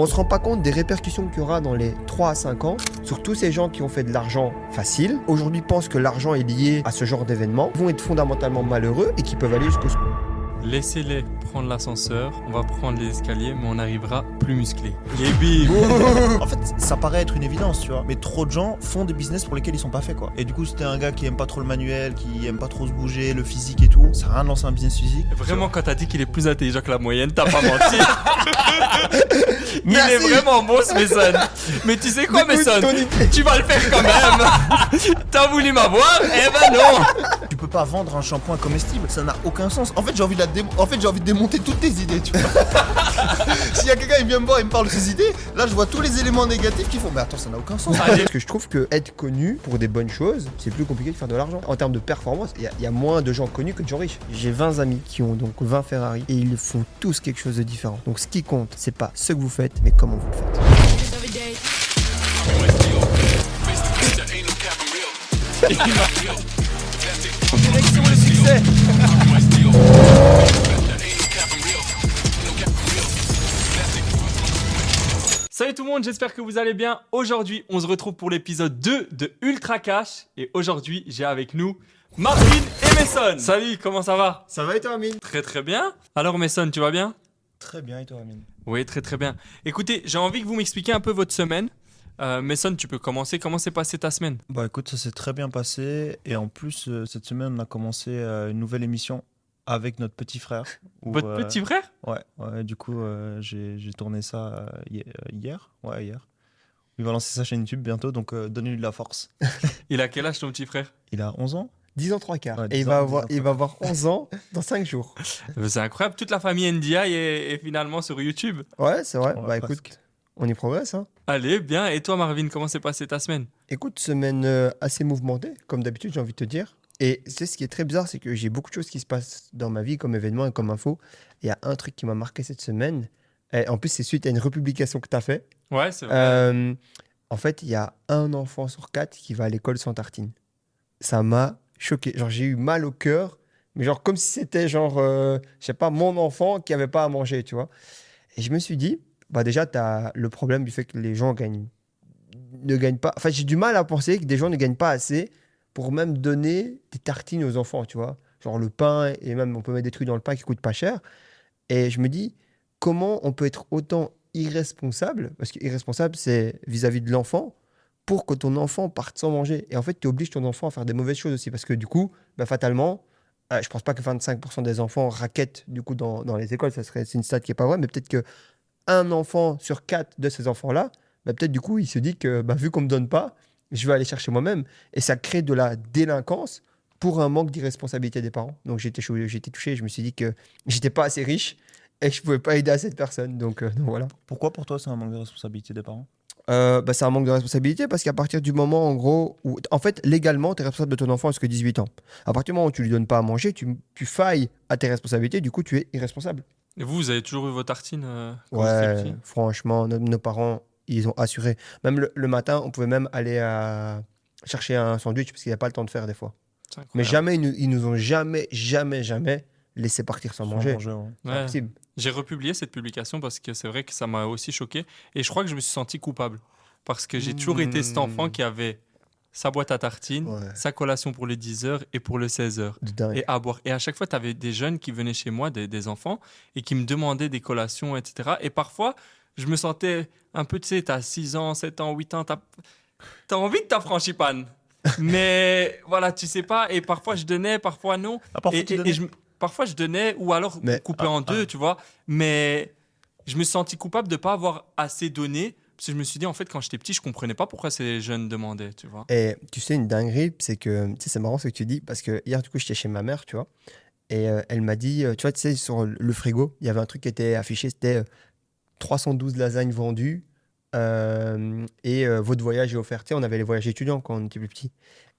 On se rend pas compte des répercussions qu'il y aura dans les 3 à 5 ans sur tous ces gens qui ont fait de l'argent facile, aujourd'hui pensent que l'argent est lié à ce genre d'événement, vont être fondamentalement malheureux et qui peuvent aller jusqu'au Laissez-les prendre l'ascenseur, on va prendre les escaliers, mais on arrivera plus musclé. Et bim En fait, ça paraît être une évidence, tu vois. Mais trop de gens font des business pour lesquels ils sont pas faits, quoi. Et du coup, si t'es un gars qui aime pas trop le manuel, qui aime pas trop se bouger, le physique et tout, ça sert à rien de lancer un business physique. Vraiment, quand t'as dit qu'il est plus intelligent que la moyenne, t'as pas menti. Il est vraiment beau ce Mason. Mais tu sais quoi, Mason? Tu vas le faire quand même. T'as voulu m'avoir? Eh ben non. Tu peux pas vendre un shampoing comestible, ça n'a aucun sens. En fait, j'ai envie de la dé- en fait, j'ai envie de démonter toutes tes idées, tu vois. S'il y a quelqu'un qui vient me voir et me parle de ses idées, là, je vois tous les éléments négatifs qui font. Mais attends, ça n'a aucun sens. Allez, Parce que je trouve que être connu pour des bonnes choses, c'est plus compliqué de faire de l'argent. En termes de performance, il y, a- il y a moins de gens connus que de gens riches. J'ai 20 amis qui ont donc 20 Ferrari et ils font tous quelque chose de différent. Donc ce qui compte, c'est pas ce que vous faites, mais comment vous le faites. Direction le succès. Salut tout le monde, j'espère que vous allez bien. Aujourd'hui, on se retrouve pour l'épisode 2 de Ultra Cash. Et aujourd'hui, j'ai avec nous Marvin et Mason. Salut, comment ça va? Ça va et toi, Amine? Très très bien. Alors Mason, tu vas bien? Très bien, et toi, Amine? Oui, très très bien. Écoutez, j'ai envie que vous m'expliquiez un peu votre semaine. Euh, Mason, tu peux commencer. Comment s'est passée ta semaine? Bah écoute, ça s'est très bien passé. Et en plus, euh, cette semaine, on a commencé euh, une nouvelle émission avec notre petit frère. où, Votre euh, petit frère? Ouais, ouais, du coup, euh, j'ai j'ai tourné ça euh, hi- hier. Ouais, hier. Il va lancer sa chaîne YouTube bientôt, donc euh, donnez-lui de la force. Il a quel âge ton petit frère? Il a 11 ans 10 ans 3 quarts. Ouais, et 10 il ans, va, 10 avoir, ans, il va avoir 11 ans dans 5 jours. C'est incroyable, toute la famille NDI est, est finalement sur YouTube. Ouais, c'est vrai. Ouais, bah presque. écoute, on y progresse. Hein. Allez, bien. Et toi Marvin, comment s'est passée ta semaine? Écoute, semaine assez mouvementée, comme d'habitude, j'ai envie de te dire. Et c'est ce qui est très bizarre, c'est que j'ai beaucoup de choses qui se passent dans ma vie comme événement et comme info. Il y a un truc qui m'a marqué cette semaine. Et en plus, c'est suite à une republication que tu as fait. Ouais, c'est vrai. Euh, en fait, il y a un enfant sur quatre qui va à l'école sans tartine. Ça m'a choqué. Genre, j'ai eu mal au cœur, mais genre comme si c'était genre, euh, je sais pas, mon enfant qui avait pas à manger, tu vois. Et je me suis dit, bah déjà, tu as le problème du fait que les gens gagnent, ne gagnent pas. Enfin, j'ai du mal à penser que des gens ne gagnent pas assez pour même donner des tartines aux enfants, tu vois. Genre le pain, et même on peut mettre des trucs dans le pain qui coûtent pas cher. Et je me dis, comment on peut être autant irresponsable, parce que irresponsable, c'est vis-à-vis de l'enfant, pour que ton enfant parte sans manger. Et en fait, tu obliges ton enfant à faire des mauvaises choses aussi, parce que du coup, bah, fatalement, euh, je pense pas que 25% des enfants raquettent du coup dans, dans les écoles, ça serait c'est une stat qui est pas vraie, mais peut-être que un enfant sur quatre de ces enfants-là, bah, peut-être du coup, il se dit que bah, vu qu'on me donne pas, je vais aller chercher moi-même. Et ça crée de la délinquance pour un manque d'irresponsabilité des parents. Donc été touché, je me suis dit que j'étais pas assez riche et que je pouvais pas aider à cette personne. Donc, euh, donc voilà. Pourquoi pour toi c'est un manque de responsabilité des parents? Euh, bah, c'est un manque de responsabilité parce qu'à partir du moment, en gros, où, en fait, légalement, tu es responsable de ton enfant jusqu'à 18 ans. À partir du moment où tu lui donnes pas à manger, tu, tu failles à tes responsabilités, du coup, tu es irresponsable. Et vous, vous avez toujours eu vos tartines euh, quand Ouais, franchement, no- nos parents, ils ont assuré. Même le, le matin, on pouvait même aller à chercher un sandwich parce qu'il n'y a pas le temps de faire des fois. Mais jamais, ils nous, ils nous ont jamais, jamais, jamais laissé partir sans Sans manger. manger, ouais. C'est Ouais. impossible. J'ai republié cette publication parce que c'est vrai que ça m'a aussi choqué. Et je crois que je me suis senti coupable. Parce que j'ai toujours été cet enfant qui avait sa boîte à tartines, Ouais. sa collation pour les 10 heures et pour les 16 heures. De dingue. Et à boire. Et à chaque fois, tu avais des jeunes qui venaient chez moi, des, des enfants, et qui me demandaient des collations, etc. Et parfois, je me sentais un peu, tu sais, t'as 6 ans, 7 ans, 8 ans, t'as as envie de ta frangipane. Mais voilà, tu sais pas. Et parfois, je donnais, parfois non. Ah, parfois, et, tu et- donnais et je, parfois, je donnais, ou alors Mais- coupé ah, en deux, ah. tu vois. Mais je me suis senti coupable de pas avoir assez donné. Parce que je me suis dit, en fait, quand j'étais petit, je comprenais pas pourquoi ces jeunes demandaient, tu vois. Et tu sais, une dinguerie, c'est que, tu sais, c'est marrant ce que tu dis, parce que hier, du coup, j'étais chez ma mère, tu vois, et euh, elle m'a dit, euh, tu vois, tu sais, sur le frigo, il y avait un truc qui était affiché, c'était euh, 312 lasagnes vendues, euh, et euh, votre voyage est offert. Tu sais, on avait les voyages étudiants quand on était plus petit.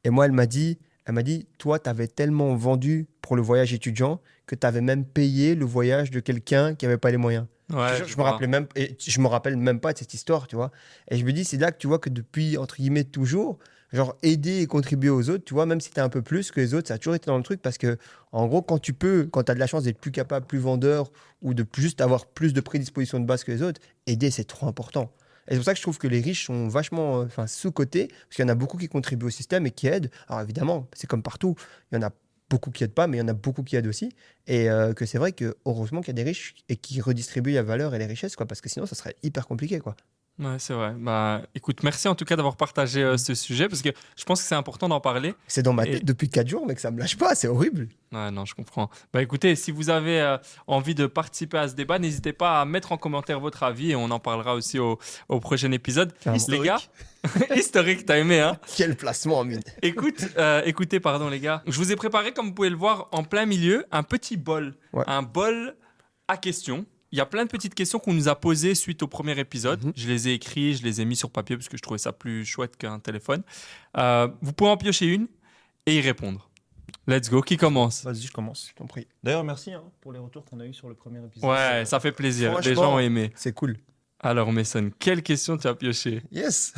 Et moi, elle m'a dit, elle m'a dit, toi, tu avais tellement vendu pour le voyage étudiant que tu avais même payé le voyage de quelqu'un qui n'avait pas les moyens. Ouais, je, je me rappelais même, et je me rappelle même pas de cette histoire, tu vois. Et je me dis, c'est là que tu vois que depuis, entre guillemets, toujours, genre aider et contribuer aux autres, tu vois, même si tu as un peu plus que les autres, ça a toujours été dans le truc parce que, en gros, quand tu peux, quand tu as de la chance d'être plus capable, plus vendeur ou de juste avoir plus de prédisposition de base que les autres, aider, c'est trop important. Et c'est pour ça que je trouve que les riches sont vachement euh, enfin, sous-cotés, parce qu'il y en a beaucoup qui contribuent au système et qui aident. Alors évidemment, c'est comme partout, il y en a beaucoup qui aident pas, mais il y en a beaucoup qui aident aussi. Et euh, que c'est vrai que heureusement qu'il y a des riches et qui redistribuent la valeur et les richesses, quoi, parce que sinon, ça serait hyper compliqué. Quoi. Ouais, c'est vrai. Bah, écoute, merci en tout cas d'avoir partagé euh, ce sujet parce que je pense que c'est important d'en parler. C'est dans ma Et- tête depuis 4 jours, mais que ça me lâche pas, c'est horrible. Ouais, non, je comprends. Bah écoutez, si vous avez euh, envie de participer à ce débat, n'hésitez pas à mettre en commentaire votre avis et on en parlera aussi au, au prochain épisode. Les gars, historique, t'as aimé, hein? Quel placement, mine. Écoute, euh, écoutez, pardon les gars. Je vous ai préparé, comme vous pouvez le voir, en plein milieu, un petit bol. Ouais. Un bol à questions. Il y a plein de petites questions qu'on nous a posées suite au premier épisode. Mhm. Je les ai écrits, je les ai mis sur papier parce que je trouvais ça plus chouette qu'un téléphone. Euh, vous pouvez en piocher une et y répondre. Let's go. Qui commence? Vas-y, je commence. Je t'en prie. D'ailleurs, merci hein, pour les retours qu'on a eu sur le premier épisode. Ouais, ça fait plaisir. Les gens ont aimé. C'est cool. Alors, Mason, quelle question tu as pioché Yes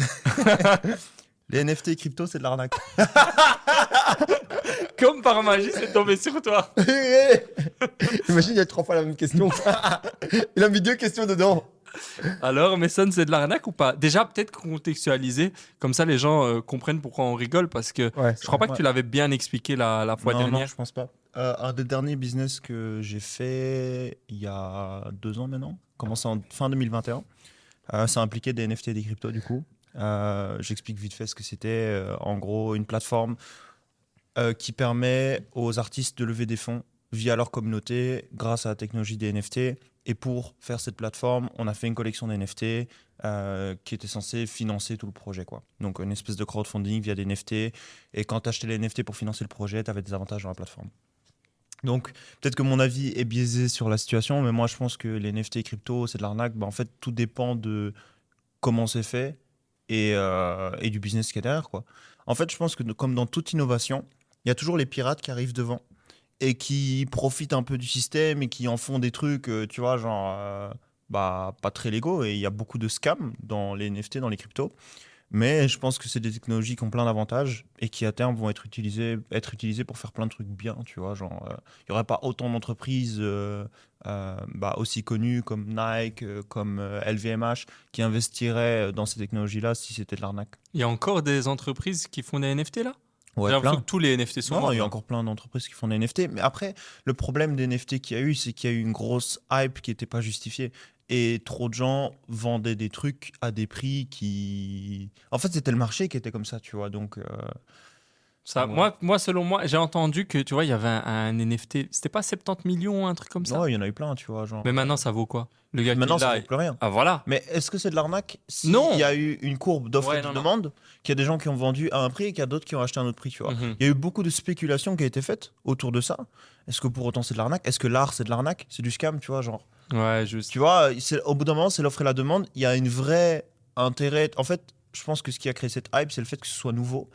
Les NFT et crypto, c'est de l'arnaque. Comme par magie, c'est tombé sur toi. Imagine, il y a trois fois la même question. il a mis deux questions dedans. Alors, Mason, c'est de l'arnaque ou pas? Déjà, peut-être contextualiser, comme ça les gens euh, comprennent pourquoi on rigole, parce que Ouais. je crois pas que tu l'avais bien expliqué la, la fois non, non, dernière. je pense pas. Euh, un des derniers business que j'ai fait il y a deux ans maintenant, commencé en fin 2021, euh, ça impliquait des NFT et des cryptos du coup. Euh, J'explique vite fait ce que c'était. Euh, en gros, une plateforme euh, qui permet aux artistes de lever des fonds via leur communauté grâce à la technologie des NFT. Et pour faire cette plateforme, on a fait une collection de NFT euh, qui était censée financer tout le projet. Quoi. Donc une espèce de crowdfunding via des NFT. Et quand tu achetais les NFT pour financer le projet, tu avais des avantages dans la plateforme. Donc peut-être que mon avis est biaisé sur la situation, mais moi je pense que les NFT et crypto, c'est de l'arnaque. Bah, en fait, tout dépend de comment c'est fait et, euh, et du business qui est derrière. Quoi. En fait, je pense que comme dans toute innovation, il y a toujours les pirates qui arrivent devant et qui profitent un peu du système et qui en font des trucs, euh, tu vois, genre euh, bah, pas très légaux. Et il y a beaucoup de scams dans les NFT, dans les cryptos. Mais je pense que c'est des technologies qui ont plein d'avantages et qui à terme vont être utilisées, être pour faire plein de trucs bien, tu vois. Genre, euh, il n'y aurait pas autant d'entreprises bah, aussi connues comme Nike, comme LVMH qui investiraient dans ces technologies-là si c'était de l'arnaque. Il y a encore des entreprises qui font des NFT là? Ouais, J'ai l'impression plein. que tous les NFT sont Non, morts, il y a là. encore plein d'entreprises qui font des NFT. Mais après, le problème des NFT qu'il y a eu, c'est qu'il y a eu une grosse hype qui n'était pas justifiée. Et trop de gens vendaient des trucs à des prix qui. En fait, c'était le marché qui était comme ça, tu vois. Donc, euh, Ça, Ouais. moi, moi, selon moi, j'ai entendu que tu vois, il y avait un, un NFT. C'était pas 70 millions, un truc comme ça non, il y en a eu plein, tu vois. Genre. Mais maintenant, ça vaut quoi? Le gars Maintenant, qui ça vaut plus rien. Ah voilà. Mais est-ce que c'est de l'arnaque si Non. Il y a eu une courbe d'offre Ouais, et de non, demande, qu'il y a des gens qui ont vendu à un prix et qu'il y a d'autres qui ont acheté à un autre prix, tu vois. Mhm. Il y a eu beaucoup de spéculations qui a été faites autour de ça. Est-ce que pour autant c'est de l'arnaque? Est-ce que l'art c'est de l'arnaque? C'est du scam, tu vois, genre. Ouais, juste. Tu vois, au bout d'un moment, c'est l'offre et la demande. Il y a une vraie intérêt. En fait, je pense que ce qui a créé cette hype, c'est le fait que ce soit nouveau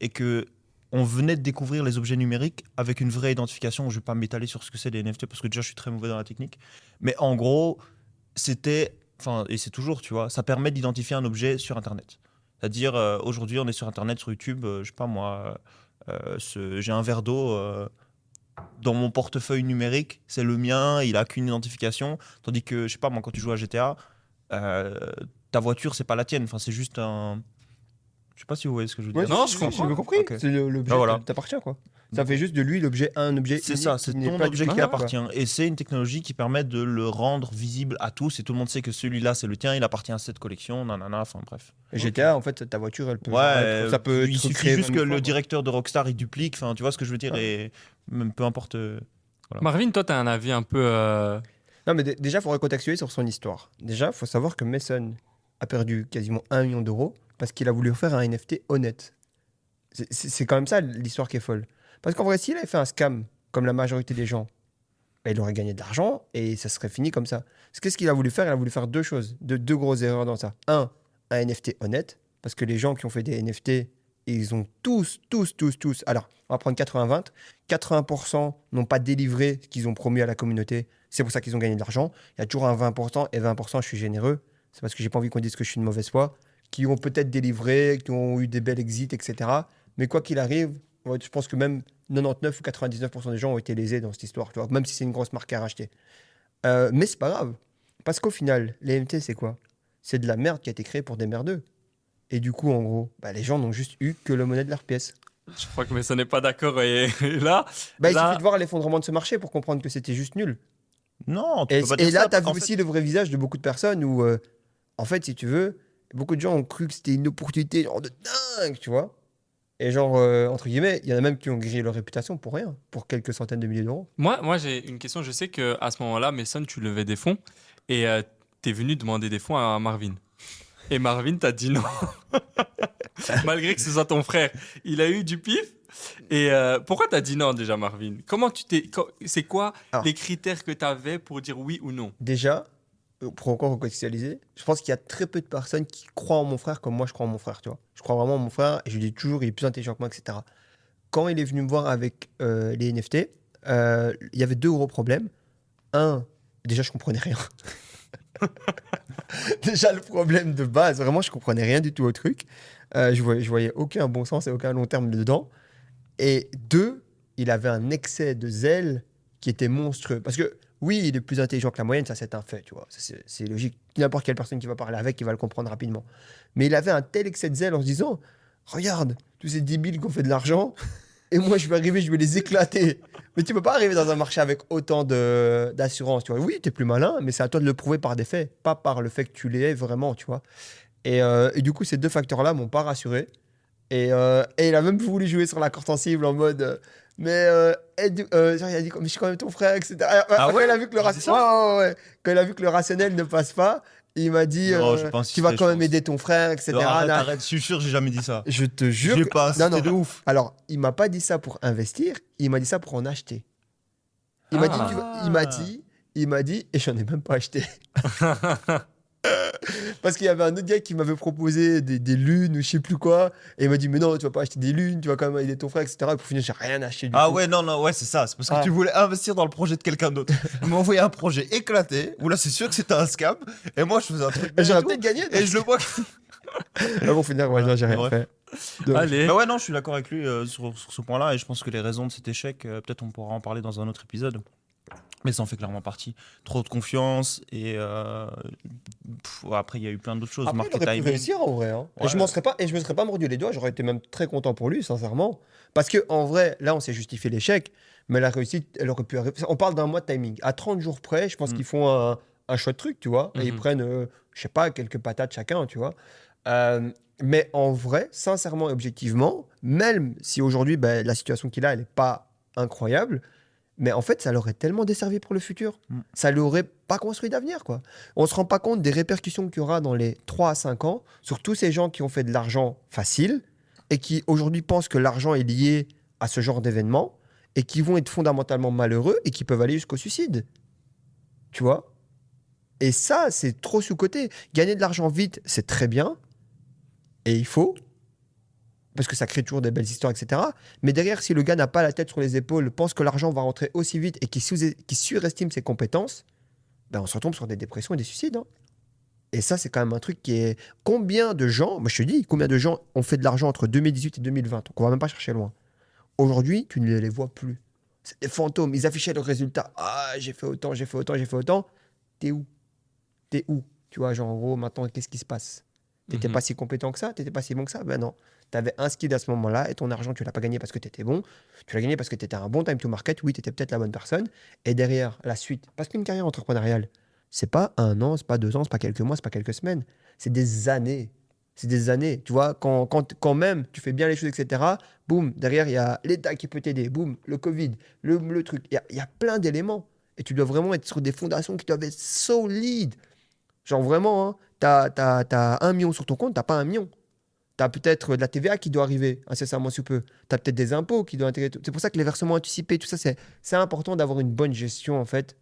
et que on venait de découvrir les objets numériques avec une vraie identification. Je vais pas m'étaler sur ce que c'est des NFT parce que déjà je suis très mauvais dans la technique. Mais en gros, c'était, enfin, et c'est toujours, tu vois, ça permet d'identifier un objet sur Internet. C'est-à-dire, euh, aujourd'hui, on est sur Internet, sur YouTube, euh, je sais pas moi, euh, j'ai un verre d'eau. euh, dans mon portefeuille numérique, c'est le mien, il a qu'une identification. Tandis que, je sais pas, moi, quand tu joues à GTA, ta voiture, c'est pas la tienne. Enfin, c'est juste un. Je sais pas si vous voyez ce que je veux dire. Non, je comprends. J'ai compris. C'est l'objet Ah, voilà. qui t'appartient, quoi. Ça fait juste de lui l'objet, un objet. C'est ça, c'est ton pas objet qui appartient. Et c'est une technologie qui permet de le rendre visible à tous. Et tout le monde sait que celui-là, c'est le tien, il appartient à cette collection, nanana, enfin bref. Et GTA, en fait, ta voiture, elle peut. Ouais, être- ça peut il suffit juste que 20 le directeur de Rockstar, il duplique. Enfin, tu vois ce que je veux dire. Ouais. Et même peu importe. euh, Marvin, toi, t'as un avis un peu. euh, Non, mais dé- déjà, il faut recontextualiser sur son histoire. Déjà, il faut savoir que Mason a perdu quasiment 1 million d'euros parce qu'il a voulu faire un NFT honnête. C'est- quand même ça l'histoire qui est folle. Parce qu'en vrai, s'il avait fait un scam, comme la majorité des gens, bah, il aurait gagné de l'argent et ça serait fini comme ça. Qu'est-ce qu'il a voulu faire? Il a voulu faire deux choses, deux, deux grosses erreurs dans ça. Un, un NFT honnête, parce que les gens qui ont fait des NFT, ils ont tous, tous, tous, tous. Alors, on va prendre 80-20. 80% n'ont pas délivré ce qu'ils ont promis à la communauté. C'est pour ça qu'ils ont gagné de l'argent. Il y a toujours un 20% et 20%, je suis généreux. C'est parce que j'ai pas envie qu'on dise que je suis de mauvaise foi. Qui ont peut-être délivré, qui ont eu des belles exits, etc. Mais quoi qu'il arrive, je pense que même 99 ou 99% des gens ont été lésés dans cette histoire, tu vois, même si c'est une grosse marque à racheter. Euh, mais c'est pas grave. Parce qu'au final, les NFT, c'est quoi? C'est de la merde qui a été créée pour des merdeux. Et du coup, en gros, bah, les gens n'ont juste eu que le monnaie de leur pièce. Je crois que Messon n'est pas d'accord. Et là, Bah, il Là- suffit de voir l'effondrement de ce marché pour comprendre que c'était juste nul. Non, tu Et, peux pas et dire là, ça, tu as vu fait- aussi le vrai visage de beaucoup de personnes où, euh, en fait, si tu veux, beaucoup de gens ont cru que c'était une opportunité genre de dingue, tu vois. Et genre, euh, entre guillemets, il y en a même qui ont grillé leur réputation pour rien, pour quelques centaines de milliers d'euros. moi, moi j'ai une question. Je sais que à ce moment-là, Messon, tu levais des fonds et euh, t'es venu demander des fonds à Marvin. Et Marvin t'a dit non. Malgré que ce soit ton frère. Il a eu du pif. Et euh, pourquoi t'as dit non déjà, Marvin? Comment tu t'es. C'est quoi Alors. les critères que t'avais pour dire oui ou non? Déjà, pour encore recontextualiser, je pense qu'il y a très peu de personnes qui croient en mon frère comme moi je crois en mon frère, tu vois. Je crois vraiment en mon frère et je lui dis toujours, il est plus intelligent que moi, etc. Quand il est venu me voir avec euh, les NFT, euh, il y avait deux gros problèmes. Un, déjà, je comprenais rien. déjà, le problème de base, vraiment, je comprenais rien du tout au truc. Euh, je, voyais, je voyais aucun bon sens et aucun long terme dedans. Et deux, il avait un excès de zèle qui était monstrueux. Parce que oui, il est plus intelligent que la moyenne, ça c'est un fait, tu vois. C'est logique. N'importe quelle personne qui va parler avec, il va le comprendre rapidement. Mais il avait un tel excès de zèle en se disant, regarde, tous ces débiles qui ont fait de l'argent, et moi je vais arriver, je vais les éclater. Mais tu peux pas arriver dans un marché avec autant d'assurance, tu vois. Oui, tu es plus malin, mais c'est à toi de le prouver par des faits, pas par le fait que tu l'es vraiment, tu vois. Et, euh, du coup, ces deux facteurs-là m'ont pas rassuré. Et, euh, et il a même voulu jouer sur la corde sensible en mode. euh, mais euh, euh, genre, il a dit mais je suis quand même ton frère, etc. Ah Quand ouais il a vu que le Il a dit rationnel, ouais, ouais, ouais. quand il a vu que le rationnel ne passe pas, il m'a dit Non, euh, tu vas quand même pense. aider ton frère, etc. Non, arrête, je suis sûr, j'ai jamais dit ça. Je te jure. J'ai que- pas, non, non. de ouf. Alors, il m'a pas dit ça pour investir, il m'a dit ça pour en acheter. Il m'a dit, Ah. tu vas- il m'a dit, il m'a dit, et j'en ai même pas acheté. Parce qu'il y avait un autre gars qui m'avait proposé des, des lunes ou je sais plus quoi, et il m'a dit, mais non, tu vas pas acheter des lunes, tu vas quand même aider ton frère, etc. Et pour finir, j'ai rien acheté du Ah ouais, non, non, ouais, c'est ça. C'est parce que Ah. tu voulais investir dans le projet de quelqu'un d'autre. Il m'a envoyé un projet éclaté, où là, c'est sûr que c'était un scam. Et moi, je faisais un truc. Et J'aurais peut-être gagné. Et je le vois. Ah, pour finir, ouais, j'ai rien Bref. fait. Donc, Allez. Mais ouais, non, je suis d'accord avec lui euh, sur, sur ce point-là. Et je pense que les raisons de cet échec, euh, peut-être on pourra en parler dans un autre épisode. Mais ça en fait clairement partie. Trop de confiance. Et euh, pff, après, il y a eu plein d'autres choses. Après, il aurait pu réussir en vrai. hein. Et je m'en serais pas et je me serais pas mordu les doigts. J'aurais été même très content pour lui, sincèrement. Parce que en vrai, là, on s'est justifié l'échec, mais la réussite, elle aurait pu arriver. On parle d'un mois de timing. À 30 jours près, je pense Mm. qu'ils font un, un chouette truc, tu vois. Et ils Mhm. prennent, euh, je sais pas, quelques patates chacun, tu vois. Euh, mais en vrai, sincèrement et objectivement, même si aujourd'hui, ben, la situation qu'il a, elle n'est pas incroyable, mais en fait, ça l'aurait tellement desservi pour le futur. Mm. Ça l'aurait pas construit d'avenir, quoi. On se rend pas compte des répercussions qu'il y aura dans les 3 à 5 ans sur tous ces gens qui ont fait de l'argent facile et qui aujourd'hui pensent que l'argent est lié à ce genre d'événement et qui vont être fondamentalement malheureux et qui peuvent aller jusqu'au suicide. Tu vois? Et ça, c'est trop sous-côté. Gagner de l'argent vite, c'est très bien et il faut parce que ça crée toujours des belles histoires, etc. Mais derrière, si le gars n'a pas la tête sur les épaules, pense que l'argent va rentrer aussi vite et qu'il surestime ses compétences, ben on se retombe sur des dépressions et des suicides. hein. Et ça, c'est quand même un truc qui est. Combien de gens, moi je te dis, combien de gens ont fait de l'argent entre 2018 et 2020 Donc on va même pas chercher loin. Aujourd'hui, tu ne les vois plus. C'est des fantômes. Ils affichaient leurs résultats. Ah, j'ai fait autant, j'ai fait autant, j'ai fait autant. T'es où? T'es où? Tu vois, genre en gros, maintenant, qu'est-ce qui se passe? T'étais Mhm. pas si compétent que ça? T'étais pas si bon que ça? Ben non. T'avais un skill à ce moment-là et ton argent, tu l'as pas gagné parce que t'étais bon. Tu l'as gagné parce que t'étais un bon time to market. Oui, t'étais peut-être la bonne personne. Et derrière, la suite. Parce qu'une carrière entrepreneuriale, c'est pas un an, c'est pas deux ans, c'est pas quelques mois, c'est pas quelques semaines. C'est des années. C'est des années. Tu vois, quand, quand, quand même tu fais bien les choses, etc., boum, derrière, il y a l'État qui peut t'aider. Boum, le Covid, le, le truc. Il y a, y a plein d'éléments. Et tu dois vraiment être sur des fondations qui doivent être solides. Genre vraiment, hein, t'as, t'as un million sur ton compte, t'as pas un million. T'as peut-être de la TVA qui doit arriver incessamment sous peu. T'as peut-être des impôts qui doivent intégrer. C'est pour ça que les versements anticipés, tout ça, c'est, c'est important d'avoir une bonne gestion, en fait,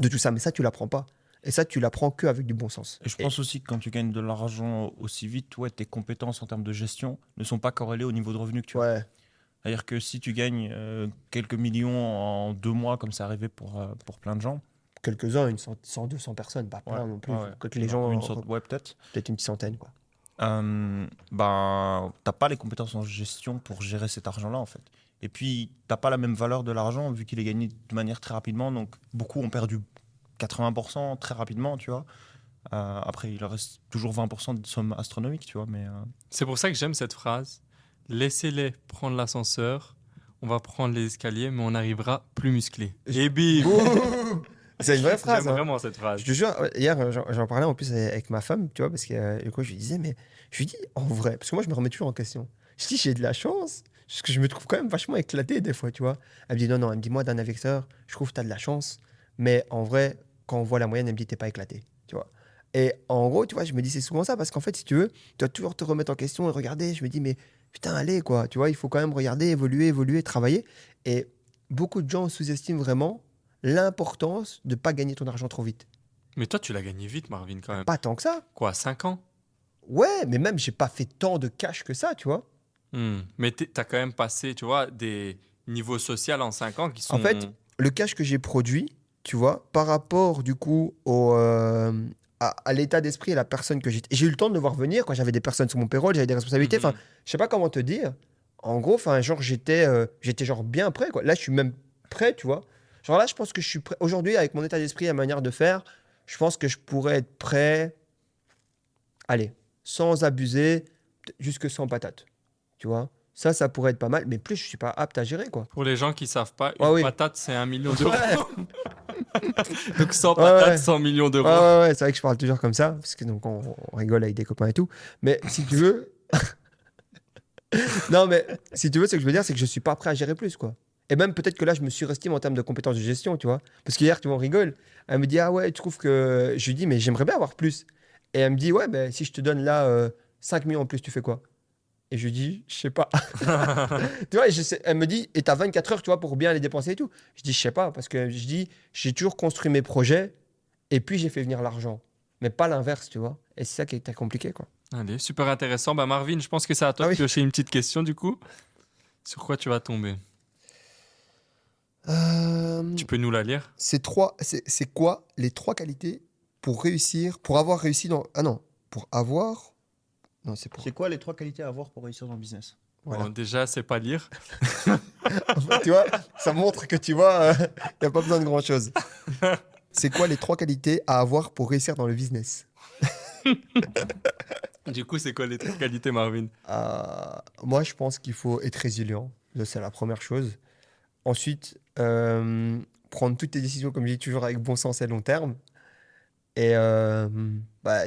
de tout ça. Mais ça, tu l'apprends pas. Et ça, tu l'apprends qu'avec du bon sens. Et je pense aussi que quand tu gagnes de l'argent aussi vite, ouais, tes compétences en termes de gestion ne sont pas corrélées au niveau de revenu que tu as. Ouais. C'est-à-dire que si tu gagnes euh, quelques millions en deux mois, comme c'est arrivé pour, euh, pour plein de gens, Quelques-uns, une cent, 100, 200 personnes, pas plein Ouais, non plus. ouais, que les gens, une sorte, ouais, peut-être. peut-être une centaine, quoi. Euh, ben, t'as pas les compétences en gestion pour gérer cet argent-là, en fait. Et puis, t'as pas la même valeur de l'argent vu qu'il est gagné de manière très rapidement. Donc, beaucoup ont perdu 80% très rapidement, tu vois. Euh, après, il reste toujours 20% de somme astronomique, tu vois. Mais euh, C'est pour ça que j'aime cette phrase. Laissez-les prendre l'ascenseur. On va prendre les escaliers, mais on arrivera plus musclé. Et bim C'est une vraie phrase. J'aime hein. vraiment cette phrase. Je te jure, hier, j'en parlais en plus avec ma femme, tu vois, parce que euh, du coup, je lui disais, mais je lui dis en vrai, parce que moi, je me remets toujours en question. Je dis, j'ai de la chance, parce que je me trouve quand même vachement éclaté des fois, tu vois. Elle me dit, non, non, elle me dit, moi, d'un investisseur, je trouve que tu as de la chance, mais en vrai, quand on voit la moyenne, elle me dit, t'es pas éclaté, tu vois. Et en gros, tu vois, je me dis, c'est souvent ça, parce qu'en fait, si tu veux, tu dois toujours te remettre en question et regarder. Je me dis, mais putain, allez, quoi, tu vois, il faut quand même regarder, évoluer, évoluer, travailler. Et beaucoup de gens sous-estiment vraiment l'importance de pas gagner ton argent trop vite. Mais toi, tu l'as gagné vite, Marvin, quand même. Pas tant que ça. Quoi, 5 ans? Ouais, mais même, j'ai pas fait tant de cash que ça, tu vois. Hmm. Mais tu as quand même passé, tu vois, des niveaux sociaux en 5 ans qui sont... En fait, le cash que j'ai produit, tu vois, par rapport, du coup, au, euh, à, à l'état d'esprit et la personne que j'étais. J'ai eu le temps de le voir venir quand j'avais des personnes sur mon payroll, j'avais des responsabilités. Mhm. Enfin, je sais pas comment te dire. En gros, enfin, genre, j'étais euh, j'étais genre bien prêt, quoi. Là, je suis même prêt, tu vois. Genre là, je pense que je suis prêt. Aujourd'hui, avec mon état d'esprit et la manière de faire, je pense que je pourrais être prêt. Allez, sans abuser, jusque sans patate. Tu vois? Ça, ça pourrait être pas mal. Mais plus, je suis pas apte à gérer, quoi. Pour les gens qui savent pas, une Ah oui. patate, c'est un million d'euros. Ouais. Donc 100 Ouais, patates, ouais. 100 millions d'euros. Ouais, ouais, ouais, c'est vrai que je parle toujours comme ça, parce que donc on, on rigole avec des copains et tout. Mais si tu veux. non, mais si tu veux, ce que je veux dire, c'est que je suis pas prêt à gérer plus, quoi. Et même peut-être que là, je me surestime en termes de compétences de gestion, tu vois. Parce qu'hier, tu vois, on rigole. Elle me dit, ah ouais, tu trouves que. Je lui dis, mais j'aimerais bien avoir plus. Et elle me dit, ouais, ben si je te donne là euh, 5 millions en plus, tu fais quoi? Et je lui dis, je sais pas. tu vois, et je sais- elle me dit, et t'as 24 heures, tu vois, pour bien les dépenser et tout. Je dis, je sais pas, parce que je dis, j'ai toujours construit mes projets et puis j'ai fait venir l'argent. Mais pas l'inverse, tu vois. Et c'est ça qui est très compliqué, quoi. Allez, super intéressant. Bah Marvin, je pense que c'est à toi Ah de oui. piocher une petite question du coup. Sur quoi tu vas tomber? Tu peux nous la lire? c'est trois, c'est quoi les trois qualités pour réussir, pour avoir réussi dans. Ah non, pour avoir. Non, c'est pour. c'est quoi les trois qualités à avoir pour réussir dans le business? Voilà. Bon, Déjà, c'est pas lire. tu vois, ça montre que tu vois, il n'y a pas besoin de grand chose. C'est quoi les trois qualités à avoir pour réussir dans le business? Du coup, c'est quoi les trois qualités, Marvin? Euh, Moi, je pense qu'il faut être résilient. C'est la première chose. Ensuite, euh, prendre toutes tes décisions, comme je dis toujours, avec bon sens et long terme. Et euh, bah,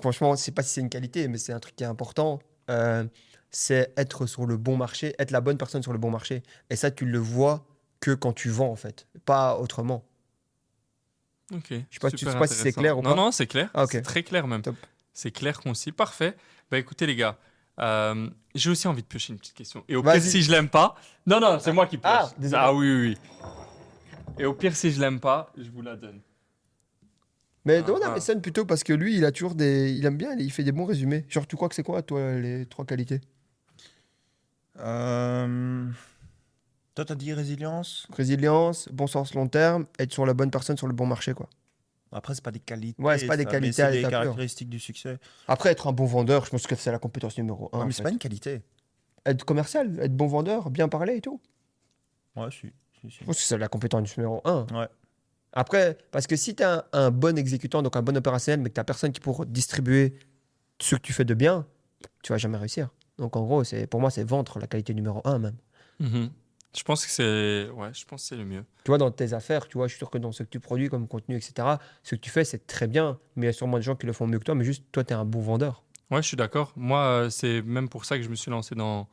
franchement, je sais pas si c'est une qualité, mais c'est un truc qui est important. Euh, c'est être sur le bon marché, être la bonne personne sur le bon marché. Et ça, tu le vois que quand tu vends, en fait, pas autrement. Ok. sais pas- je sais pas si c'est clair ou Non, pas. non, c'est clair. Ah. C'est très clair même. C'est clair, concis. Parfait. Bah écoutez, les gars, euh, j'ai aussi envie de piocher une petite question. Et au pire, si je l'aime pas. Non, non, c'est moi qui pioche. Ah, désolé. Ah oui, oui, oui. Et au pire, si je l'aime pas, je vous la donne. Mais Ah, demande à ah. Messon plutôt, parce que lui, il a toujours des. Il aime bien, il fait des bons résumés. Genre, tu crois que c'est quoi, toi, les trois qualités? Euh, Toi, t'as dit résilience? Résilience, bon sens long terme, être sur la bonne personne sur le bon marché, quoi. Après, c'est pas des qualités. Ouais, c'est pas des ça, qualités C'est des caractéristiques du succès. Après, être un bon vendeur, je pense que c'est la compétence numéro un. En mais c'est pas une qualité. Être commercial, être bon vendeur, bien parler et tout. Ouais, si. si, si. Je pense que c'est la compétence numéro un. Ouais. Après, parce que si tu as un, un bon exécutant, donc un bon opérationnel, mais que tu personne qui pour distribuer ce que tu fais de bien, tu vas jamais réussir. Donc en gros, c'est pour moi, c'est vendre la qualité numéro un même. Mhm. Je pense que c'est. Ouais, je pense c'est le mieux. Tu vois, dans tes affaires, tu vois, je suis sûr que dans ce que tu produis comme contenu, etc., ce que tu fais, c'est très bien. Mais il y a sûrement des gens qui le font mieux que toi, mais juste toi, tu es un bon vendeur. Ouais, je suis d'accord. Moi, euh, c'est même pour ça que je me suis lancé dans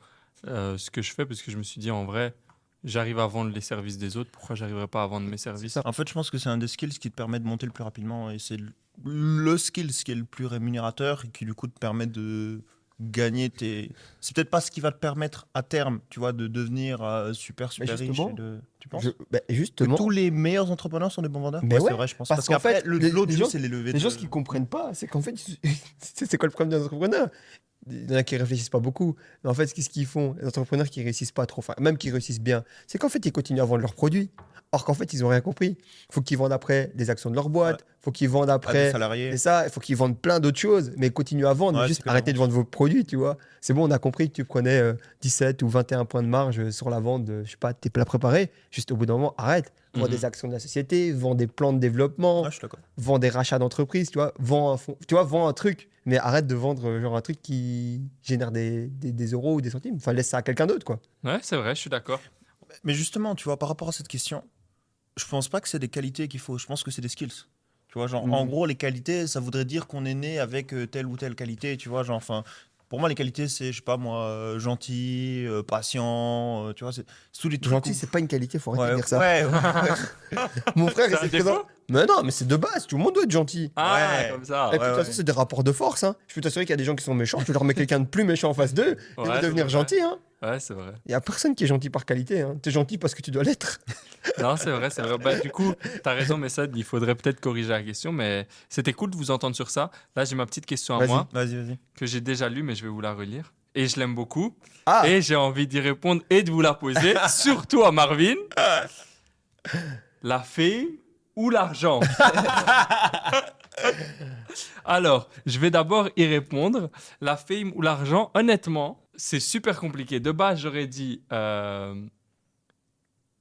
euh, ce que je fais, parce que je me suis dit, en vrai, j'arrive à vendre les services des autres. Pourquoi j'arriverais pas à vendre mes services. En fait, je pense que c'est un des skills qui te permet de monter le plus rapidement. Et c'est le- le skill qui est le plus rémunérateur et qui, du coup, te permet de gagner tes. C'est peut-être pas ce qui va te permettre à terme, tu vois, de devenir euh, super, super riche. justement, et de- Tu penses Je- bah, que justement, tous les meilleurs entrepreneurs sont des bons vendeurs? Ouais, ouais, c'est vrai, je pense. parce Parce, qu'en fait, le- l'autre gens- c'est les levées les de- gens ce qu'ils comprennent pas, c'est qu'en fait, c'est c'est quoi le problème des entrepreneurs? Il y en a qui réfléchissent pas beaucoup. Mais en fait, qu'est-ce qu'ils font Les entrepreneurs qui réussissent pas trop, enfin, même qui réussissent bien, c'est qu'en fait, ils continuent à vendre leurs produits. Or qu'en fait, ils ont rien compris. faut qu'ils vendent après des actions de leur boîte, faut qu'ils vendent Ah, des après. salariés. Et ça, il faut qu'ils vendent plein d'autres choses, mais continuez à vendre, Ouais, juste arrêtez de vendre vos produits, tu vois. C'est bon, on a compris que tu prenais euh, 17 ou 21 points de marge euh, sur la vente de, je sais pas, tes plats préparés. Juste au bout d'un moment, arrête. Vends Mhm. des actions de la société, vends des plans de développement, vends des rachats d'entreprise, tu vois. Vends un fonds, tu vois, vends un truc, mais arrête de vendre euh, genre un truc qui génère des, des, des euros ou des centimes. Enfin, laisse ça à quelqu'un d'autre, quoi. Ouais, c'est vrai, je suis d'accord. Mais justement, tu vois, par rapport à cette question, je pense pas que c'est des qualités qu'il faut. Je pense que c'est des skills. Tu vois, genre, Mhm. en gros, les qualités, ça voudrait dire qu'on est né avec euh, telle ou telle qualité. Tu vois, genre, enfin, pour moi, les qualités, c'est, je sais pas moi, euh, gentil, euh, patient. euh, tu vois, c'est tous les trucs. Gentil, c'est pas une qualité, faut arrêter Ouais, de dire ça. ouais, ouais. Mon frère, il s'est présent- Mais non, mais c'est de base, tout le monde doit être gentil. Ah, Ouais. comme ça. Et puis, de toute ouais. façon, c'est des rapports de force. Hein. Je peux t'assurer qu'il y a des gens qui sont méchants. Tu leur mets quelqu'un de plus méchant en face d'eux, ils vont devenir gentils. Hein. Ouais, c'est vrai. Il y a personne qui est gentil par qualité. Hein. T'es gentil parce que tu dois l'être. Non, c'est vrai, c'est vrai. Bah, du coup, t'as raison, mais ça, il faudrait peut-être corriger la question. Mais c'était cool de vous entendre sur ça. Là, j'ai ma petite question à moi Vas-y, vas-y. que j'ai déjà lue, mais je vais vous la relire. Et je l'aime beaucoup. Ah, Et j'ai envie d'y répondre et de vous la poser, surtout à Marvin. La fame ou l'argent? Alors, je vais d'abord y répondre. La fame ou l'argent, honnêtement, c'est super compliqué. De base, j'aurais dit... euh, En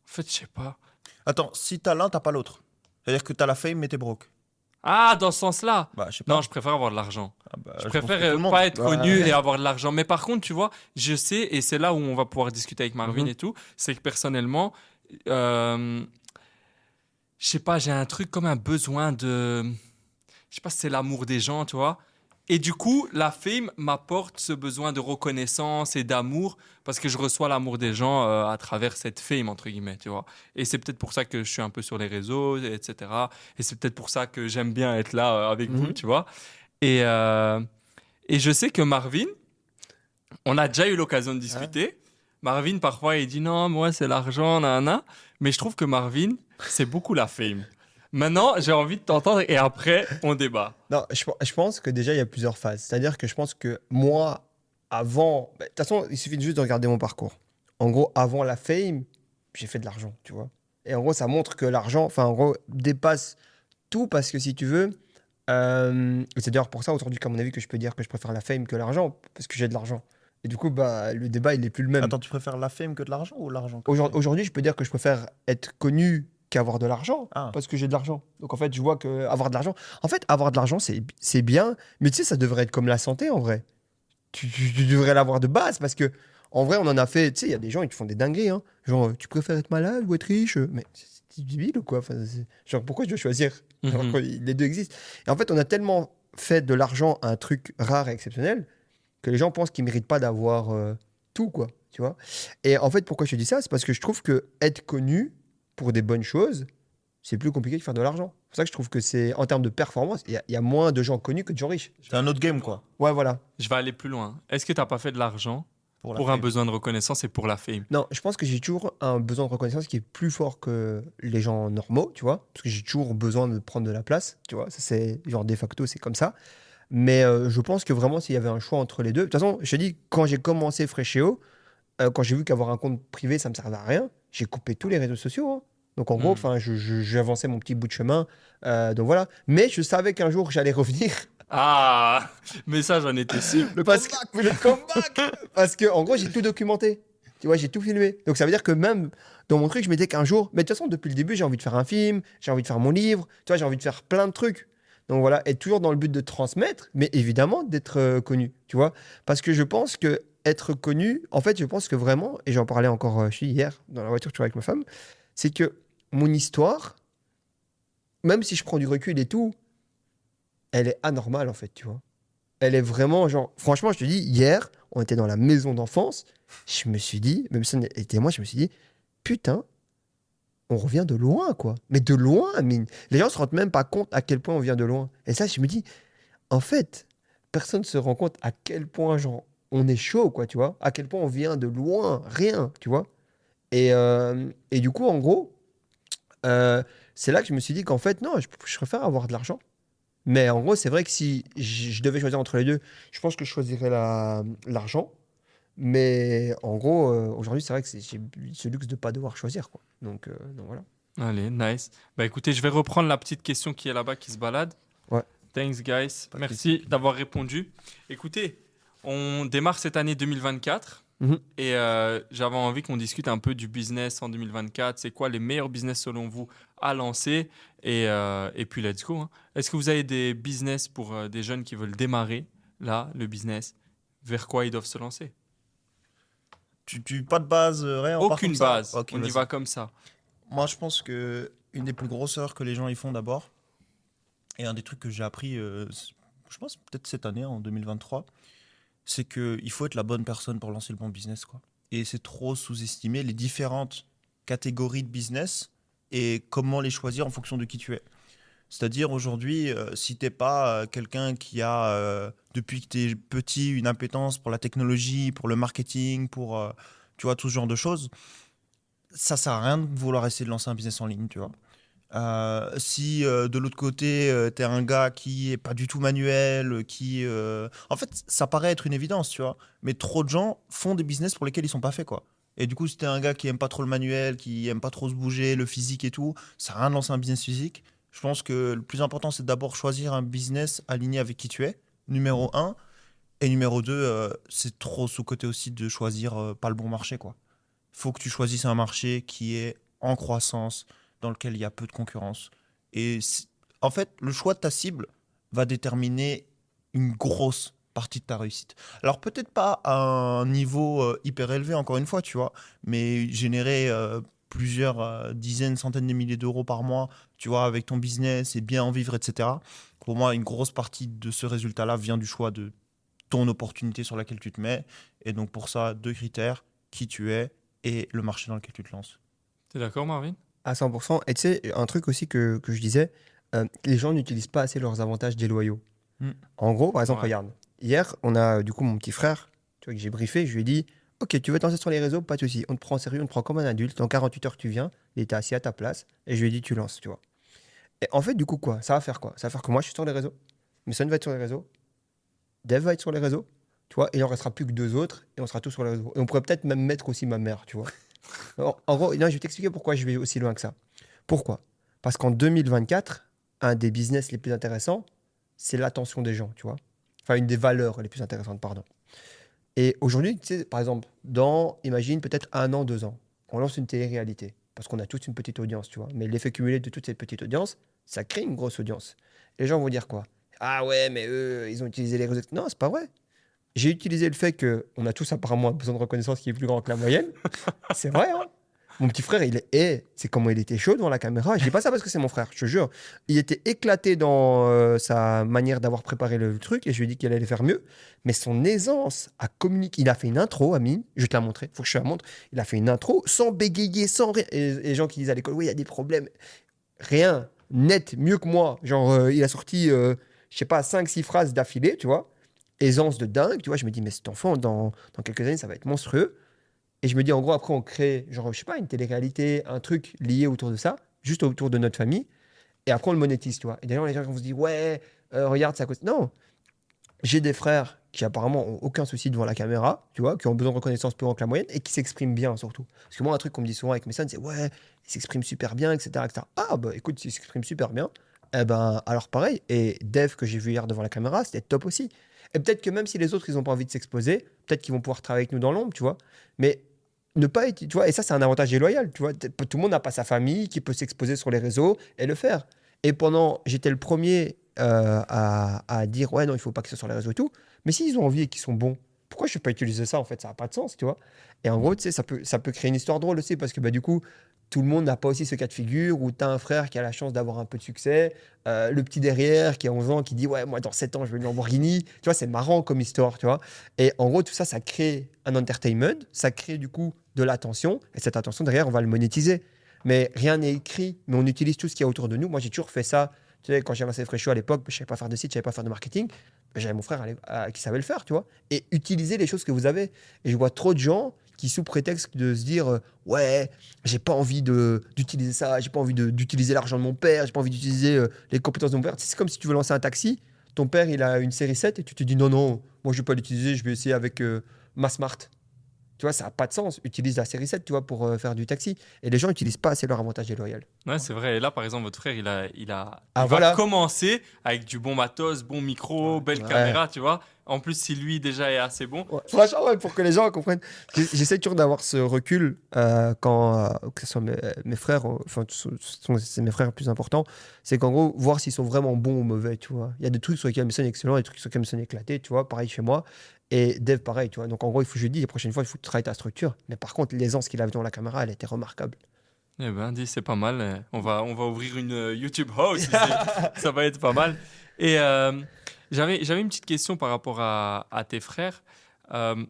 fait, je sais pas. Attends, si t'as l'un, t'as pas l'autre. C'est-à-dire que t'as la fame, mais t'es broke. Ah, dans ce sens-là Bah, je sais pas. Non, je préfère avoir de l'argent. Ah, bah, Je pense préfère pas être Ouais. connu et avoir de l'argent. Mais par contre, tu vois, je sais, et c'est là où on va pouvoir discuter avec Marvin Mhm. et tout, c'est que personnellement, euh, je sais pas, j'ai un truc comme un besoin de. Je sais pas si c'est l'amour des gens, tu vois. Et du coup, la fame m'apporte ce besoin de reconnaissance et d'amour parce que je reçois l'amour des gens euh, à travers cette fame, entre guillemets, tu vois. Et c'est peut-être pour ça que je suis un peu sur les réseaux, etc. Et c'est peut-être pour ça que j'aime bien être là euh, avec vous, Mhm. tu vois. Et, euh, et je sais que Marvin, on a déjà eu l'occasion de discuter. Marvin, parfois, il dit non, moi, c'est l'argent, nanana. Mais je trouve que Marvin, c'est beaucoup la fame. Maintenant, j'ai envie de t'entendre et après, on débat. Non, je, je pense que déjà, il y a plusieurs phases. C'est-à-dire que je pense que moi, avant. bah, De toute façon, il suffit juste de regarder mon parcours. En gros, avant la fame, j'ai fait de l'argent, tu vois. Et en gros, ça montre que l'argent, enfin, en gros, dépasse tout parce que si tu veux. euh, c'est d'ailleurs pour ça, aujourd'hui, qu'à mon avis, que je peux dire que je préfère la fame que l'argent, parce que j'ai de l'argent. Et du coup, bah, le débat, il n'est plus le même. Attends, tu préfères la fame que de l'argent ou l'argent Aujourd- Aujourd'hui, je peux dire que je préfère être connu qu'avoir de l'argent Ah. parce que j'ai de l'argent. Donc en fait, je vois que avoir de l'argent, en fait, avoir de l'argent, c'est bien, mais tu sais, ça devrait être comme la santé en vrai. Tu, tu- tu devrais l'avoir de base parce que en vrai, on en a fait. Tu sais, il y a des gens ils te font des dingueries. Hein. Genre, euh, tu préfères être malade ou être riche Mais c'est débile ou quoi? Enfin, Genre, pourquoi je dois choisir? Alors Mhm. que les deux existent. Et en fait, on a tellement fait de l'argent un truc rare et exceptionnel que les gens pensent qu'ils méritent pas d'avoir euh, tout, quoi. Tu vois? Et en fait, pourquoi je te dis ça? C'est parce que je trouve que être connu pour des bonnes choses, c'est plus compliqué de faire de l'argent. C'est pour ça que je trouve que c'est, en termes de performance, il y, a- il y a moins de gens connus que de gens riches. C'est un autre game, quoi. Ouais, voilà. Je vais aller plus loin. Est-ce que tu n'as pas fait de l'argent Pour, la pour un besoin de reconnaissance et pour la fame? Non, je pense que j'ai toujours un besoin de reconnaissance qui est plus fort que les gens normaux, tu vois, parce que j'ai toujours besoin de prendre de la place, tu vois. Ça, c'est genre de facto, c'est comme ça. Mais euh, je pense que vraiment, s'il y avait un choix entre les deux, de toute façon, je te dis, quand j'ai commencé Freshéo, euh, quand j'ai vu qu'avoir un compte privé, ça me servait à rien, j'ai coupé tous les réseaux sociaux. hein. Donc en gros, Mhm. enfin, je- je- j'avançais mon petit bout de chemin. euh, donc voilà. Mais je savais qu'un jour, j'allais revenir. Ah Mais ça, j'en étais sûr. Le parce que, le comeback Parce que, en gros, j'ai tout documenté. Tu vois, j'ai tout filmé. Donc, ça veut dire que même dans mon truc, je m'étais qu'un jour. Mais de toute façon, depuis le début, j'ai envie de faire un film, j'ai envie de faire mon livre, tu vois, j'ai envie de faire plein de trucs. Donc voilà, et toujours dans le but de transmettre, mais évidemment d'être euh, connu, tu vois. Parce que je pense que être connu, en fait, je pense que vraiment, et j'en parlais encore euh, je suis hier dans la voiture, tu vois, avec ma femme, c'est que mon histoire, même si je prends du recul et tout, elle est anormale, en fait, tu vois. Elle est vraiment, genre, franchement, je te dis, hier, on était dans la maison d'enfance, je me suis dit, même si on était moi, je me suis dit, putain, on revient de loin, quoi. Mais de loin, mine. Les gens se rendent même pas compte à quel point on vient de loin. Et ça, je me dis, en fait, personne se rend compte à quel point, genre, on est chaud, quoi, tu vois. À quel point on vient de loin, rien, tu vois. Et, euh, et du coup, en gros, euh, c'est là que je me suis dit qu'en fait, non, je, je préfère avoir de l'argent. Mais en gros, c'est vrai que si je, devais choisir entre les deux, je pense que je choisirais la- l'argent. Mais en gros, euh, aujourd'hui, c'est vrai que j'ai ce luxe de pas devoir choisir. Quoi. Donc, euh, donc voilà. Allez, nice. Bah écoutez, je vais reprendre la petite question qui est là-bas, qui se balade. Ouais. Thanks, guys. Pas Merci d'avoir répondu. Écoutez, on démarre cette année 2024. Mhm. Et euh, j'avais envie qu'on discute un peu du business en 2024. C'est quoi les meilleurs business selon vous à lancer? Et, euh, et puis, let's go. hein. Est-ce que vous avez des business pour euh, des jeunes qui veulent démarrer, là, le business? Vers quoi ils doivent se lancer? Tu, tu- pas de base, rien. Aucune base. On y va comme ça. Moi, je pense que une des plus grosses erreurs que les gens y font d'abord, et un des trucs que j'ai appris, euh, je pense peut-être cette année, en 2023, c'est qu'il faut être la bonne personne pour lancer le bon business. Quoi. Et c'est trop sous-estimer les différentes catégories de business et comment les choisir en fonction de qui tu es. C'est-à-dire aujourd'hui, euh, si t'es pas euh, quelqu'un qui a, euh, depuis que tu es petit, une impétence pour la technologie, pour le marketing, pour euh, tu vois, tout ce genre de choses, ça sert à rien de vouloir essayer de lancer un business en ligne, tu vois. Euh, si euh, de l'autre côté, euh, t'es un gars qui est pas du tout manuel, qui... euh, En fait, ça paraît être une évidence, tu vois. Mais trop de gens font des business pour lesquels ils sont pas faits, quoi. Et du coup, si t'es un gars qui aime pas trop le manuel, qui aime pas trop se bouger, le physique et tout, ça sert rien de lancer un business physique. Je pense que le plus important, c'est d'abord choisir un business aligné avec qui tu es, numéro un. Et numéro deux, c'est trop sous-côté aussi de choisir pas le bon marché, quoi faut que tu choisisses un marché qui est en croissance, dans lequel il y a peu de concurrence. Et en fait, le choix de ta cible va déterminer une grosse partie de ta réussite. Alors peut-être pas à un niveau euh, hyper élevé, encore une fois, tu vois, mais générer euh, plusieurs euh, dizaines, centaines de milliers d'euros par mois, tu vois, avec ton business et bien en vivre, etc. Pour moi, une grosse partie de ce résultat-là vient du choix de ton opportunité sur laquelle tu te mets. Et donc pour ça, deux critères, qui tu es et le marché dans lequel tu te lances. T'es d'accord, Marvin? À 100%. Et tu sais, un truc aussi que, que je disais, euh, les gens n'utilisent pas assez leurs avantages déloyaux. Hmm. En gros, par exemple, Ouais. regarde. Hier, on a du coup mon petit frère, tu vois, que j'ai briefé, je lui ai dit Ok, tu veux te lancer sur les réseaux? Pas de souci. On te prend en sérieux, on te prend comme un adulte. Dans 48 heures, tu viens, il était assis à ta place, et je lui ai dit Tu lances, tu vois. Et en fait, du coup, quoi? Ça va faire quoi? Ça va faire que moi, je suis sur les réseaux. Messon va être sur les réseaux. Dev va être sur les réseaux. Tu vois, et il en restera plus que deux autres, et on sera tous sur les réseaux. Et on pourrait peut-être même mettre aussi ma mère, tu vois. en, gros, je vais t'expliquer pourquoi je vais aussi loin que ça. Pourquoi? Parce qu'en 2024, un des business les plus intéressants, c'est l'attention des gens, tu vois. Enfin, une des valeurs les plus intéressantes, pardon. Et aujourd'hui, tu sais, par exemple, dans, imagine, peut-être un an, deux ans, on lance une télé-réalité. Parce qu'on a tous une petite audience, tu vois. Mais l'effet cumulé de toute cette petite audience, ça crée une grosse audience. Les gens vont dire quoi? Ah ouais, mais eux, ils ont utilisé les réseaux. Non, c'est pas vrai. J'ai utilisé le fait qu'on a tous apparemment un besoin de reconnaissance qui est plus grand que la moyenne. c'est vrai, hein Mon petit frère, il est. eh, c'est comment il était chaud devant la caméra. Je dis pas ça parce que c'est mon frère, je te jure. Il était éclaté dans euh, sa manière d'avoir préparé le truc et je lui ai dit qu'il allait faire mieux. Mais son aisance à communiquer. Il a fait une intro, Amine. Je vais te la montrer. Faut que je te la montre. Il a fait une intro sans bégayer, sans rien. Et et les gens qui disent à l'école, oui, il y a des problèmes. Rien. Net, mieux que moi. Genre, euh, il a sorti, euh, je sais pas, 5-6 phrases d'affilée, tu vois. Aisance de dingue, tu vois. Je me dis, mais cet enfant, dans, dans quelques années, ça va être monstrueux. Et je me dis, en gros, après, on crée, genre, je sais pas, une télé-réalité, un truc lié autour de ça, juste autour de notre famille. Et après, on le monétise, tu vois. Et d'ailleurs, les gens vont se dire, ouais, euh, regarde, ça coûte. Non. J'ai des frères qui apparemment ont aucun souci devant la caméra, tu vois, qui ont besoin de reconnaissance plus grand que la moyenne et qui s'expriment bien surtout. Parce que moi, un truc qu'on me dit souvent avec mes sons, c'est ouais, il s'exprime super bien, etc., etc. Ah, bah écoute, s'il s'exprime super bien, eh ben, alors pareil. Et Dev, que j'ai vu hier devant la caméra, c'était top aussi. Et peut-être que même si les autres, ils n'ont pas envie de s'exposer, peut-être qu'ils vont pouvoir travailler avec nous dans l'ombre, tu vois. Mais ne pas être, tu vois, et ça, c'est un avantage déloyal, tu vois. Tout le monde n'a pas sa famille qui peut s'exposer sur les réseaux et le faire. Et pendant, j'étais le premier euh, à, dire, ouais, non, il faut pas que ce soit sur les réseaux et tout. Mais s'ils ont envie et qu'ils sont bons, pourquoi je ne vais pas utiliser ça, en fait? Ça n'a pas de sens, tu vois. Et en gros, tu sais, ça peut, ça peut créer une histoire drôle aussi, parce que bah, du coup, tout le monde n'a pas aussi ce cas de figure où tu as un frère qui a la chance d'avoir un peu de succès, euh, le petit derrière qui a 11 ans qui dit Ouais, moi dans 7 ans je veux une Lamborghini. Tu vois, c'est marrant comme histoire, tu vois. Et en gros, tout ça, ça crée un entertainment, ça crée du coup de l'attention, et cette attention derrière, on va le monétiser. Mais rien n'est écrit, mais on utilise tout ce qu'il y a autour de nous. Moi, j'ai toujours fait ça. Tu sais, quand j'ai lancé Show à l'époque, je ne savais pas faire de site, je ne savais pas faire de marketing. J'avais mon frère qui savait le faire, tu vois. Et utiliser les choses que vous avez. Et je vois trop de gens qui, sous prétexte de se dire euh, Ouais, j'ai pas envie de- d'utiliser ça, j'ai pas envie de- d'utiliser l'argent de mon père, j'ai pas envie d'utiliser euh, les compétences de mon père. C'est comme si tu veux lancer un taxi, ton père il a une série 7 et tu te dis non, non, moi je vais pas l'utiliser, je vais essayer avec euh, ma Smart. Tu vois, ça n'a pas de sens. Utilise la série 7, tu vois, pour euh, faire du taxi. Et les gens n'utilisent pas assez leur avantage déloyal. Ouais, c'est vrai. Et là, par exemple, votre frère, il a, il a, Ah, il voilà. va commencer avec du bon matos, bon micro, belle Ouais. caméra, tu vois. En plus, si lui déjà est assez bon. Ouais. Franchement, ouais, pour que les gens comprennent. J'essaie toujours d'avoir ce recul euh, quand, euh, que ce soit mes, mes frères, euh, enfin, c'est mes frères les plus importants, c'est qu'en gros, voir s'ils sont vraiment bons ou mauvais, tu vois. Il y a des trucs sur lesquels ils sont excellents, des trucs sur lesquels ils sont éclatés, tu vois. Pareil chez moi. Et Dev, pareil, tu vois. Donc en gros, il faut que je dis, la prochaine fois, il faut travailles ta structure. Mais par contre, l'aisance qu'il avait dans la caméra, elle était remarquable. Eh ben, dis, c'est pas mal. On va, on va ouvrir une YouTube house. ça va être pas mal. Et euh, j'avais, j'avais une petite question par rapport à, tes frères. Euh,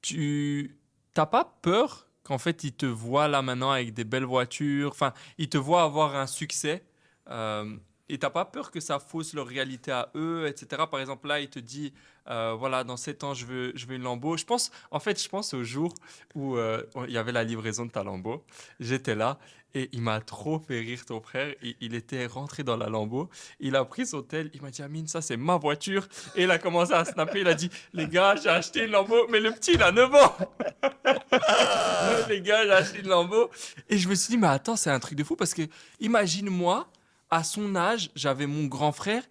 tu t'as pas peur qu'en fait ils te voient là maintenant avec des belles voitures, enfin ils te voient avoir un succès? Euh, et t'as pas peur que ça fausse leur réalité à eux, etc. Par exemple là il te dit euh, voilà dans 7 ans je veux je veux une Lambo. Je pense en fait je pense au jour où euh, il y avait la livraison de ta Lambo. J'étais là et il m'a trop fait rire ton frère. Il, était rentré dans la Lambo, il a pris son tel, il m'a dit Amine ça c'est ma voiture et il a commencé à snapper. Il a dit les gars j'ai acheté une Lambo mais le petit il a 9 ans. Les gars, j'ai acheté une Lambo. Et je me suis dit, mais attends, c'est un truc de fou parce que imagine-moi, à son âge, j'avais mon grand frère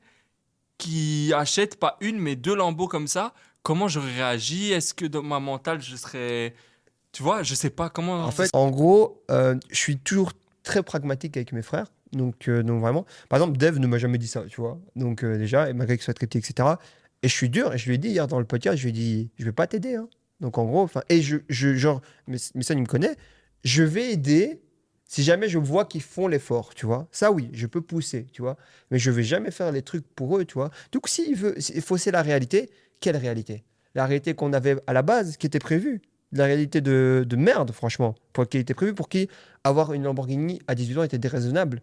qui achète pas une, mais deux Lambeaux comme ça. Comment j'aurais réagi Est-ce que dans ma mentale, je serais. Tu vois, je sais pas comment. En fait, en gros, euh, je suis toujours très pragmatique avec mes frères. Donc, euh, donc vraiment, par exemple, Dev ne m'a jamais dit ça, tu vois. Donc euh, déjà, et malgré qu'il soit cryptique, etc. Et je suis dur, et je lui ai dit hier dans le podcast, je lui ai dit, je vais pas t'aider. hein. Donc en gros, enfin, et je, je genre, mais, mais ça, il me connaît, je vais aider si jamais je vois qu'ils font l'effort, tu vois. Ça, oui, je peux pousser, tu vois. Mais je vais jamais faire les trucs pour eux, tu vois. Donc s'il veut fausser la réalité, quelle réalité? La réalité qu'on avait à la base, qui était prévue. La réalité de, de merde, franchement, pour qui était prévue, pour qui avoir une Lamborghini à 18 ans était déraisonnable.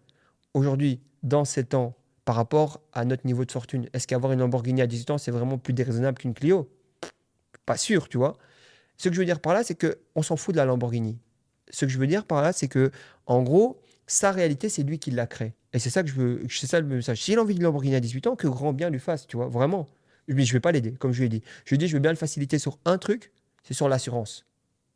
Aujourd'hui, dans 7 ans, par rapport à notre niveau de fortune, est-ce qu'avoir une Lamborghini à 18 ans, c'est vraiment plus déraisonnable qu'une Clio? Pas sûr, tu vois. Ce que je veux dire par là, c'est que on s'en fout de la Lamborghini. Ce que je veux dire par là, c'est que, en gros, sa réalité, c'est lui qui l'a créée. Et c'est ça que je veux, c'est ça le message. S'il a envie de Lamborghini à 18 ans, que grand bien lui fasse, tu vois, vraiment. Mais je vais pas l'aider, comme je lui ai dit. Je lui ai dit, je veux bien le faciliter sur un truc, c'est sur l'assurance.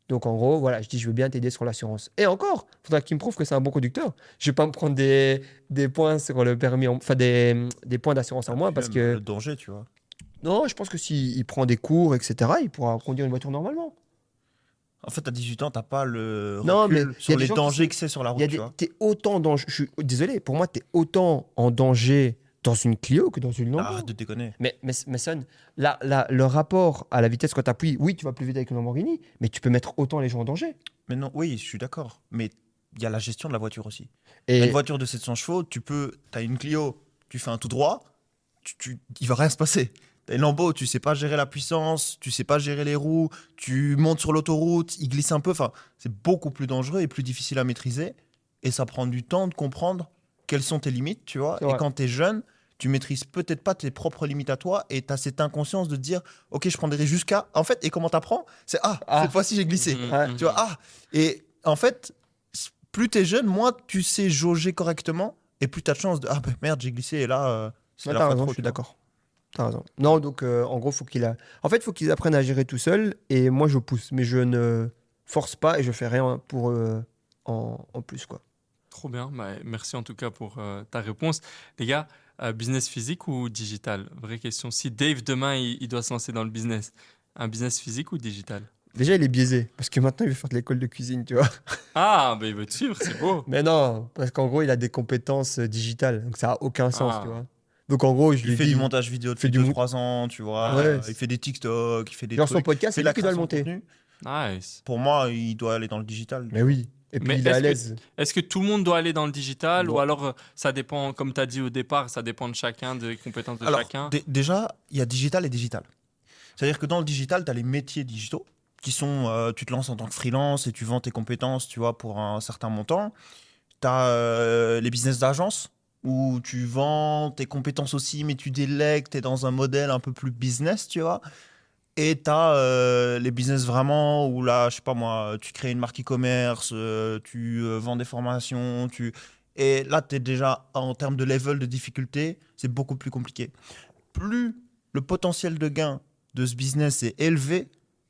Donc en gros, voilà, je dis, je veux bien t'aider sur l'assurance. Et encore, faudra qu'il me prouve que c'est un bon conducteur. Je vais pas me prendre des, des points sur le permis, en- enfin des, des points d'assurance en moins, parce que Le danger, tu vois. non, je pense que s'il il prend des cours, etc., il pourra conduire une voiture normalement. En fait, à 18 ans, t'as pas le Non, recul mais y a sur les qui dangers que c'est sur la route, tu des, t'es autant dans, je suis désolé, pour moi, tu es autant en danger dans une Clio que dans une Lambo. Arrête de déconner. Mais, mais, mais son, la- la- le rapport à la vitesse quand tu appuies, oui, tu vas plus vite avec une Lamborghini, mais tu peux mettre autant les gens en danger. Mais non, oui, je suis d'accord. Mais il y a la gestion de la voiture aussi. Et Une voiture de 700 chevaux, tu peux, t'as une Clio, tu fais un tout droit, tu, tu, il va rien se passer. Une Lambo, tu sais pas gérer la puissance, tu sais pas gérer les roues, tu montes sur l'autoroute, il glisse un peu. Enfin, c'est beaucoup plus dangereux et plus difficile à maîtriser. Et ça prend du temps de comprendre quelles sont tes limites, tu vois. Et vrai. quand tu es jeune, tu maîtrises peut-être pas tes propres limites à toi et tu as cette inconscience de dire, ok, je prendrai jusqu'à. En fait, et comment t'apprends? C'est ah, Ah. cette fois-ci j'ai glissé. Ouais. mhm. Tu vois, ah Et en fait, plus t'es jeune, moins tu sais jauger correctement et plus t'as de chance de ah ben merde, j'ai glissé et là, euh, c'est la trop, je suis tu d'accord. T'as raison. Non, donc euh, en gros, faut qu'il a. En fait, faut qu'ils apprennent à gérer tout seul. Et moi, je pousse, mais je ne force pas et je fais rien pour eux en, en plus, quoi. Trop bien. Bah, merci en tout cas pour euh, ta réponse. Les gars, euh, business physique ou digital? Vraie question. Si Dave demain il, il doit se lancer dans le business, un business physique ou digital? Déjà, il est biaisé parce que maintenant, il veut faire de l'école de cuisine, tu vois. Ah, bah, il veut te suivre, c'est beau. Mais non, parce qu'en gros, il a des compétences digitales, donc ça a aucun sens, Ah. tu vois. Donc en gros, je Il lui fait dis, du montage vidéo fait depuis du 2-3 ans, tu vois. Ouais. euh, il fait des TikTok, il fait des genre son trucs. podcast, C'est lui qui doit le monter. contenu. Nice. Pour moi, il doit aller dans le digital. Mais oui. Et puis Mais il est à est-ce que- l'aise. Est-ce que tout le monde doit aller dans le digital ou alors euh, ça dépend, comme tu as dit au départ, ça dépend de chacun, des compétences de Alors, chacun? dé- déjà, il y a digital et digital. C'est-à-dire que dans le digital, tu as les métiers digitaux qui sont, euh, tu te lances en tant que freelance et tu vends tes compétences, tu vois, pour un certain montant. Tu as les business d'agence où tu vends tes compétences aussi, mais tu délègues, tu es dans un modèle un peu plus business, tu vois. Et tu as les business vraiment où là, je sais pas moi, tu crées une marque e-commerce, euh, tu euh, vends des formations, tu... Et là, tu es déjà en termes de level de difficulté, c'est beaucoup plus compliqué. Plus le potentiel de gain de ce business est élevé,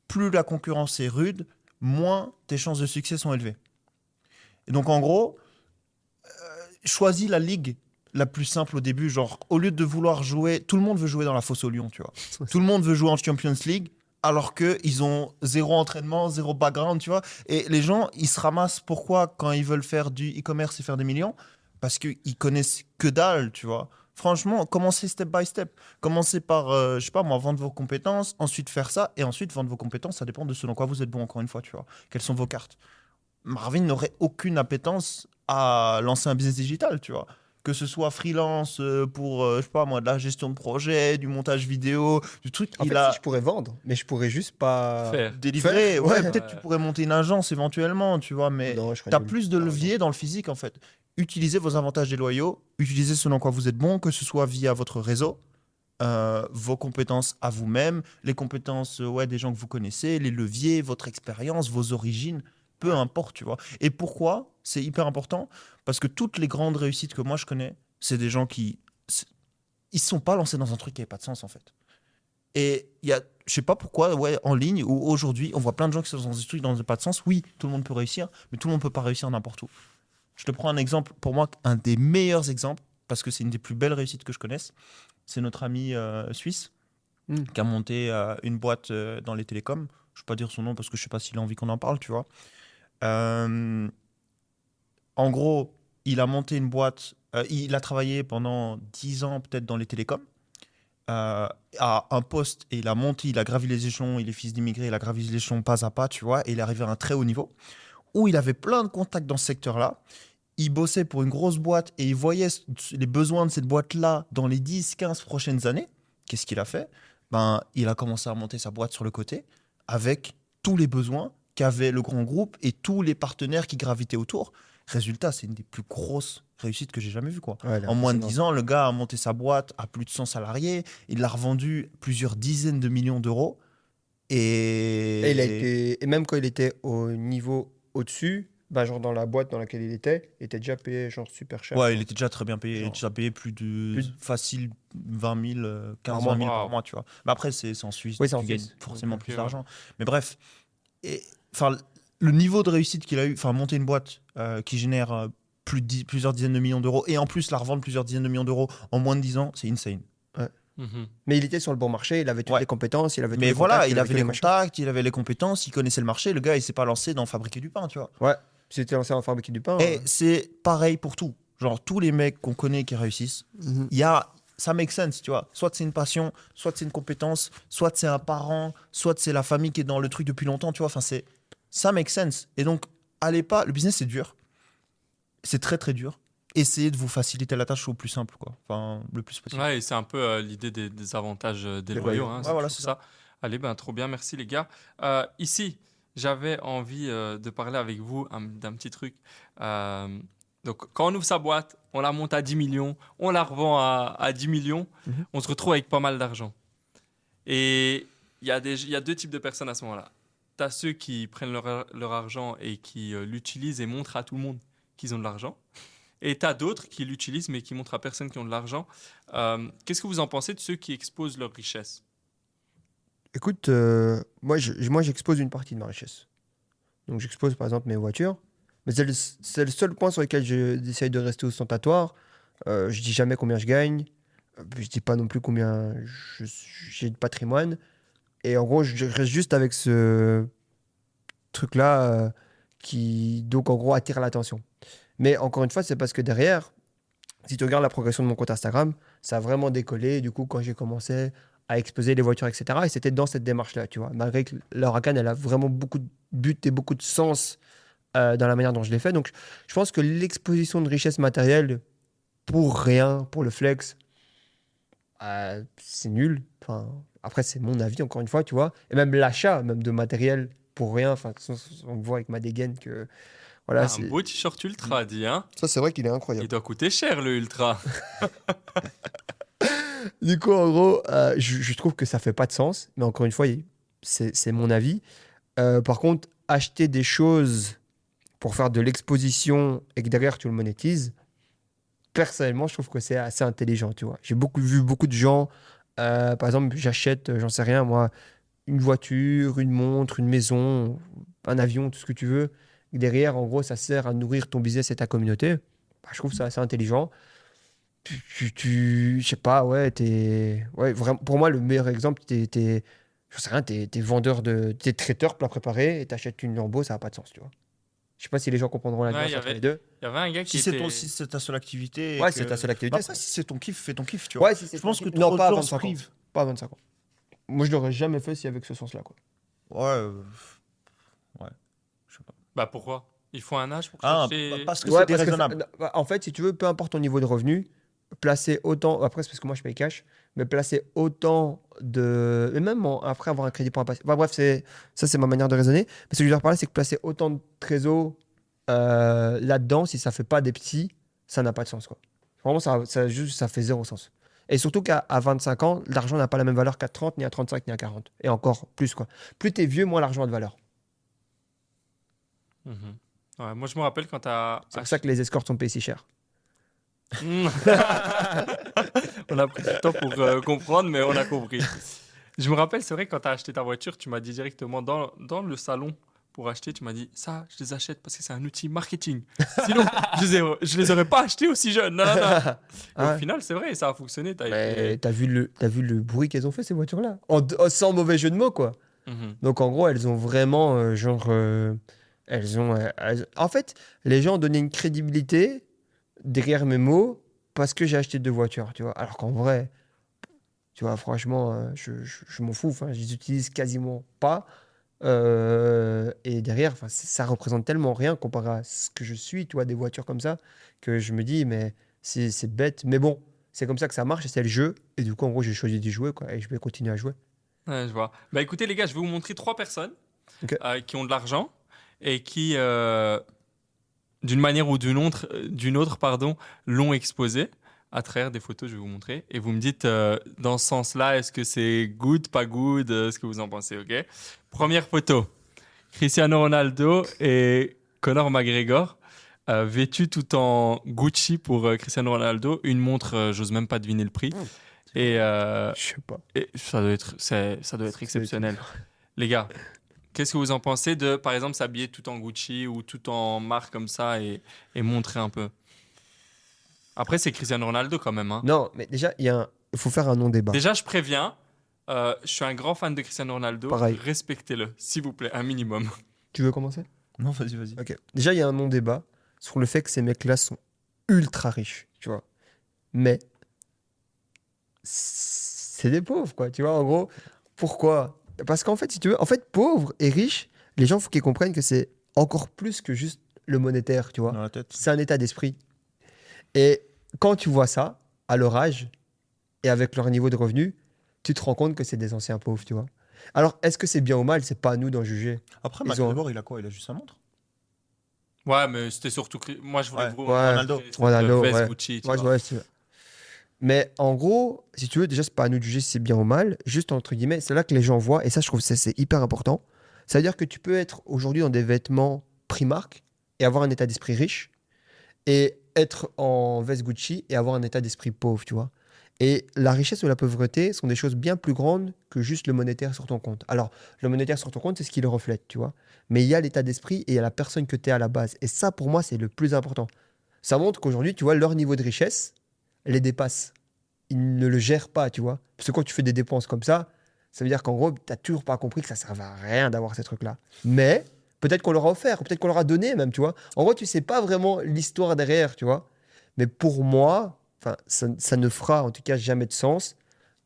plus la concurrence est rude moins tes chances de succès sont élevées. Et donc, en gros, euh, choisis la ligue la plus simple au début. Genre, au lieu de vouloir jouer, tout le monde veut jouer dans la fosse au lion, tu vois. Tout le monde veut jouer en Champions League, alors qu'ils ont zéro entraînement, zéro background, tu vois. Et les gens, ils se ramassent pourquoi quand ils veulent faire du e-commerce et faire des millions? Parce qu'ils connaissent que dalle, tu vois. Franchement, commencez step by step. Commencez par, euh, je sais pas moi, vendre vos compétences, ensuite faire ça, et ensuite vendre vos compétences. Ça dépend de ce dans quoi vous êtes bon, encore une fois, tu vois. Quelles sont vos cartes? Marvin n'aurait aucune appétence à lancer un business digital, tu vois que ce soit freelance euh, pour, euh, je sais pas moi, de la gestion de projet, du montage vidéo, du truc. En il fait, a si je pourrais vendre, mais je pourrais juste pas. Faire. délivré. Faire, Ouais, ouais. peut-être tu pourrais monter une agence éventuellement, tu vois, mais Non, je serais tu as plus de leviers dans le physique en fait. Utilisez vos avantages déloyaux, utilisez ce dans quoi vous êtes bon, que ce soit via votre réseau, euh, vos compétences à vous-même, les compétences ouais, des gens que vous connaissez, les leviers, votre expérience, vos origines, peu importe, tu vois. Et pourquoi c'est hyper important? Parce que toutes les grandes réussites que moi je connais, c'est des gens qui. Ils se sont pas lancés dans un truc qui n'avait pas de sens en fait. Et il y a, je sais pas pourquoi, ouais, en ligne ou aujourd'hui, on voit plein de gens qui sont dans des trucs qui n'ont pas de sens. Oui, tout le monde peut réussir, mais tout le monde peut pas réussir n'importe où. Je te prends un exemple, pour moi, un des meilleurs exemples, parce que c'est une des plus belles réussites que je connaisse. C'est notre ami euh, suisse Mm. qui a monté euh, une boîte euh, dans les télécoms. Je ne vais pas dire son nom parce que je sais pas s'il a envie qu'on en parle, tu vois. Euh, en gros, il a monté une boîte, euh, il a travaillé pendant 10 ans peut-être dans les télécoms, euh, à un poste, et il a monté, il a gravi les échelons, il est fils d'immigrés, il a gravi les échelons pas à pas, tu vois, et il est arrivé à un très haut niveau, où il avait plein de contacts dans ce secteur-là. Il bossait pour une grosse boîte et il voyait les besoins de cette boîte-là dans les 10-15 prochaines années. Qu'est-ce qu'il a fait? Ben, Il a commencé à monter sa boîte sur le côté avec tous les besoins qu'avait le grand groupe et tous les partenaires qui gravitaient autour. Résultat, c'est une des plus grosses réussites que j'ai jamais vues. Quoi. Ouais, là, En moins de c'est 10 ans, le gars a monté sa boîte à plus de 100 salariés. Il l'a revendu plusieurs dizaines de millions d'euros. Et... Et, il a été- et même quand il était au niveau au-dessus, bah, genre dans la boîte dans laquelle il était, il était déjà payé genre super cher. Ouais, il était déjà très bien payé. Il Genre- était déjà payé plus de, Plus de- facile 20 000, euh, 15 mois. 20 000 par mois, tu vois. Mais après, c'est en Suisse. Oui, en tu gagnes Suisse. forcément plus ouais. d'argent. Mais bref, et, enfin, le niveau de réussite qu'il a eu, enfin, monter une boîte euh, qui génère euh, plus de dix- plusieurs dizaines de millions d'euros et en plus la revendre plusieurs dizaines de millions d'euros en moins de 10 ans, c'est insane. Mhm. Mais il était sur le bon marché, il avait toutes Ouais. les compétences, il avait Mais les voilà, contacts, il avait tous les contacts, il avait les compétences, il connaissait le marché. Le gars, il s'est pas lancé dans fabriquer du pain, tu vois. Il s'était lancé en fabriquer du pain. Et euh, c'est pareil pour tout. Genre, tous les mecs qu'on connaît qui réussissent, mhm. il y a ça make sense, tu vois. Soit c'est une passion, soit c'est une compétence, soit c'est un parent, soit c'est la famille qui est dans le truc depuis longtemps, tu vois. Enfin, c'est ça make sense. Et donc, allez pas. Le business c'est dur, c'est très très dur. Essayez de vous faciliter la tâche au plus simple, quoi. Enfin, le plus possible. Ouais, et c'est un peu euh, l'idée des, des avantages euh, déloyaux. Déloyaux. Hein, Ouais, voilà, c'est ça. Allez, ben trop bien, merci les gars. Euh, ici, j'avais envie de parler avec vous un- d'un petit truc. Donc, quand on ouvre sa boîte, on la monte à 10 millions, on la revend à, à 10 millions, Mhm. on se retrouve avec pas mal d'argent. Et il y, a des- il y a deux types de personnes à ce moment-là. Tu as ceux qui prennent leur, leur argent et qui euh, l'utilisent et montrent à tout le monde qu'ils ont de l'argent. Et tu as d'autres qui l'utilisent mais qui montrent à personne qu'ils ont de l'argent. Euh, Qu'est-ce que vous en pensez de ceux qui exposent leur richesse? Écoute, euh, moi, je- moi, j'expose une partie de ma richesse. Donc, j'expose par exemple mes voitures. Mais c'est le, seul point sur lequel je- j'essaye de rester ostentatoire. Je dis jamais combien je gagne. Je dis pas non plus combien j'ai de patrimoine. Et en gros, je reste juste avec ce truc-là euh, qui, donc, en gros, attire l'attention. Mais encore une fois, c'est parce que derrière, si tu regardes la progression de mon compte Instagram, ça a vraiment décollé. Du coup, quand j'ai commencé à exposer les voitures, etc. Et c'était dans cette démarche-là, tu vois. Malgré que l'Huracan, elle a vraiment beaucoup de but et beaucoup de sens euh, dans la manière dont je l'ai fait. Donc, je pense que l'exposition de richesse matérielle pour rien, pour le flex, euh, c'est nul. Enfin, après, c'est mon avis, encore une fois, tu vois. Et même l'achat, même de matériel pour rien. Enfin, on voit avec ma dégaine que. Voilà, Ah, Un c'est- beau t-shirt ultra, dit, hein ça, c'est vrai qu'il est incroyable. Il doit coûter cher, le ultra. Du coup, en gros, euh, je, je trouve que ça fait pas de sens. Mais encore une fois, c'est mon avis. Euh, par contre, acheter des choses pour faire de l'exposition et que derrière tu le monétises, personnellement, je trouve que c'est assez intelligent, tu vois. J'ai beaucoup vu beaucoup de gens, euh, par exemple, j'achète, euh, j'en sais rien, moi, une voiture, une montre, une maison, un avion, tout ce que tu veux. Derrière, en gros, ça sert à nourrir ton business et ta communauté. Bah, je trouve ça assez intelligent. Tu, tu, je sais pas, ouais, t'es, ouais, vraiment, pour moi, le meilleur exemple, t'es, t'es, je sais rien, t'es, t'es vendeur de, t'es traiteur plat préparé et t'achètes une lambeau, ça n'a pas de sens, tu vois. Je sais pas si les gens comprendront la Ouais, différence il y entre avait- les deux. Il y avait un gars qui Si c'est était... si c'est ta seule activité. Ouais, que- c'est ta seule Bah activité. après, ça. si c'est ton kiff, fais ton kiff, tu vois. Ouais, si Je pense que non, pas à de gens se 25 ans. Pas à 25 ans. Moi, je l'aurais jamais fait si avec ce sens-là, quoi. Ouais. euh, Je sais pas. Bah pourquoi? Il faut un âge pour Ah, chercher... parce que Ouais, c'est parce que déraisonnable. fa- bah, en fait, si tu veux, peu importe ton niveau de revenu, placer autant. Après, c'est parce que moi, je paye cash, mais placer autant de. Et même en- après avoir un crédit pour un passé. Enfin, bref, c'est, ça, c'est ma manière de raisonner. Mais ce que je veux dire par là, c'est que placer autant de trésors euh, là-dedans, si ça fait pas des petits, ça n'a pas de sens. Quoi. Vraiment, ça, ça, juste, ça fait zéro sens. Et surtout qu'à à 25 ans, l'argent n'a pas la même valeur qu'à 30, ni à 35, ni à 40. Et encore plus. Quoi. Plus tu es vieux, moins l'argent a de valeur. Mhm. Ouais, moi, je me rappelle quand t'as... C'est pour ça que les escortes sont payés si cher. On a pris du temps pour euh, comprendre, mais on a compris. Je me rappelle, c'est vrai, quand tu as acheté ta voiture, tu m'as dit directement dans, dans le salon pour acheter, tu m'as dit ça, je les achète parce que c'est un outil marketing. Sinon, je les, ai- je les aurais pas achetés aussi jeunes. Non, non, non. Et Ah. Au final, c'est vrai, ça a fonctionné. t'as été- vu, le, t'as vu le bruit qu'elles ont fait, ces voitures-là? Oh, Sans mauvais jeu de mots, quoi. Mhm. Donc, en gros, elles ont vraiment, euh, genre... euh, elles ont... euh, elles- En fait, les gens ont donné une crédibilité derrière mes mots parce que j'ai acheté deux voitures, tu vois. Alors qu'en vrai, tu vois, franchement, euh, je, je- je m'en fous. Enfin, je les utilise quasiment pas. Euh, et derrière, enfin, ça représente tellement rien comparé à ce que je suis, tu vois, des voitures comme ça, que je me dis, mais c'est bête. Mais bon, c'est comme ça que ça marche, c'est le jeu. Et du coup, en gros, j'ai choisi d'y jouer, quoi, et je vais continuer à jouer. Ouais, je vois. Bah écoutez, les gars, je vais vous montrer trois personnes euh, qui ont de l'argent et qui, euh, d'une manière ou d'une autre, euh, d'une autre pardon, l'ont exposé à travers des photos. Je vais vous montrer. Et vous me dites, euh, dans ce sens-là, est-ce que c'est good, pas good, euh, ce que vous en pensez, ok? Première photo. Cristiano Ronaldo et Conor McGregor. euh, vêtus tout en Gucci pour Cristiano Ronaldo, une montre, j'ose même pas deviner le prix. Et, euh, Je sais pas. et ça doit être, ça doit être exceptionnel. Les gars, qu'est-ce que vous en pensez de, par exemple, s'habiller tout en Gucci ou tout en marque comme ça et, et montrer un peu? Après, c'est Cristiano Ronaldo quand même. hein. Non, mais déjà, un- il faut faire un non-débat. Déjà, je préviens, euh, je suis un grand fan de Cristiano Ronaldo. Pareil. Respectez-le, s'il vous plaît, un minimum. Tu veux commencer? Non, vas-y, vas-y. Ok. Déjà, il y a un non-débat sur le fait que ces mecs-là sont ultra riches, tu vois. Mais c'est des pauvres, quoi. Tu vois, en gros, pourquoi Parce qu'en fait, si tu veux, en fait, pauvres et riches, les gens, faut qu'ils comprennent que c'est encore plus que juste le monétaire, tu vois. Dans la tête. C'est un état d'esprit. Et quand tu vois ça, à leur âge et avec leur niveau de revenu, tu te rends compte que c'est des anciens pauvres, tu vois. Alors, est-ce que c'est bien ou mal? C'est pas à nous d'en juger. Après, Ils ont- il a quoi? Il a juste sa montre Ouais, mais c'était surtout. Moi, je voulais Ouais. vous. Ouais. Ronaldo. Ronaldo, Veste ouais. Gucci, tu Moi, je vois. Mais en gros, si tu veux, déjà, c'est pas à nous juger si c'est bien ou mal. Juste entre guillemets, c'est là que les gens voient, et ça, je trouve que c'est- hyper important. Ça veut dire que tu peux être aujourd'hui dans des vêtements Primark et avoir un état d'esprit riche, et être en veste Gucci et avoir un état d'esprit pauvre, tu vois. Et la richesse ou la pauvreté sont des choses bien plus grandes que juste le monétaire sur ton compte. Alors, le monétaire sur ton compte, c'est ce qui le reflète, tu vois. Mais il y a l'état d'esprit et il y a la personne que tu es à la base. Et ça, pour moi, c'est le plus important. Ça montre qu'aujourd'hui, tu vois, leur niveau de richesse les dépasse. Ne le gèrent pas, tu vois. Parce que quand tu fais des dépenses comme ça, ça veut dire qu'en gros, tu n'as toujours pas compris que ça ne servait à rien d'avoir ces trucs-là. Mais peut-être qu'on leur a offert, peut-être qu'on leur a donné même, tu vois. En gros, tu sais pas vraiment l'histoire derrière, tu vois. Mais pour moi, ça, ça ne fera en tout cas jamais de sens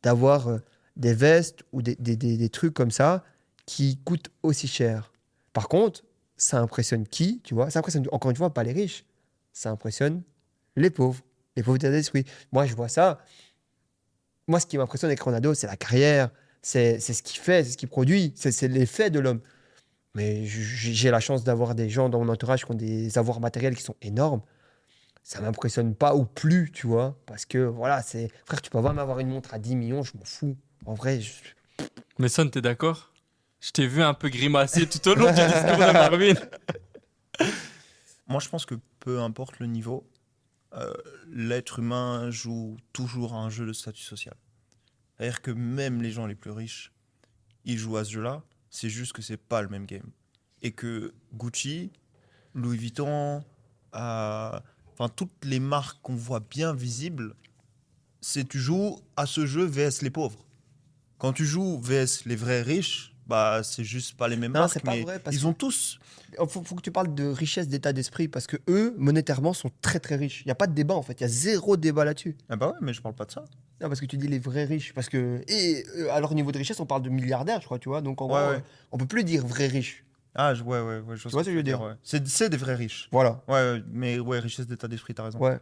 d'avoir euh, des vestes ou des, des- des- trucs comme ça qui coûtent aussi cher. Par contre, ça impressionne qui, tu vois? Ça impressionne encore une fois pas les riches, ça impressionne les pauvres, les pauvres d'esprit. Moi, je vois ça. Moi, ce qui m'impressionne avec Ronaldo, c'est la carrière, c'est c'est ce qu'il fait, c'est ce qu'il produit, c'est c'est l'effet de l'homme. Mais j'ai la chance d'avoir des gens dans mon entourage qui ont des avoirs matériels qui sont énormes. Ça m'impressionne pas ou plus, tu vois. Parce que voilà, c'est. Frère, tu peux vraiment avoir une montre à 10 millions, je m'en fous. En vrai, je- Mais Son, t'es d'accord? Je t'ai vu un peu grimacer tout au long du discours de Marvin. Moi, je pense que peu importe le niveau, euh, l'être humain joue toujours à un jeu de statut social. C'est-à-dire que même les gens les plus riches, ils jouent à ce jeu-là. C'est juste que c'est pas le même game. et que Gucci, Louis Vuitton, euh, enfin toutes les marques qu'on voit bien visibles, c'est tu joues à ce jeu VS les pauvres. Quand tu joues VS les vrais riches, bah c'est juste pas les mêmes Non, marques, pas mais vrai, parce ils ont tous. Il faut, faut que tu parles de richesse d'état d'esprit parce que eux, monétairement, sont très très riches. Il n'y a pas de débat en fait. Il y a zéro débat là-dessus. Ah bah ouais, mais je parle pas de ça. Non, parce que tu dis les vrais riches. Parce que. Et euh, à leur niveau de richesse, on parle de milliardaires, je crois, tu vois. Donc en Ouais, gros, ouais. on peut plus dire vrais riches. Ah je- ouais ouais ouais. Je Tu vois ce que je veux dire ouais. C'est des vrais riches. Voilà. Ouais, mais ouais richesse d'état d'esprit, t'as raison. Ouais.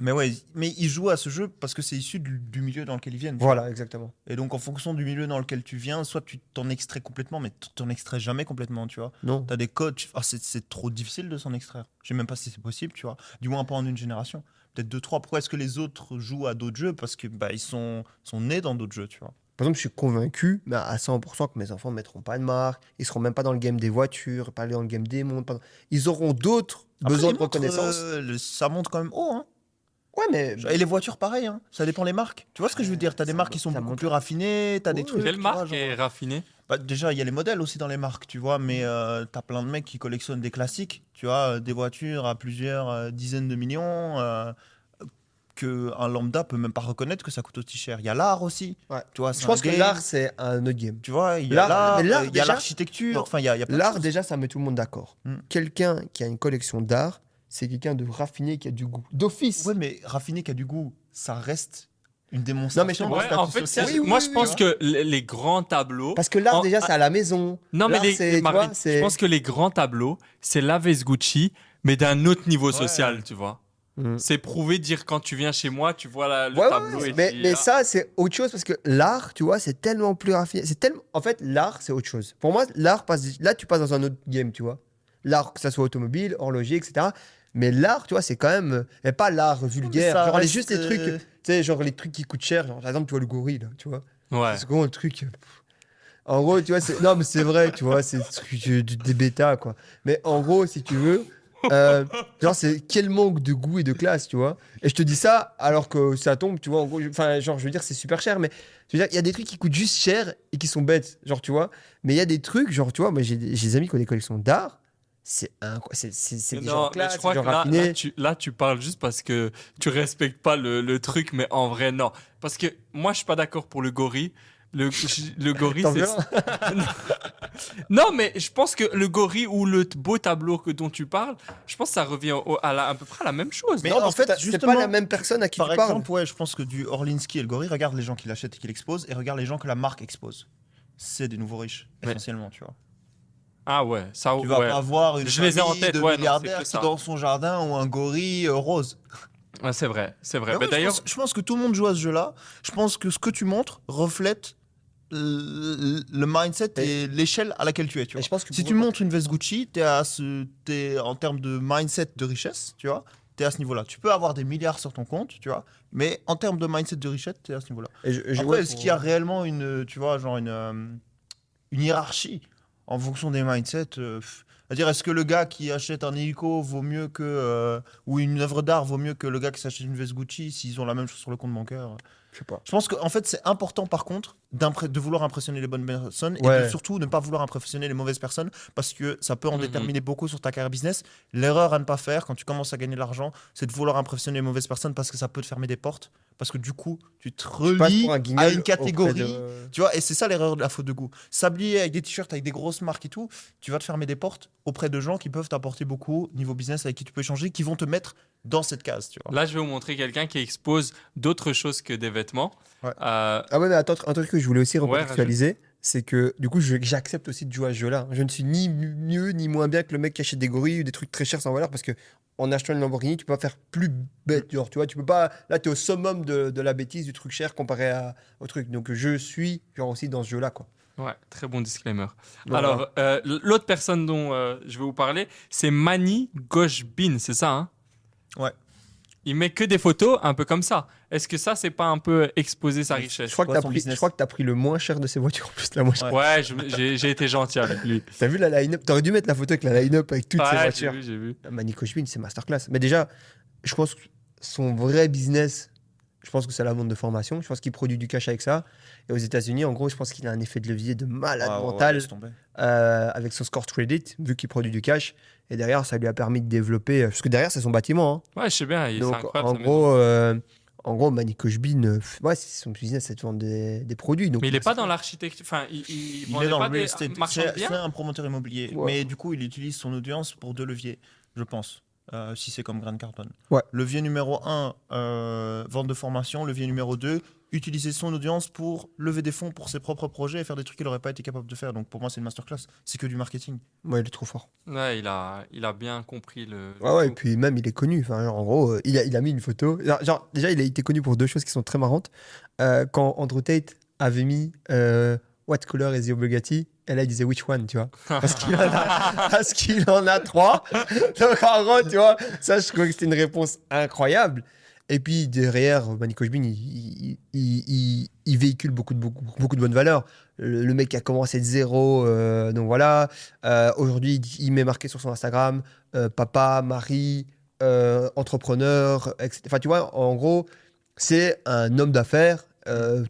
Mais ouais, mais ils jouent à ce jeu parce que c'est issu du, du milieu dans lequel ils viennent. Voilà, exactement. Et donc, en fonction du milieu dans lequel tu viens, soit tu t'en extrais complètement, mais tu t'en extrais jamais complètement, tu vois. Non. T'as des codes, tu- ah, c'est c'est trop difficile de s'en extraire. Je sais même pas si c'est possible, tu vois. Du moins pas en une génération. Peut-être deux, trois. Pourquoi est-ce que les autres jouent à d'autres jeux? Parce que bah, ils sont, sont nés dans d'autres jeux, tu vois. Par exemple, je suis convaincu mais à 100% que mes enfants ne mettront pas de marque. Ils seront même pas dans le game des voitures, pas dans le game des pas dans- Ils auront d'autres besoins de reconnaissance. euh, le- ça monte quand même haut, hein. Ouais, mais. Et les voitures, pareil, hein. Ça dépend les marques. Tu vois ce que je veux dire? T'as des marques qui sont beaucoup plus raffinées, t'as des trucs. Quelle vois, marque est raffinée? Bah, déjà, il y a les modèles aussi dans les marques, tu vois, mais euh, t'as plein de mecs qui collectionnent des classiques, tu vois, euh, des voitures à plusieurs euh, dizaines de millions, euh, que un lambda peut même pas reconnaître que ça coûte aussi cher. Il y a l'art aussi, Ouais. tu vois. Je c'est pense que game, l'art, c'est un autre game. tu vois, il y a L'art- euh, il y a l'architecture, enfin, il y a, il y a plein de L'art, déjà, ça met tout le monde d'accord. Mm. Quelqu'un qui a une collection d'art, c'est quelqu'un de raffiné qui a du goût. D'office. Ouais, mais raffiné qui a du goût, ça reste une démonstration. Non, mais je Ouais, statut en fait, Oui, oui, moi oui, je pense oui. que les, grands tableaux. Parce que l'art, En- déjà, c'est à la maison. Non, mais les, c'est- tu Marie, vois, c'est- je pense que les grands tableaux, c'est la Gucci, mais d'un autre niveau Ouais. social, tu vois. Mm. C'est prouvé dire quand tu viens chez moi, tu vois la- le Ouais, tableau ouais, et mais ah. ça, c'est autre chose parce que l'art, tu vois, c'est tellement plus raffiné. C'est tellement... En fait, l'art, c'est autre chose. Pour moi, l'art passe. Là, tu passes dans un autre game, tu vois. L'art, que ça soit automobile, horloger, etc. Mais l'art, tu vois, c'est quand même. Et pas l'art vulgaire. ça genre, les, reste, juste les trucs. euh, Tu sais, genre les trucs qui coûtent cher. Genre, par exemple, tu vois le gorille, là, tu vois. Ouais. C'est comment le truc euh. En gros, tu vois, c'est... non, mais c'est vrai, tu vois, c'est euh, du- des bêtas, quoi. Mais en gros, si tu veux, euh, genre, c'est quel manque de goût et de classe, tu vois. Et je te dis ça alors que ça tombe, tu vois, en gros, enfin, genre, je veux dire, c'est super cher, mais je veux dire, il y a des trucs qui coûtent juste cher et qui sont bêtes, genre, tu vois. Mais il y a des trucs, genre, tu vois, moi, j'ai des amis qui ont des collections d'art, c'est un, c'est, c'est, c'est des Non, gens mais classe, je crois des que gens là, là, tu, là, tu parles juste parce que tu respectes pas le, le truc, mais en vrai, non. Parce que moi, je suis pas d'accord pour le gorille. Le, le gorille, c'est. Non, mais je pense que le gorille ou le beau tableau que, dont tu parles, je pense que ça revient au- à, la- à peu près à la même chose. Mais Non, en fait, c'est pas la même personne à qui Par tu parles. exemple, ouais, je pense que du Orlinski et le gorille, regarde les gens qui l'achètent et qui l'exposent, et regarde les gens que la marque expose. C'est des nouveaux riches, Ouais. essentiellement, tu vois. Ah ouais, ça Tu vas ouais. pas une Je les ai en tête, de ouais, milliardaires qui dans son jardin ou un gorille euh, rose. Ouais, c'est vrai, c'est vrai. Mais Mais ouais, je, D'ailleurs, pense, je pense que tout le monde joue à ce jeu-là. Je pense que ce que tu montres reflète le, le mindset et, l'échelle à laquelle tu es. Tu vois. Et je pense que Si tu montres une veste Gucci, t'es à ce, t'es en termes de mindset de richesse, tu vois. T'es à ce niveau-là. Tu peux avoir des milliards sur ton compte, tu vois. Mais en termes de mindset de richesse, t'es à ce niveau-là. Et je- je- Après, est-ce pour- qu'il y a réellement une, tu vois, genre une, euh, une hiérarchie en fonction des mindsets euh, pff. C'est-à-dire, est-ce que le gars qui achète un hélico vaut mieux que. euh, ou une œuvre d'art vaut mieux que le gars qui s'achète une veste Gucci s'ils ont la même chose sur le compte bancaire? Je sais pas. Je pense qu'en fait, c'est important par contre de vouloir impressionner les bonnes personnes et Ouais. de surtout ne pas vouloir impressionner les mauvaises personnes parce que ça peut en Mhm. déterminer beaucoup sur ta carrière business. L'erreur à ne pas faire quand tu commences à gagner de l'argent, c'est de vouloir impressionner les mauvaises personnes parce que ça peut te fermer des portes. Parce que du coup, tu te relis un à une catégorie. de- Tu vois, et c'est ça l'erreur de la faute de goût. S'habiller avec des t-shirts, avec des grosses marques et tout, tu vas te fermer des portes auprès de gens qui peuvent t'apporter beaucoup niveau business avec qui tu peux échanger, qui vont te mettre dans cette case, tu vois. là, je vais vous montrer quelqu'un qui expose d'autres choses que des vêtements. Ouais. Euh, Ah ouais, mais attends, un truc que je voulais aussi Ouais, recontextualiser, c'est que du coup, j'accepte aussi de jouer à ce jeu-là. Je ne suis ni mieux ni moins bien que le mec qui achète des gorilles ou des trucs très chers sans valeur parce que en achetant une Lamborghini, tu peux pas faire plus bête. Genre, tu vois, tu peux pas. Là, tu es au summum de, de la bêtise du truc cher comparé à, au truc. Donc, je suis genre aussi dans ce jeu-là, quoi. ouais, très bon disclaimer. Voilà. Alors, euh, l'autre personne dont euh, je vais vous parler, c'est Mani Goshbin, c'est ça, hein? Ouais. Il met que des photos un peu comme ça. Est-ce que ça, c'est pas un peu exposer sa richesse? je crois que tu as pris, business. je crois que t'as pris le moins cher de ces voitures en plus, la moins chère. Ouais, j'ai été gentil avec lui. T'as vu la line-up? T'aurais dû mettre la photo avec la line-up avec toutes ces Ouais, j'ai voitures. vu, j'ai vu. Manny Kochbin, c'est masterclass. Mais déjà, je pense que son vrai business, Je pense que c'est la vente de formation. Je pense qu'il produit du cash avec ça. Et aux États-Unis, en gros, je pense qu'il a un effet de levier de malade Ah, ouais, mental euh, avec son score credit, vu qu'il produit du cash. Et derrière, ça lui a permis de développer. euh, Parce que derrière, c'est son bâtiment. hein. Ouais, je sais bien, il- Donc, incroyable. en gros, euh, en gros, Manny Kochbin, euh, ouais, c'est son business, c'est de vendre des, des produits. Donc, Mais il est pas dans l'architecture. Enfin, il, il, Il vendait est dans pas le real estate. C'est un promoteur immobilier. Ouais. Mais du coup, il utilise son audience pour deux leviers, je pense. Euh, si c'est comme Grant Cardone. Ouais. Levier numéro 1, vente de formation. Levier numéro 2, utiliser son audience pour lever des fonds pour ses propres projets et faire des trucs qu'il n'aurait pas été capable de faire. Donc pour moi, c'est une masterclass. C'est que du marketing. Ouais, il est trop fort. Ouais, il a, il a bien compris le. le Ouais, ouais, et puis même, il est connu. Enfin, genre, en gros, euh, il, a, il a mis une photo. Genre, déjà, il a été connu pour deux choses qui sont très marrantes. Euh, quand Andrew Tate avait mis euh, What color is your Bugatti Et là, il disait Which one, tu vois Parce qu'il en, a- en trois. Donc, en gros, tu vois, ça, je trouvais que c'était une réponse incroyable. Et puis, derrière, Manny Kochbin, il, il, il- il- il véhicule beaucoup de, beaucoup, beaucoup de bonnes valeurs. Le, le mec a commencé de zéro, euh, donc voilà. Euh, Aujourd'hui, il, met marqué sur son Instagram euh, papa, mari, entrepreneur, etc. Enfin, tu vois, en gros, c'est un homme d'affaires,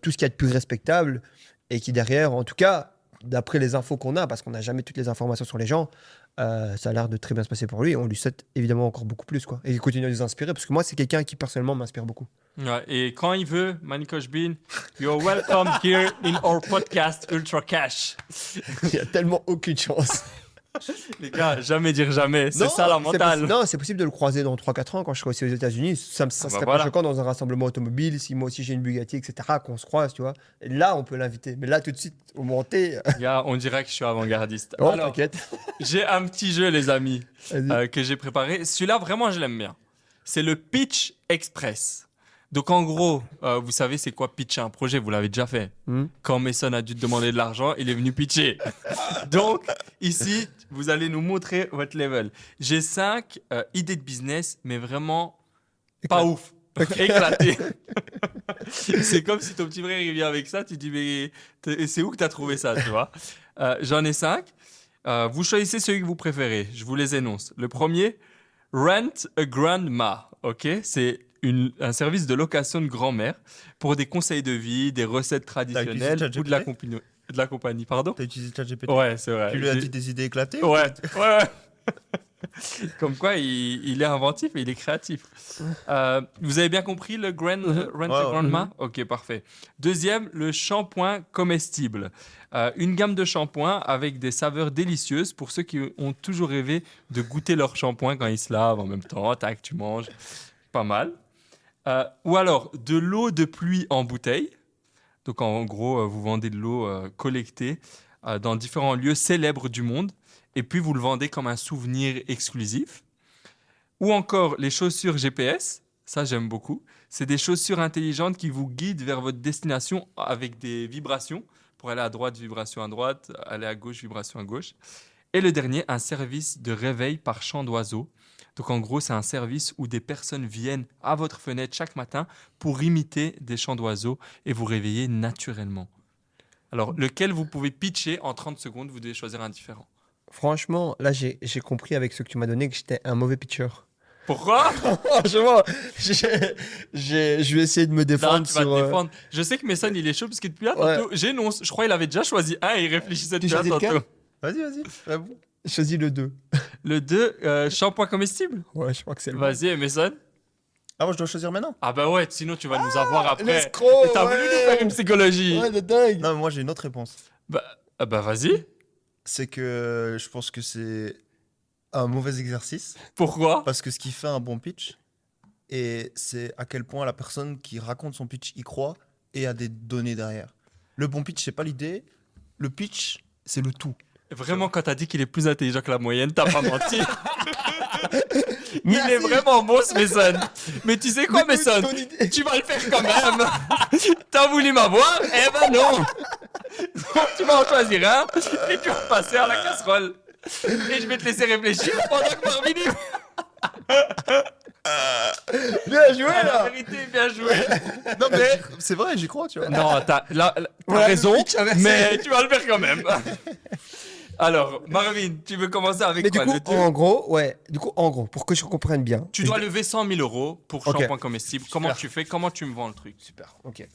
tout ce qu'il y a de plus respectable, et qui derrière, en tout cas, d'après les infos qu'on a, parce qu'on n'a jamais toutes les informations sur les gens, euh, ça a l'air de très bien se passer pour lui. Et on lui souhaite évidemment encore beaucoup plus, quoi. Et il continue à nous inspirer, parce que moi, c'est quelqu'un qui personnellement m'inspire beaucoup. Ouais, et quand il veut, Manny Kochbin, you're welcome here in our podcast Ultra Cash. il n'y a tellement aucune chance. Les gars, jamais dire jamais. C'est ça la mentale. Non, c'est possible de le croiser dans 3-4 ans quand je serai aussi aux États-Unis. Ça, me- ça Ah bah serait voilà. pas choquant dans un rassemblement automobile, si moi aussi j'ai une Bugatti, etc., qu'on se croise, tu vois. Et là, on peut l'inviter. Mais là, tout de suite, au monté. Gars, on dirait que je suis avant-gardiste. Oh, Alors, t'inquiète. j'ai un petit jeu, les amis, euh, que j'ai préparé. Celui-là, vraiment, je l'aime bien. C'est le Pitch Express. Donc, en gros, euh, vous savez, c'est quoi pitcher un projet? Vous l'avez déjà fait. Hmm. Quand Mason a dû te demander de l'argent, il est venu pitcher. Donc, ici, vous allez nous montrer votre level. J'ai cinq euh, idées de business, mais vraiment pas ouf. Éclaté. c'est comme si ton petit frère il vient avec ça, tu dis mais c'est où que tu as trouvé ça, tu vois? Euh, J'en ai cinq. Vous choisissez celui que vous préférez. Je vous les énonce. Le premier, Rent a Grandma. Ok, c'est une- un service de location de grand-mère pour des conseils de vie, des recettes traditionnelles ou de la, compagnie, de la compagnie. Pardon? T'as utilisé ChatGPT? Ouais, c'est vrai. Tu lui as dit des idées éclatées Ouais, ouais, ouais. Comme quoi, il, il est inventif et il est créatif. Euh, vous avez bien compris le grand, euh, Rent. Grandma? Ok, parfait. Deuxième, le shampoing comestible. Euh, une gamme de shampoings avec des saveurs délicieuses pour ceux qui ont toujours rêvé de goûter leur shampoing quand ils se lavent en même temps. Tac, tu manges. Pas mal. Euh, ou alors, de l'eau de pluie en bouteille. Donc, en gros, euh, vous vendez de l'eau euh, collectée dans différents lieux célèbres du monde et puis vous le vendez comme un souvenir exclusif. Ou encore les chaussures GPS, ça j'aime beaucoup. C'est des chaussures intelligentes qui vous guident vers votre destination avec des vibrations pour aller à droite, vibration à droite, aller à gauche, vibration à gauche. Et le dernier, un service de réveil par chant d'oiseau. Donc en gros, c'est un service où des personnes viennent à votre fenêtre chaque matin pour imiter des chants d'oiseaux et vous réveiller naturellement. Alors, lequel vous pouvez pitcher en 30 secondes, vous devez choisir un différent. Franchement, là, j'ai compris avec ce que tu m'as donné que j'étais un mauvais pitcher. Pourquoi? Franchement, je vais essayer de me Là, défendre tu vas sur. te euh, défendre. Je sais que Mason, il est chaud parce que depuis là, Ouais. j'énonce. Je crois qu'il avait déjà choisi un et il réfléchissait lequel tantôt. Vas-y, vas-y. Choisis le 2. Le 2, euh, shampoing comestible? Ouais, je crois que c'est le Vas-y, Mason. Ah, moi, je dois choisir maintenant Ah bah ouais, sinon tu vas nous avoir après. L'escroc T'as voulu nous faire une psychologie. Ouais, de dingue Non, mais moi, j'ai une autre réponse. Bah, ah bah vas-y. C'est que je pense que c'est un mauvais exercice. Pourquoi? Parce que ce qui fait un bon pitch, et c'est à quel point la personne qui raconte son pitch y croit et a des données derrière. Le bon pitch, c'est pas l'idée. Le pitch, c'est le tout. Vraiment, quand t'as dit qu'il est plus intelligent que la moyenne, t'as pas menti. Il Merci. est vraiment bon ce Mason. Mais tu sais quoi, Mason Tu vas le faire quand même. T'as voulu m'avoir? Eh ben non. Donc tu vas en choisir un et tu vas passer à la casserole. Et je vais te laisser réfléchir pendant que Marvin Bien joué Ah, la là vérité, bien joué. Non, mais c'est vrai, j'y crois, tu vois. Non, t'as là, là, t'as Ouais, raison, mais tu vas le faire quand même. Alors, Marvin, tu veux commencer avec Mais du quoi coup, le deux en gros, ouais, du coup, en gros, pour que je comprenne bien. Tu dois lever 100 000 euros pour shampoing comestible. Comment tu fais? Comment tu me vends le truc? Super, ok.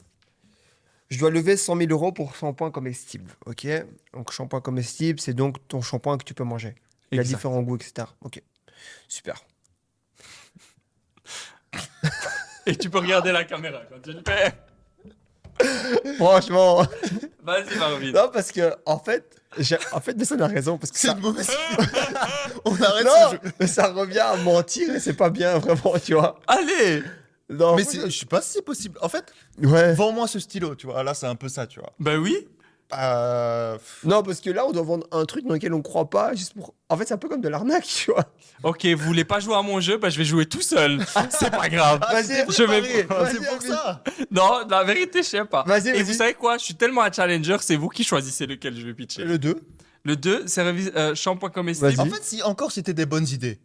Je dois lever 100 000 euros pour shampoing comestible, ok Donc, shampoing comestible, c'est donc ton shampoing que tu peux manger. Il a différents goûts, etc. Ok, super. Et tu peux regarder la caméra quand tu le fais. Franchement, Vas-y, Marvin. non, parce que, en fait, en fait, mais ça a raison, parce que C'est ça... une mauvaise On arrête Non, ce jeu. mais ça revient à mentir et c'est pas bien, vraiment, tu vois. Allez Non, Mais je sais pas si c'est possible. En fait, Ouais. vends-moi ce stylo, tu vois. Là, c'est un peu ça, tu vois. Ben oui. Euh, Non, parce que là, on doit vendre un truc dans lequel on croit pas, juste pour... En fait, c'est un peu comme de l'arnaque, tu vois. Ok, vous voulez pas jouer à mon jeu Ben je vais jouer tout seul. C'est pas grave. Ah, Vas-y, c'est je vais- vas-y, C'est pour ça. Non, la vérité, je sais pas. Vas-y, Et vous savez quoi? Je suis tellement un challenger, c'est vous qui choisissez lequel je vais pitcher. Le 2. Le 2, service euh, shampoing comestible. Vas-y. En fait, si encore c'était des bonnes idées,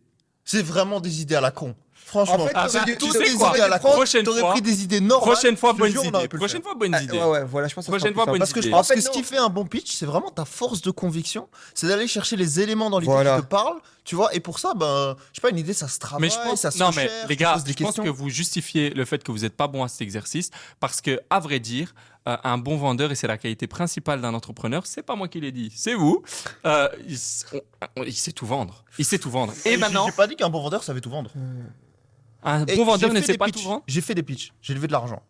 c'est vraiment des idées à la con. Franchement, En fait, Ah, bah, tu sais quoi? dû la prochaine T'aurais fois- pris des idées normales. Prochaine fois, bonne idée. Prochaine fois, bonne Ah, idée. ouais, ouais, voilà, je pense que Prochaine fois, bonne. Parce que je pense En fait, que ce qui fait un bon pitch, c'est vraiment ta force de conviction. C'est d'aller chercher les éléments dans l'idée Voilà. qui te parlent, tu vois. Et pour ça, ben, je sais pas, une idée, ça se travaille, Mais je pense, ça se non mais les tu gars, je pense questions. que vous justifiez le fait que vous n'êtes pas bon à cet exercice parce que, à vrai dire, euh, un bon vendeur et c'est la qualité principale d'un entrepreneur, c'est pas moi qui l'ai dit, c'est vous. euh, il, s- on- on- il sait tout vendre, il sait tout vendre. Et J'ai- maintenant, J'ai pas dit qu'un bon vendeur savait tout vendre. un Et bon vendeur ne fait sait des pas tout vendre. J'ai fait des pitchs, j'ai levé de l'argent.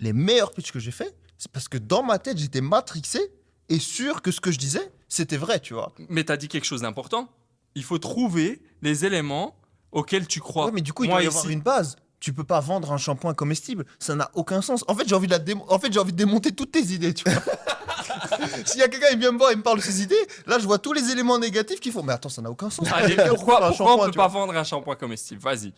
Les meilleurs pitchs que j'ai fait, c'est parce que dans ma tête, j'étais matrixé et sûr que ce que je disais, c'était vrai, tu vois. Mais tu as dit quelque chose d'important. Il faut trouver les éléments auxquels tu crois. Ouais, mais du coup, il Moi, doit y ici- avoir une base. Tu peux pas vendre un shampoing comestible, ça n'a aucun sens. En fait, j'ai envie de la démo- en fait, j'ai envie de démonter toutes tes idées, tu vois. S'il y a quelqu'un qui vient me voir et me parle de ses idées, là, je vois tous les éléments négatifs qui font. Mais attends, ça n'a aucun sens. Pourquoi, pourquoi on peut pas vendre un shampoing comestible? Vas-y.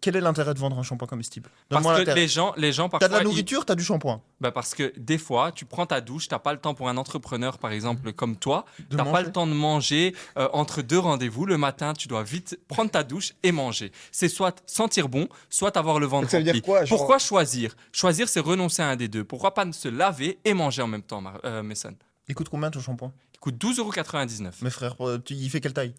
Quel est l'intérêt de vendre un shampoing comestible? Parce que les gens, les gens T'as parfois. de la ils- nourriture, t'as du shampoing. Bah parce que des fois, tu prends ta douche, t'as pas le temps pour un entrepreneur, par exemple, comme toi, t'as pas le temps de manger euh, entre deux rendez-vous. Le matin, tu dois vite prendre ta douche et manger. C'est soit sentir bon, soit avoir le ventre Donc ça veut dire quoi, genre- Pourquoi choisir? Choisir, c'est renoncer à un des deux. Pourquoi pas se laver et manger en même temps, Mar- euh, Mason? Il coûte combien ton shampoing? Il coûte 12,99€. Mes frères, euh, tu- il fait quelle taille?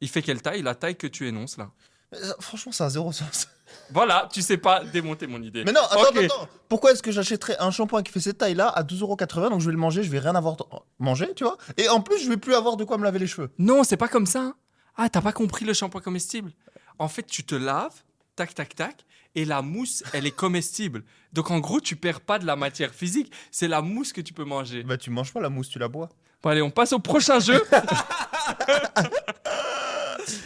Il fait quelle taille? La taille que tu énonces là. Euh, Franchement, ça a zéro sens. Voilà, tu sais pas démonter mon idée. Mais non, attends, attends. Pourquoi est-ce que j'achèterais un shampoing qui fait cette taille-là à 12,80€ Donc je vais le manger, je vais rien avoir manger, tu vois? Et en plus, je vais plus avoir de quoi me laver les cheveux. Non, c'est pas comme ça. Ah, t'as pas compris le shampoing comestible? En fait, tu te laves, tac, tac, tac, et la mousse, elle est comestible. Donc en gros, tu perds pas de la matière physique, c'est la mousse que tu peux manger. Bah, tu manges pas la mousse, tu la bois. Bon, allez, on passe au prochain jeu.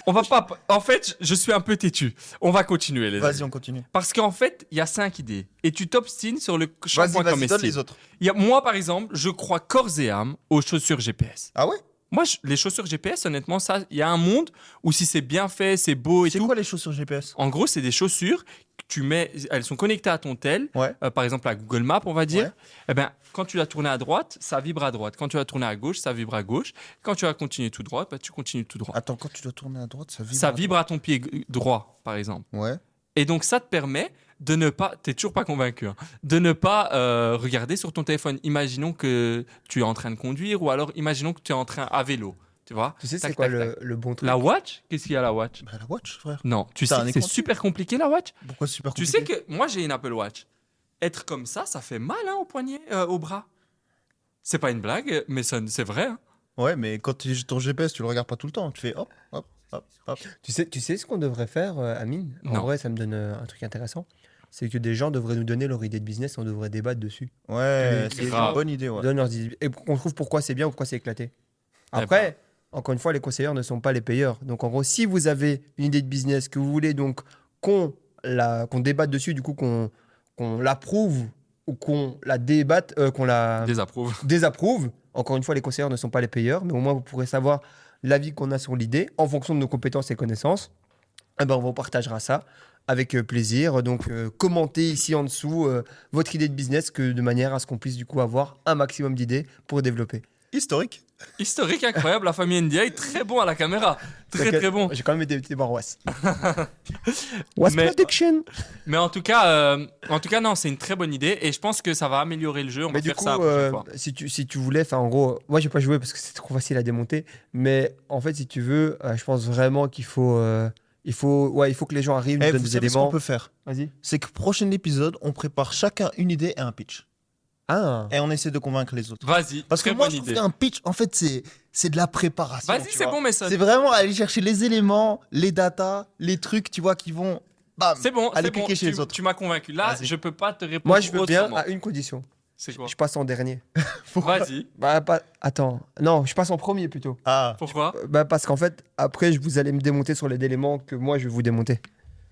on va pas. En fait, je suis un peu têtu. On va continuer, les Vas-y, on continue. Parce qu'en fait, il y a cinq idées. Et tu t'obstines sur le shampoing comestible. les autres. Il y a, moi, par exemple, je crois corps et âme aux chaussures GPS. Ah ouais? Moi, je- les chaussures GPS, honnêtement, ça, il y a un monde où si c'est bien fait, c'est beau et C'est tout. quoi les chaussures GPS En gros, c'est des chaussures tu mets, elles sont connectées à ton tel, Ouais. euh, par exemple à Google Maps, on va dire. Ouais. Eh ben, quand tu vas tourner à droite, ça vibre à droite. Quand tu vas tourner à gauche, ça vibre à gauche. Quand tu vas continuer tout droit, bah, tu continues tout droit. Attends, quand tu dois tourner à droite, ça vibre. ça à vibre à ton pied droit, par exemple. Ouais. Et donc, ça te permet de ne pas, t'es toujours pas convaincu, hein, de ne pas euh, regarder sur ton téléphone. Imaginons que tu es en train de conduire ou alors imaginons que tu es en train à vélo. Tu vois Tu sais, c'est quoi tac, le, tac. le bon truc? La watch? Qu'est-ce qu'il y a la watch? Bah, la watch, frère. Non, tu sais que c'est super compliqué la watch? Pourquoi super Tu compliqué? sais que moi j'ai une Apple Watch. Être comme ça, ça fait mal hein, au poignet, euh, au bras. C'est pas une blague, mais ça- c'est vrai. hein. Ouais, mais quand tu ton GPS, tu le regardes pas tout le temps. Tu fais hop, hop, hop, hop. Tu sais, tu sais ce qu'on devrait faire, euh, Amine? En Non. vrai, ça me donne euh, un truc intéressant. C'est que des gens devraient nous donner leur idée de business et on devrait débattre dessus. Ouais, C'est une grave. bonne idée, ouais. Donne leurs idées. Et qu'on trouve pourquoi c'est bien ou pourquoi c'est éclaté. Eh Après, encore une fois, les conseillers ne sont pas les payeurs. Donc en gros, si vous avez une idée de business que vous voulez donc qu'on débatte dessus, du coup qu'on l'approuve ou qu'on la débatte, euh, qu'on la Désapprouve. désapprouve. Encore une fois, les conseillers ne sont pas les payeurs, mais au moins vous pourrez savoir l'avis qu'on a sur l'idée en fonction de nos compétences et connaissances. Eh ben, on vous partagera ça avec euh, plaisir. Donc, euh, commentez ici en dessous euh, votre idée de business que, de manière à ce qu'on puisse du coup avoir un maximum d'idées pour développer. Historique. Historique incroyable, la famille NDI, très bon à la caméra. Très très bon. J'ai quand même été été voir Was. Was Mais- Production. Mais en tout cas, euh, en tout cas non, c'est une très bonne idée et je pense que ça va améliorer le jeu. On Mais va du faire coup, ça euh, si, tu, si tu voulais, enfin en gros, moi j'ai pas joué parce que c'est trop facile à démonter, mais en fait si tu veux, euh, je pense vraiment qu'il faut, euh, il faut, ouais, il faut que les gens arrivent, nous Eh, donnent vous des savez ce qu'on éléments. peut faire Vas-y. C'est que prochain épisode, on prépare chacun une idée et un pitch. Ah. Et on essaie de convaincre les autres. Vas-y, Parce que moi, je trouve qu'un pitch, en fait, c'est c'est de la préparation. Vas-y, tu c'est vois. bon, Mason. C'est vraiment aller chercher les éléments, les datas, les trucs, tu vois, qui vont. Bam. C'est bon, Allez c'est bon. cliquer chez tu, les autres. tu m'as convaincu. Là, Vas-y. je peux pas te répondre. Moi je veux bien à une condition. C'est quoi Je passe en dernier. Vas-y. Bah pas. Attends. Non, je passe en premier plutôt. Ah, Pourquoi Bah parce qu'en fait après je vous allez me démonter sur les éléments que moi je vais vous démonter.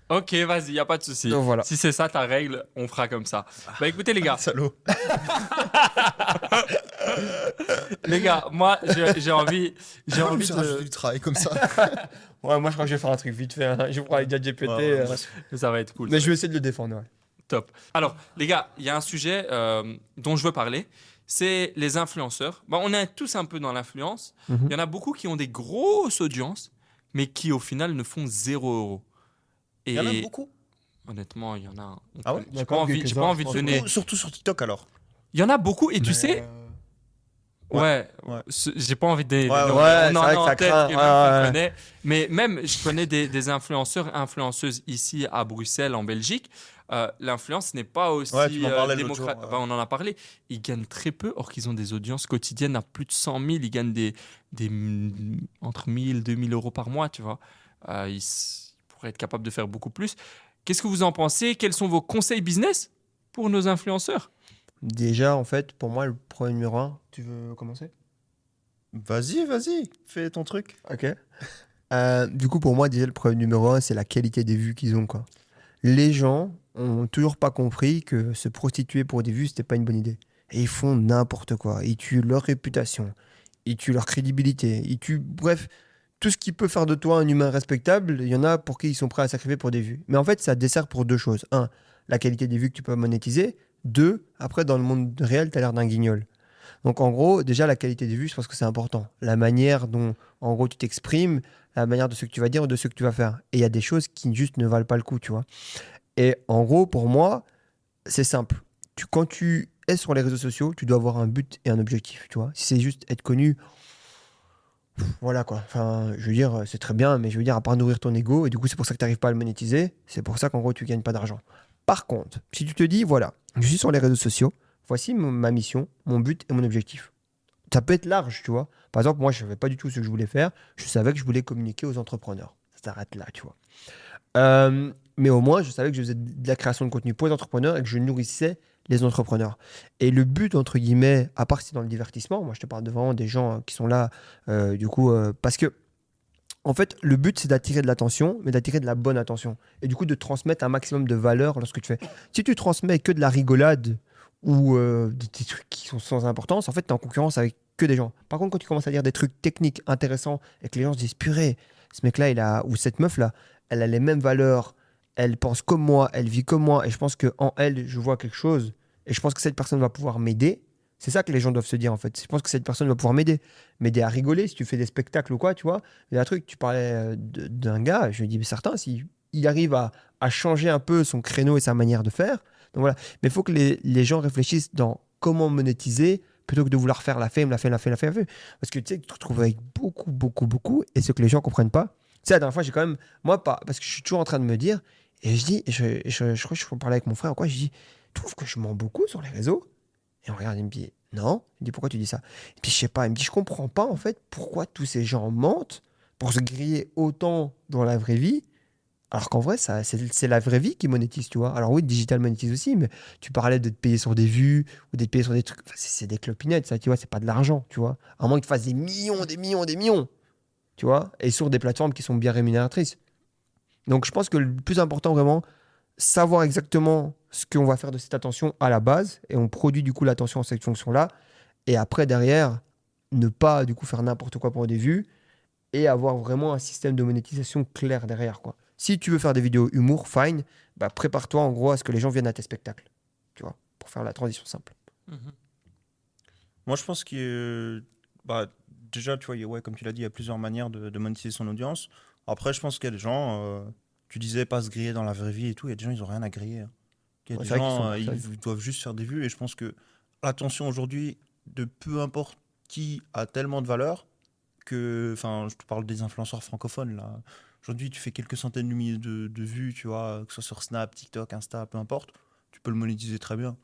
Ok, vas-y, y a pas de souci. Donc voilà. Si c'est ça ta règle, on fera comme ça. Bah écoutez les gars, salaud. les gars, moi j'ai envie, j'ai envie de, du travail comme ça. Ouais, moi je crois que je vais faire un truc vite fait. hein. Je vais prendre avec GPT. Ouais, euh, Mais ça va être cool. Mais je vais essayer de le défendre. ouais. Top. Alors, les gars, il y a un sujet euh, dont je veux parler. C'est les influenceurs. Bon, on est tous un peu dans l'influence. Il Mhm. y en a beaucoup qui ont des grosses audiences, mais qui au final ne font zéro euro. Et Il y en a beaucoup. honnêtement, il y en a. Ah ouais J'ai pas envie, pas envie de donner. Surtout, sur TikTok alors. Il y en a beaucoup, et tu sais, euh, Ouais, j'ai pas envie de. Ouais, ouais, on c'est en vrai a que en ça. Mais même, je connais des, des influenceurs, influenceuses ici à Bruxelles, en Belgique. Euh, L'influence n'est pas aussi Ouais, tu m'en euh, démocrate. on en a parlé. Ils gagnent très peu, or qu'ils ont des audiences quotidiennes à plus de 100 000. Ils gagnent des, des entre 1000 2000 euros par mois, tu vois. Euh, ils, être capables de faire beaucoup plus. Qu'est-ce que vous en pensez? Quels sont vos conseils business pour nos influenceurs? Déjà, en fait, pour moi, le premier numéro 1, tu veux commencer? Vas-y, vas-y, fais ton truc. Ok. Euh, du coup, pour moi, déjà, le problème numéro 1, c'est la qualité des vues qu'ils ont. Quoi. Les gens ont toujours pas compris que se prostituer pour des vues, c'était pas une bonne idée. Et ils font n'importe quoi. Ils tuent leur réputation. Ils tuent leur crédibilité. Ils tuent, bref, tout ce qui peut faire de toi un humain respectable, il y en a pour qui ils sont prêts à sacrifier pour des vues. Mais en fait, ça dessert pour deux choses. Un, la qualité des vues que tu peux monétiser. Deux, après, dans le monde réel, tu as l'air d'un guignol. Donc, en gros, déjà, la qualité des vues, je pense que c'est important. La manière dont, en gros, tu t'exprimes, la manière de ce que tu vas dire ou de ce que tu vas faire. Et il y a des choses qui juste ne valent pas le coup, tu vois. Et en gros, pour moi, c'est simple. Tu, quand tu es sur les réseaux sociaux, tu dois avoir un but et un objectif, tu vois. Si c'est juste être connu, voilà quoi. Enfin, je veux dire, c'est très bien, mais je veux dire, à part nourrir ton ego, et du coup, c'est pour ça que tu n'arrives pas à le monétiser, c'est pour ça qu'en gros, tu gagnes pas d'argent. Par contre, si tu te dis, voilà, je suis sur les réseaux sociaux, voici ma mission, mon but et mon objectif. Ça peut être large, tu vois. Par exemple, moi, je ne savais pas du tout ce que je voulais faire. Je savais que je voulais communiquer aux entrepreneurs. Ça s'arrête là, tu vois. Euh, mais au moins, je savais que je faisais de la création de contenu pour les entrepreneurs et que je nourrissais les entrepreneurs. Et le but, entre guillemets, à part que c'est dans le divertissement, moi je te parle de vraiment des gens euh, qui sont là, euh, du coup, euh, parce que, en fait, le but, c'est d'attirer de l'attention, mais d'attirer de la bonne attention. Et du coup, de transmettre un maximum de valeur lorsque tu fais. Si tu transmets que de la rigolade ou des, des trucs qui sont sans importance, en fait, tu es en concurrence avec que des gens. Par contre, quand tu commences à dire des trucs techniques intéressants et que les gens se disent, purée, ce mec-là, il a, ou cette meuf-là, elle a les mêmes valeurs, elle pense comme moi, elle vit comme moi, et je pense qu'en elle, je vois quelque chose, et je pense que cette personne va pouvoir m'aider. C'est ça que les gens doivent se dire, en fait. Je pense que cette personne va pouvoir m'aider. M'aider à rigoler, si tu fais des spectacles ou quoi, tu vois. Il y a un truc, tu parlais euh, d'un gars, je dis, certain, s'il il arrive à, changer un peu son créneau et sa manière de faire, donc voilà. Mais il faut que les, gens réfléchissent dans comment monétiser plutôt que de vouloir faire la fame, la fame, la fame, la fame. Parce que tu sais, tu te retrouves avec beaucoup, beaucoup, beaucoup. Et ce que les gens comprennent pas, tu sais, la dernière fois, j'ai quand même, moi, pas, parce que je suis toujours en train de me dire, et je dis, je, je, je crois que je parlais avec mon frère, quoi, je dis, tu que je mens beaucoup sur les réseaux Et on regarde, il me dit, non. Il dit, pourquoi tu dis ça? Et puis, je sais pas, il me dit, je comprends pas, en fait, pourquoi tous ces gens mentent pour se griller autant dans la vraie vie. Alors qu'en vrai, ça, c'est la vraie vie qui monétise, tu vois. Alors oui, digital monétise aussi, mais tu parlais de te payer sur des vues ou d'être payé sur des trucs. C'est des clopinettes, ça, tu vois, c'est pas de l'argent, tu vois. À moins que tu des millions, des millions, des millions, tu vois, et sur des plateformes qui sont bien rémunératrices. Donc je pense que le plus important, vraiment, savoir exactement ce qu'on va faire de cette attention à la base, et on produit du coup l'attention à cette fonction-là, et après, derrière, ne pas du coup faire n'importe quoi pour des vues, et avoir vraiment un système de monétisation clair derrière, quoi. Si tu veux faire des vidéos humour, fine, bah prépare-toi en gros à ce que les gens viennent à tes spectacles, tu vois, pour faire la transition simple. Mhm. Moi, je pense que bah, déjà, tu vois, a- ouais, comme tu l'as dit, il y a plusieurs manières de, de monétiser son audience. Après, je pense qu'il y a des gens, euh, tu disais pas se griller dans la vraie vie et tout, il y a des gens, ils ont rien à griller. hein. Il y a Ouais, des gens, euh, ils, doivent juste faire des vues et je pense que l'attention aujourd'hui de peu importe qui a tellement de valeur que, enfin, je te parle des influenceurs francophones là. Aujourd'hui, tu fais quelques centaines de milliers de, de vues, tu vois, que ce soit sur Snap, TikTok, Insta, peu importe, tu peux le monétiser très bien.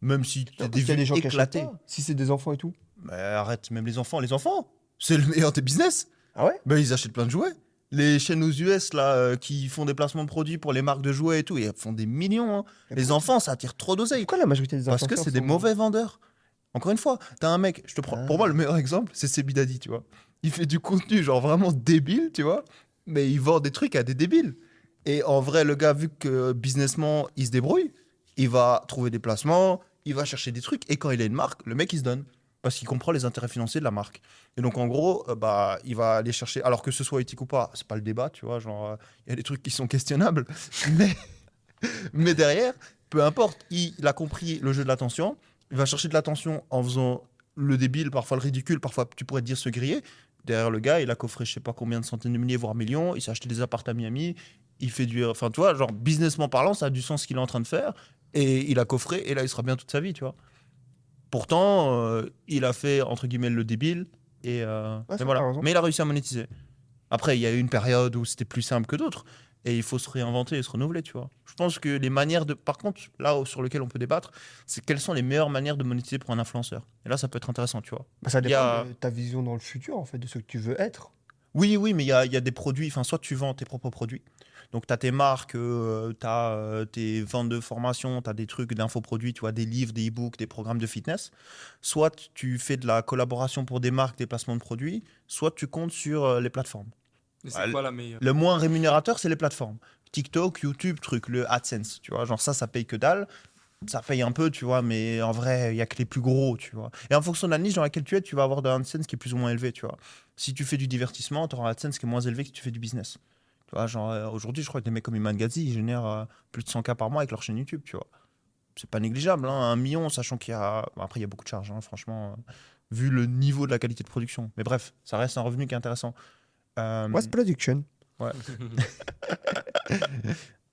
Même si tu as des vues des gens éclatées. Si c'est des enfants et tout. Mais arrête, même les enfants, les enfants, c'est le meilleur des business. Ah ouais? Ben, ils achètent plein de jouets. Les chaînes aux US là, euh, qui font des placements de produits pour les marques de jouets et tout, ils font des millions. hein. Les enfants, ça attire trop d'oseille. Pourquoi la majorité des enfants Parce que c'est des mauvais vendeurs. Encore une fois, t'as un mec, je te prends. Ah. Pour moi, le meilleur exemple, c'est Sebidadi, tu vois. Il fait du contenu genre vraiment débile, tu vois, mais il vend des trucs à des débiles. Et en vrai, le gars, vu que businessman, il se débrouille, il va trouver des placements, il va chercher des trucs, et quand il a une marque, le mec, il se donne. Parce qu'il comprend les intérêts financiers de la marque. Et donc, en gros, euh, bah, il va aller chercher. Alors que ce soit éthique ou pas, c'est pas le débat, tu vois. Genre, euh, il y a des trucs qui sont questionnables. Mais, mais derrière, peu importe, il, a compris le jeu de l'attention. Il va chercher de l'attention en faisant le débile, parfois le ridicule, parfois tu pourrais te dire se griller. Derrière le gars, il a coffré je sais pas combien de centaines de milliers, voire millions. Il s'est acheté des apparts à Miami. Il fait du. Enfin, tu vois, genre, businessment parlant, ça a du sens ce qu'il est en train de faire. Et il a coffré, et là, il sera bien toute sa vie, tu vois. Pourtant, euh, il a fait, entre guillemets, le débile. Et, euh, Ouais, et ça, voilà. Mais il a réussi à monétiser. Après, il y a eu une période où c'était plus simple que d'autres. Et il faut se réinventer et se renouveler, tu vois. Je pense que les manières de. Par contre, là où- sur lequel on peut débattre, c'est quelles sont les meilleures manières de monétiser pour un influenceur. Et là, ça peut être intéressant, tu vois. Bah, ça dépend a- de ta vision dans le futur, en fait, de ce que tu veux être. Oui, oui, mais il y a, il y a des produits. Enfin, soit tu vends tes propres produits. Donc, tu as tes marques, tu as tes ventes de formation, tu as des trucs d'infoproduits, tu vois, des livres, des e-books, des programmes de fitness. Soit tu fais de la collaboration pour des marques, des placements de produits. Soit tu comptes sur euh, les plateformes. Quoi la meilleure? Le moins rémunérateur, c'est les plateformes. TikTok, YouTube, truc, le AdSense, tu vois. Genre ça, ça paye que dalle. Ça paye un peu, tu vois, mais en vrai, il y a que les plus gros, tu vois. Et en fonction de la niche dans laquelle tu es, tu vas avoir de AdSense qui est plus ou moins élevé, tu vois. Si tu fais du divertissement, tu auras un AdSense qui est moins élevé que si tu fais du business. Tu vois, genre euh, aujourd'hui, je crois que des mecs comme Iman Ghazi, ils génèrent euh, plus de 100K par mois avec leur chaîne YouTube, tu vois. C'est pas négligeable, hein, un million, sachant qu'il y a. bon, après, il y a beaucoup de charges, hein, franchement, euh, vu le niveau de la qualité de production. Mais bref, ça reste un revenu qui est intéressant. Euh, What's production?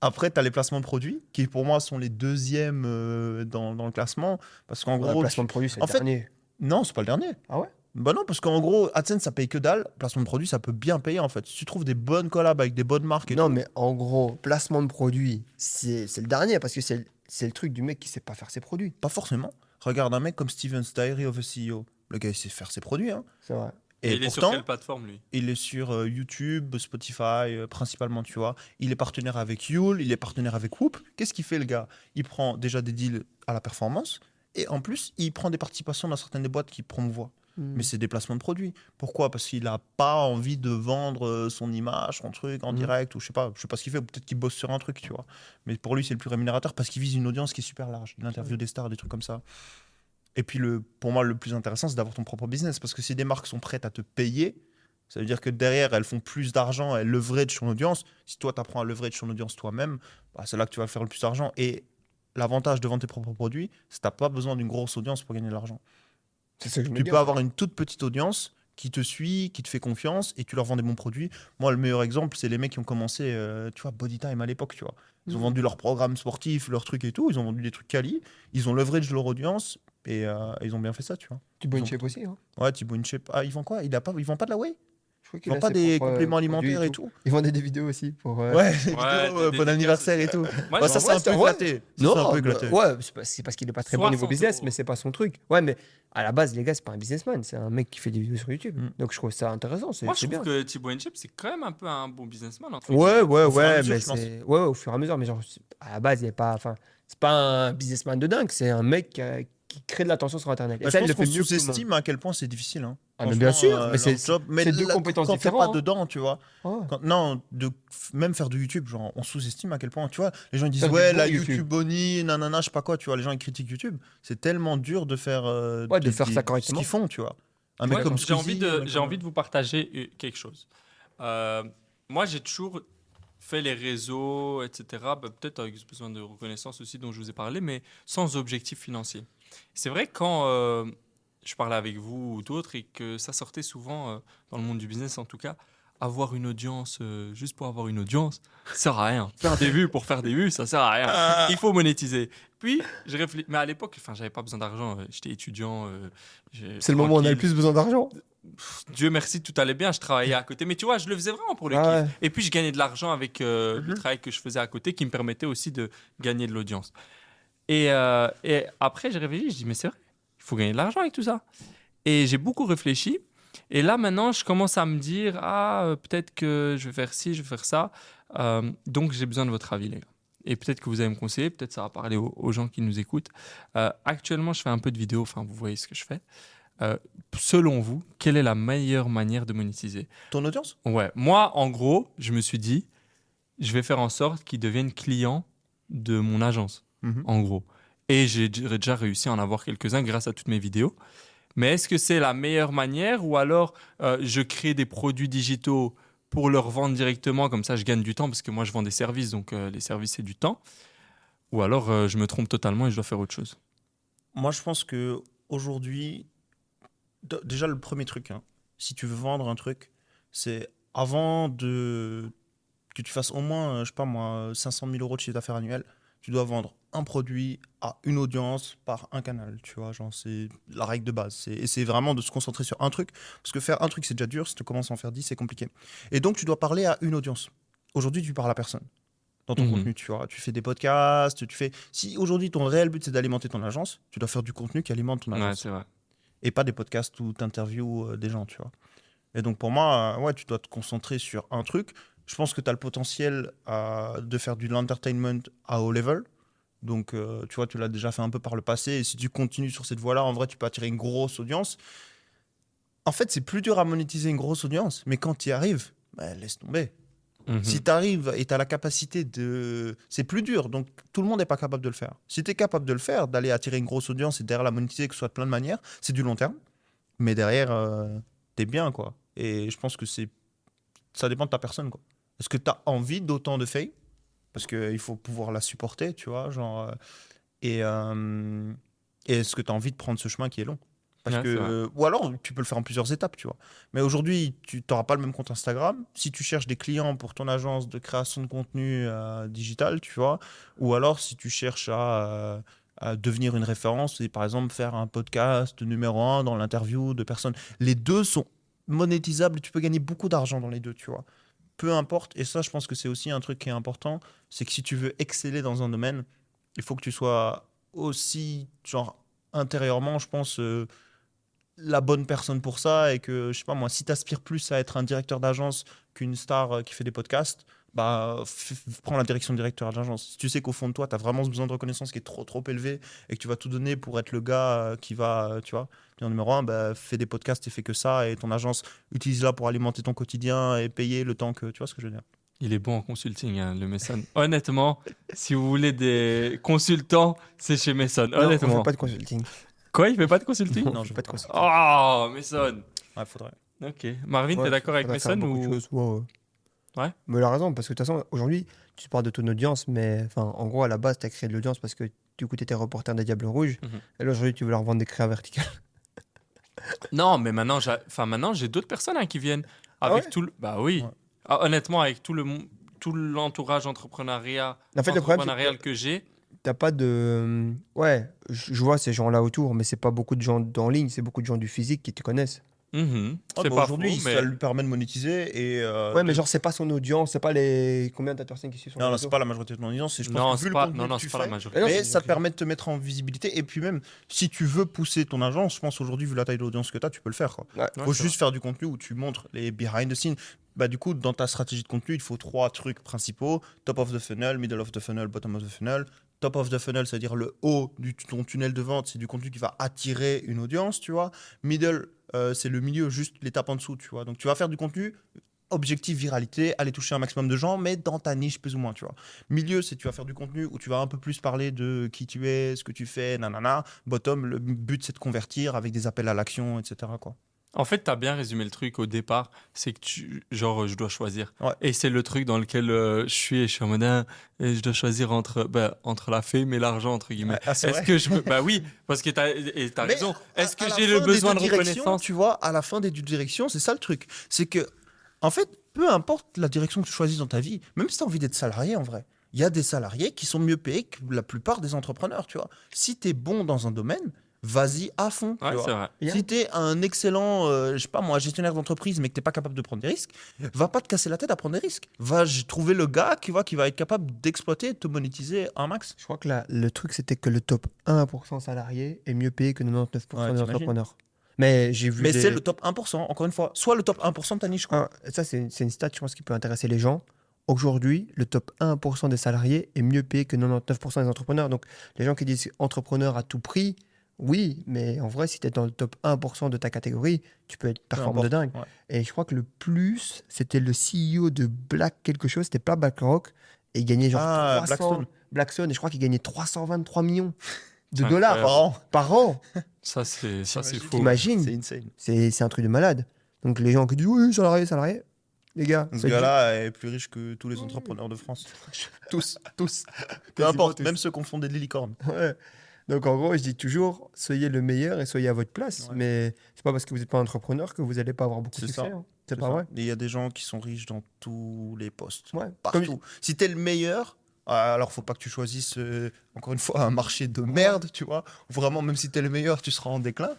Après, tu as les placements de produits, qui pour moi sont les deuxièmes euh, dans, dans le classement. Parce qu'en Le gros. placement de produit, c'est en le fait- dernier. Non, c'est pas le dernier. Ah ouais? Bah non, parce qu'en gros, AdSense, ça paye que dalle. Placement de produits, ça peut bien payer en fait. Si tu trouves des bonnes collabs avec des bonnes marques et Non, tout. mais en gros, placement de produit, c'est c'est le dernier parce que c'est le- c'est le truc du mec qui sait pas faire ses produits. Pas forcément. Regarde un mec comme Steven Diary of a CEO. Le gars, il sait faire ses produits. Hein. C'est vrai. Et Et, il est sur quelle plateforme, lui? il est sur euh, YouTube, Spotify, euh, principalement, tu vois. Il est partenaire avec Yule, il est partenaire avec Whoop. Qu'est-ce qu'il fait, le gars? Il prend déjà des deals à la performance. Et en plus, il prend des participations dans certaines des boîtes qu'il promouvoit. Hmm. Mais c'est des placements de produits. Pourquoi? Parce qu'il n'a pas envie de vendre euh, son image, son truc en Mhm. direct, ou je sais pas, je sais pas ce qu'il fait, ou peut-être qu'il bosse sur un truc, tu vois. Mais pour lui, c'est le plus rémunérateur parce qu'il vise une audience qui est super large. Il interviewe des stars, des trucs comme ça. Et puis, le, pour moi, le plus intéressant, c'est d'avoir ton propre business. Parce que si des marques sont prêtes à te payer, ça veut dire que derrière, elles font plus d'argent, elles leveragent son audience. Si toi, tu apprends à leverage son audience toi-même, bah, c'est là que tu vas faire le plus d'argent. Et l'avantage de vendre tes propres produits, c'est que tu n'as pas besoin d'une grosse audience pour gagner de l'argent. C'est ça que je me Tu peux avoir une toute petite audience qui te suit, qui te fait confiance et tu leur vends des bons produits. Moi, le meilleur exemple, c'est les mecs qui ont commencé, euh, tu vois, Bodytime à l'époque, tu vois. Ils ont Mhm. vendu leur programme sportif, leurs trucs et tout. Ils ont vendu des trucs quali. Ils ont leverage leur audience et euh, ils ont bien fait ça, tu vois. Tu bois une Ils ont- shape aussi. Hein. Ouais, Thibaut InShape. Ah, ils vendent quoi? Il a pas, Ils vendent pas de la whey? Ils vendent pas des euh, compléments alimentaires et tout Ils vendent des vidéos aussi pour. euh, Ouais, des Ouais, vidéos, des- euh, des bon dédicaces, anniversaire et tout. Moi, ça, c'est un peu éclaté. Ça, Non, bah, éclaté. ouais, c'est parce qu'il est pas très bon niveau 60 business, euros. mais c'est pas son truc. Ouais, mais à la base, les gars, c'est pas un businessman, c'est un mec qui fait des vidéos sur YouTube. Mm. Donc je trouve ça intéressant. C'est Moi, je trouve bien. que Thibaut Inchep, c'est quand même un peu un bon businessman. entre Ouais, ouais, Au fur et à ouais, mesure, mais c'est ouais, ouais, au fur et à mesure. Mais genre, à la base, il est pas, enfin, c'est pas un businessman de dingue. C'est un mec qui, crée de l'attention sur Internet. Et Bah, ça, je il pense le qu'on tout sous-estime à quel point c'est difficile. Hein. Ah, mais bien sûr, euh, mais c'est- deux là, compétences quand t'es pas différentes, hein. dedans, tu vois. Ouais. Quand- non, de même faire du YouTube, genre, on sous-estime à quel point, tu vois. Les gens ils disent ouais, la YouTube. YouTube Bonnie, nanana, je sais pas quoi, tu vois. Les gens ils critiquent YouTube. C'est tellement dur de faire. euh, Ouais, de faire ça correctement. Ce qu'ils font, tu vois. Un Moi, mec comme j'ai envie de, j'ai envie de vous partager euh, quelque chose. Euh, moi, j'ai toujours fait les réseaux, etc. bah, Peut-être avec ce besoin de reconnaissance aussi dont je vous ai parlé, mais sans objectif financier. C'est vrai que quand euh, je parlais avec vous ou d'autres et que ça sortait souvent euh, dans le monde du business en tout cas. Avoir une audience euh, juste pour avoir une audience, ça sert à rien. Faire des vues pour faire des vues, ça sert à rien. Il faut monétiser. Puis, je réfléchis. Mais à l'époque, enfin, j'avais pas besoin d'argent. euh, J'étais étudiant. euh, C'est le moment où on a le plus besoin d'argent. Dieu merci, tout allait bien. Je travaillais à côté. Mais tu vois, je le faisais vraiment pour le Ah kiff. ouais. Et puis, je gagnais de l'argent avec euh, le Mhm. travail que je faisais à côté qui me permettait aussi de gagner de l'audience. Et, et après, j'ai réfléchi. Je dis, mais c'est vrai, faut gagner de l'argent avec tout ça. Et j'ai beaucoup réfléchi. Et là, maintenant, je commence à me dire, ah, euh, peut-être que je vais faire ci, je vais faire ça. Euh, donc, j'ai besoin de votre avis, les gars. Et peut-être que vous allez me conseiller, peut-être ça va parler aux, aux gens qui nous écoutent. Euh, actuellement, je fais un peu de vidéo, enfin, vous voyez ce que je fais. Euh, selon vous, quelle est la meilleure manière de monétiser? Ton audience? Ouais, moi, en gros, je me suis dit, je vais faire en sorte qu'ils deviennent clients de mon agence, Mhm. en gros. Et j'ai déjà réussi à en avoir quelques-uns grâce à toutes mes vidéos. Mais est-ce que c'est la meilleure manière ou alors euh, je crée des produits digitaux pour leur vendre directement, comme ça je gagne du temps parce que moi je vends des services, donc euh, les services c'est du temps. Ou alors euh, je me trompe totalement et je dois faire autre chose. Moi, je pense que aujourd'hui, déjà le premier truc, hein, si tu veux vendre un truc, c'est avant de que tu fasses au moins, je sais pas moi, 500 000 euros de chiffre d'affaires annuel, tu dois vendre un produit à une audience par un canal, tu vois, genre c'est la règle de base. C'est- Et c'est vraiment de se concentrer sur un truc, parce que faire un truc c'est déjà dur, si tu commences à en faire 10 c'est compliqué. Et donc tu dois parler à une audience. Aujourd'hui tu parles à personne dans ton Mhm. contenu, tu vois. Tu fais des podcasts, tu fais... Si aujourd'hui ton réel but c'est d'alimenter ton agence, tu dois faire du contenu qui alimente ton agence vrai. et pas des podcasts où tu interviews des gens, tu vois. Et donc pour moi, euh, ouais, tu dois te concentrer sur un truc. Je pense que tu as le potentiel euh, de faire du l'entertainment à haut level. Donc euh, tu vois, tu l'as déjà fait un peu par le passé. Et si tu continues sur cette voie-là, en vrai, tu peux attirer une grosse audience. En fait, c'est plus dur à monétiser une grosse audience, mais quand tu y arrives, bah, laisse tomber. Mhm. Si tu arrives et tu as la capacité de. C'est plus dur, donc tout le monde n'est pas capable de le faire. Si tu es capable de le faire, d'aller attirer une grosse audience et derrière la monétiser, que ce soit de plein de manières, c'est du long terme. Mais derrière, tu es bien, quoi. Et je pense que c'est. Ça dépend de ta personne, quoi. Est-ce que tu as envie d'autant de fame Parce qu'il faut pouvoir la supporter, tu vois. Genre, euh, et euh, et est-ce que tu as envie de prendre ce chemin qui est long? Parce Ouais, que, ou alors, tu peux le faire en plusieurs étapes, tu vois. Mais aujourd'hui, tu n'auras pas le même compte Instagram. Si tu cherches des clients pour ton agence de création de contenu euh, digital, tu vois, ou alors si tu cherches à, à devenir une référence et par exemple faire un podcast numéro un dans l'interview de personnes, les deux sont monétisables tu peux gagner beaucoup d'argent dans les deux, tu vois. Peu importe, et ça, je pense que c'est aussi un truc qui est important, c'est que si tu veux exceller dans un domaine, il faut que tu sois aussi, genre, intérieurement, je pense, euh, la bonne personne pour ça et que, je sais pas moi, si tu aspires plus à être un directeur d'agence qu'une star euh, qui fait des podcasts, bah, prends la direction de directeur d'agence. Si tu sais qu'au fond de toi, tu as vraiment ce besoin de reconnaissance qui est trop, trop élevé et que tu vas tout donner pour être le gars euh, qui va, euh, tu vois, dire numéro un, bah, fais des podcasts et fais que ça et ton agence utilise-la pour alimenter ton quotidien et payer le temps que, tu vois ce que je veux dire. Il est bon en consulting, hein, le Mason. Honnêtement, si vous voulez des consultants, c'est chez Mason. Non, on Honnêtement. fait pas de consulting. Quoi, il fait pas de consulting? Non, on je fait pas de consulting. Oh, Mason. Ouais, faudrait. Ok. Marvin, Ouais, t'es d'accord avec Mason de ou ouais, ouais. Ouais. Mais il a raison, parce que de toute façon, aujourd'hui, tu parles de ton audience, mais en gros, à la base, tu as créé de l'audience parce que du coup, tu étais reporter des Diables Rouges. Mhm. Et là, aujourd'hui, tu veux leur vendre des créas verticales. Non, mais maintenant, j'ai, enfin, maintenant, j'ai d'autres personnes hein, qui viennent Ah avec ouais tout le. Bah oui. Ouais. Ah, honnêtement, avec tout le tout l'entourage entrepreneuriat, En fait, entrepreneurial que j'ai. t'as pas de. Ouais, je je vois ces gens-là autour, mais c'est pas beaucoup de gens en ligne, c'est beaucoup de gens du physique qui te connaissent. Mhm. Ah, c'est bah, pas Aujourd'hui, mais ça lui permet de monétiser et. euh, Ouais, mais genre, c'est pas son audience, c'est pas les. Combien de personnes qui suivent son Non, non, c'est pas la majorité de ton audience. Je pense non, que vu c'est le pas, contenu non, non, pas la majorité. Mais ça te permet de te mettre en visibilité. Et puis même, si tu veux pousser ton agence, je pense aujourd'hui, vu la taille de l'audience que tu as, tu peux le faire. Quoi. Ouais. Faut juste faire du contenu où tu montres les behind the scenes. Bah, du coup, dans ta stratégie de contenu, il faut trois trucs principaux top of the funnel, middle of the funnel, bottom of the funnel. Top of the funnel, c'est-à-dire le haut de ton tunnel de vente, c'est du contenu qui va attirer une audience, tu vois. Middle, euh, c'est le milieu, juste l'étape en dessous, tu vois. Donc, tu vas faire du contenu objectif viralité, aller toucher un maximum de gens, mais dans ta niche plus ou moins, tu vois. Milieu, c'est tu vas faire du contenu où tu vas un peu plus parler de qui tu es, ce que tu fais, nanana. Bottom, le but c'est de convertir avec des appels à l'action, etc. Quoi. En fait, tu as bien résumé le truc au départ. C'est que tu, genre, je dois choisir. Ouais. Et c'est le truc dans lequel euh, je suis et je suis en mode, ah, et je dois choisir entre, bah, entre la fame et l'argent, entre guillemets. Ah, Est-ce que je. Bah oui, parce que tu as, raison. Est-ce que j'ai le besoin de reconnaissance Tu vois, à la fin des deux directions, c'est ça le truc. C'est que, en fait, peu importe la direction que tu choisis dans ta vie, même si tu as envie d'être salarié en vrai, il y a des salariés qui sont mieux payés que la plupart des entrepreneurs, tu vois. Si tu es bon dans un domaine, vas-y à fond. tu Ouais, vois. vrai. Bien. Si tu es un excellent, euh, je sais pas moi, gestionnaire d'entreprise, mais que tu pas capable de prendre des risques, va pas te casser la tête à prendre des risques. Va trouver le gars qui, va, qui va être capable d'exploiter et de te monétiser un max. Je crois que la- le truc, c'était que le top 1% salarié est mieux payé que 99% Ouais, des entrepreneurs. Mais j'ai vu. Mais des- c'est le top 1%, encore une fois. Soit le top 1% de ta niche. quoi. Un- ça, c'est c'est une stat, je pense, qui peut intéresser les gens. Aujourd'hui, le top 1% des salariés est mieux payé que 99% des entrepreneurs. Donc, les gens qui disent entrepreneur à tout prix, oui, mais en vrai, si tu es dans le top 1% de ta catégorie, tu peux être performant de dingue. ouais. Et je crois que le plus, c'était le CEO de Black quelque chose, c'était pas BlackRock, et il gagnait genre Ah, 300 Blackstone. Blackstone, et je crois qu'il gagnait 323 millions de dollars incroyable. par an. Ça, c'est ça, c'est fou. T'imagines C'est insane. C'est c'est un truc de malade. Donc, les gens qui disent oui, salarié, salarié, les gars, Ce gars-là est plus riche que tous les entrepreneurs de France. tous, tous. Peu importe, tous. même ceux qui font des licornes. Ouais. Donc en gros, je dis toujours, soyez le meilleur et soyez à votre place. Ouais. Mais c'est pas parce que vous n'êtes pas entrepreneur que vous n'allez pas avoir beaucoup de succès. hein. C'est pas vrai. Il y a des gens qui sont riches dans tous les postes. Ouais. Partout. Comme- Si t'es le meilleur, alors faut pas que tu choisisses, euh, encore une fois, un marché de merde, tu vois. Vraiment, même si t'es le meilleur, tu seras en déclin.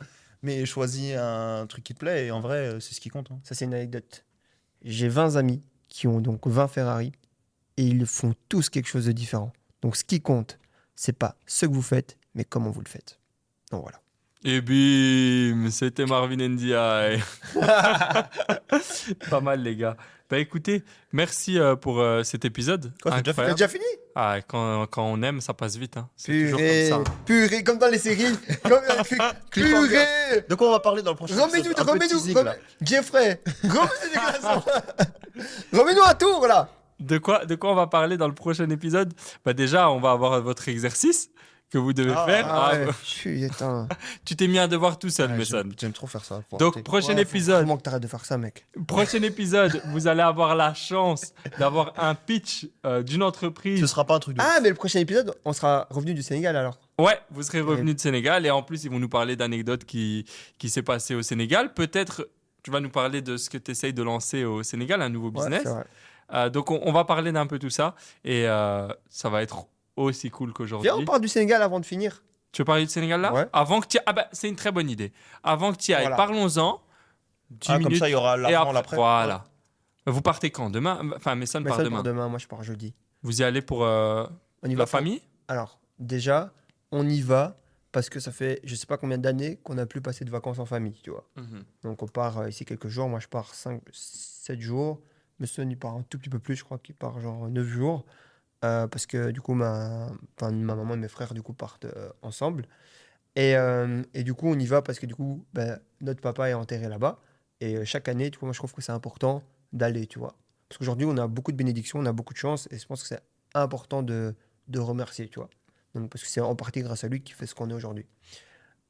Mais choisis un truc qui te plaît et en vrai, euh, c'est ce qui compte. hein. Ça, c'est une anecdote. J'ai 20 amis qui ont donc 20 Ferrari et ils font tous quelque chose de différent. Donc ce qui compte, c'est pas ce que vous faites, mais comment vous le faites? Donc voilà. Et bim, c'était Marvin NDI. Pas mal, les gars. Bah écoutez, merci euh, pour euh, cet épisode. Quoi, c'est déjà déjà fini? Ah, quand, quand on aime, ça passe vite. Hein. C'est toujours Purée, comme ça. purée, comme dans les séries. comme trucs. Purée De quoi on va parler dans le prochain Remets-nous, épisode? Remets-nous, teasing, remets- là. Jeffrey, remets-nous. Remets-nous un tour là. De quoi, de quoi on va parler dans le prochain épisode? Bah déjà, on va avoir votre exercice que vous devez Ah, faire. Ah Ah, ouais. Tu t'es mis un devoir tout seul, Ouais, Messon. j'aime- J'aime trop faire ça. Donc, arrêter. prochain Ouais, faut épisode. Vraiment que t'arrêtes de faire ça, mec. Prochain épisode, vous allez avoir la chance d'avoir un pitch euh, d'une ce entreprise. sera pas un truc de. Ah, mais le prochain épisode, on sera revenu du Sénégal alors. Ouais, vous serez revenu de Sénégal et en plus, ils vont nous parler d'anecdotes qui, qui s'est passé au Sénégal. Peut-être, tu vas nous parler de ce que tu essayes de lancer au Sénégal, un nouveau business. Euh, donc, on, on va parler d'un peu tout ça et euh, ça va être aussi cool qu'aujourd'hui. Viens, on parle du Sénégal avant de finir. Tu veux parler du Sénégal là Ouais. Avant que tu Ah bah, c'est une très bonne idée. Avant que tu y ailles, Voilà. parlons-en. 10 Ah, comme minutes ça, il y aura et l'avant, après. l'après. Voilà. Vous partez quand? Demain? Enfin, Messon Mais part demain. pour demain, moi je pars jeudi. Vous y allez pour euh, On y la va famille? Alors, déjà, on y va parce que ça fait je sais pas combien d'années qu'on n'a plus passé de vacances en famille, tu vois. Donc on part euh, ici quelques jours, moi je pars 5, 7 jours. Monsieur il part un tout petit peu plus, je crois qu'il part genre 9 jours. Euh, parce que du coup, ma, ma maman et mes frères du coup partent euh, ensemble. Et, euh, et du coup, on y va parce que du coup, ben, notre papa est enterré là-bas. Et chaque année, du coup, moi je trouve que c'est important d'aller, tu vois. Parce qu'aujourd'hui, on a beaucoup de bénédictions, on a beaucoup de chance. Et je pense que c'est important de, de remercier, tu vois. Parce que c'est en partie grâce à lui qui fait ce qu'on est aujourd'hui.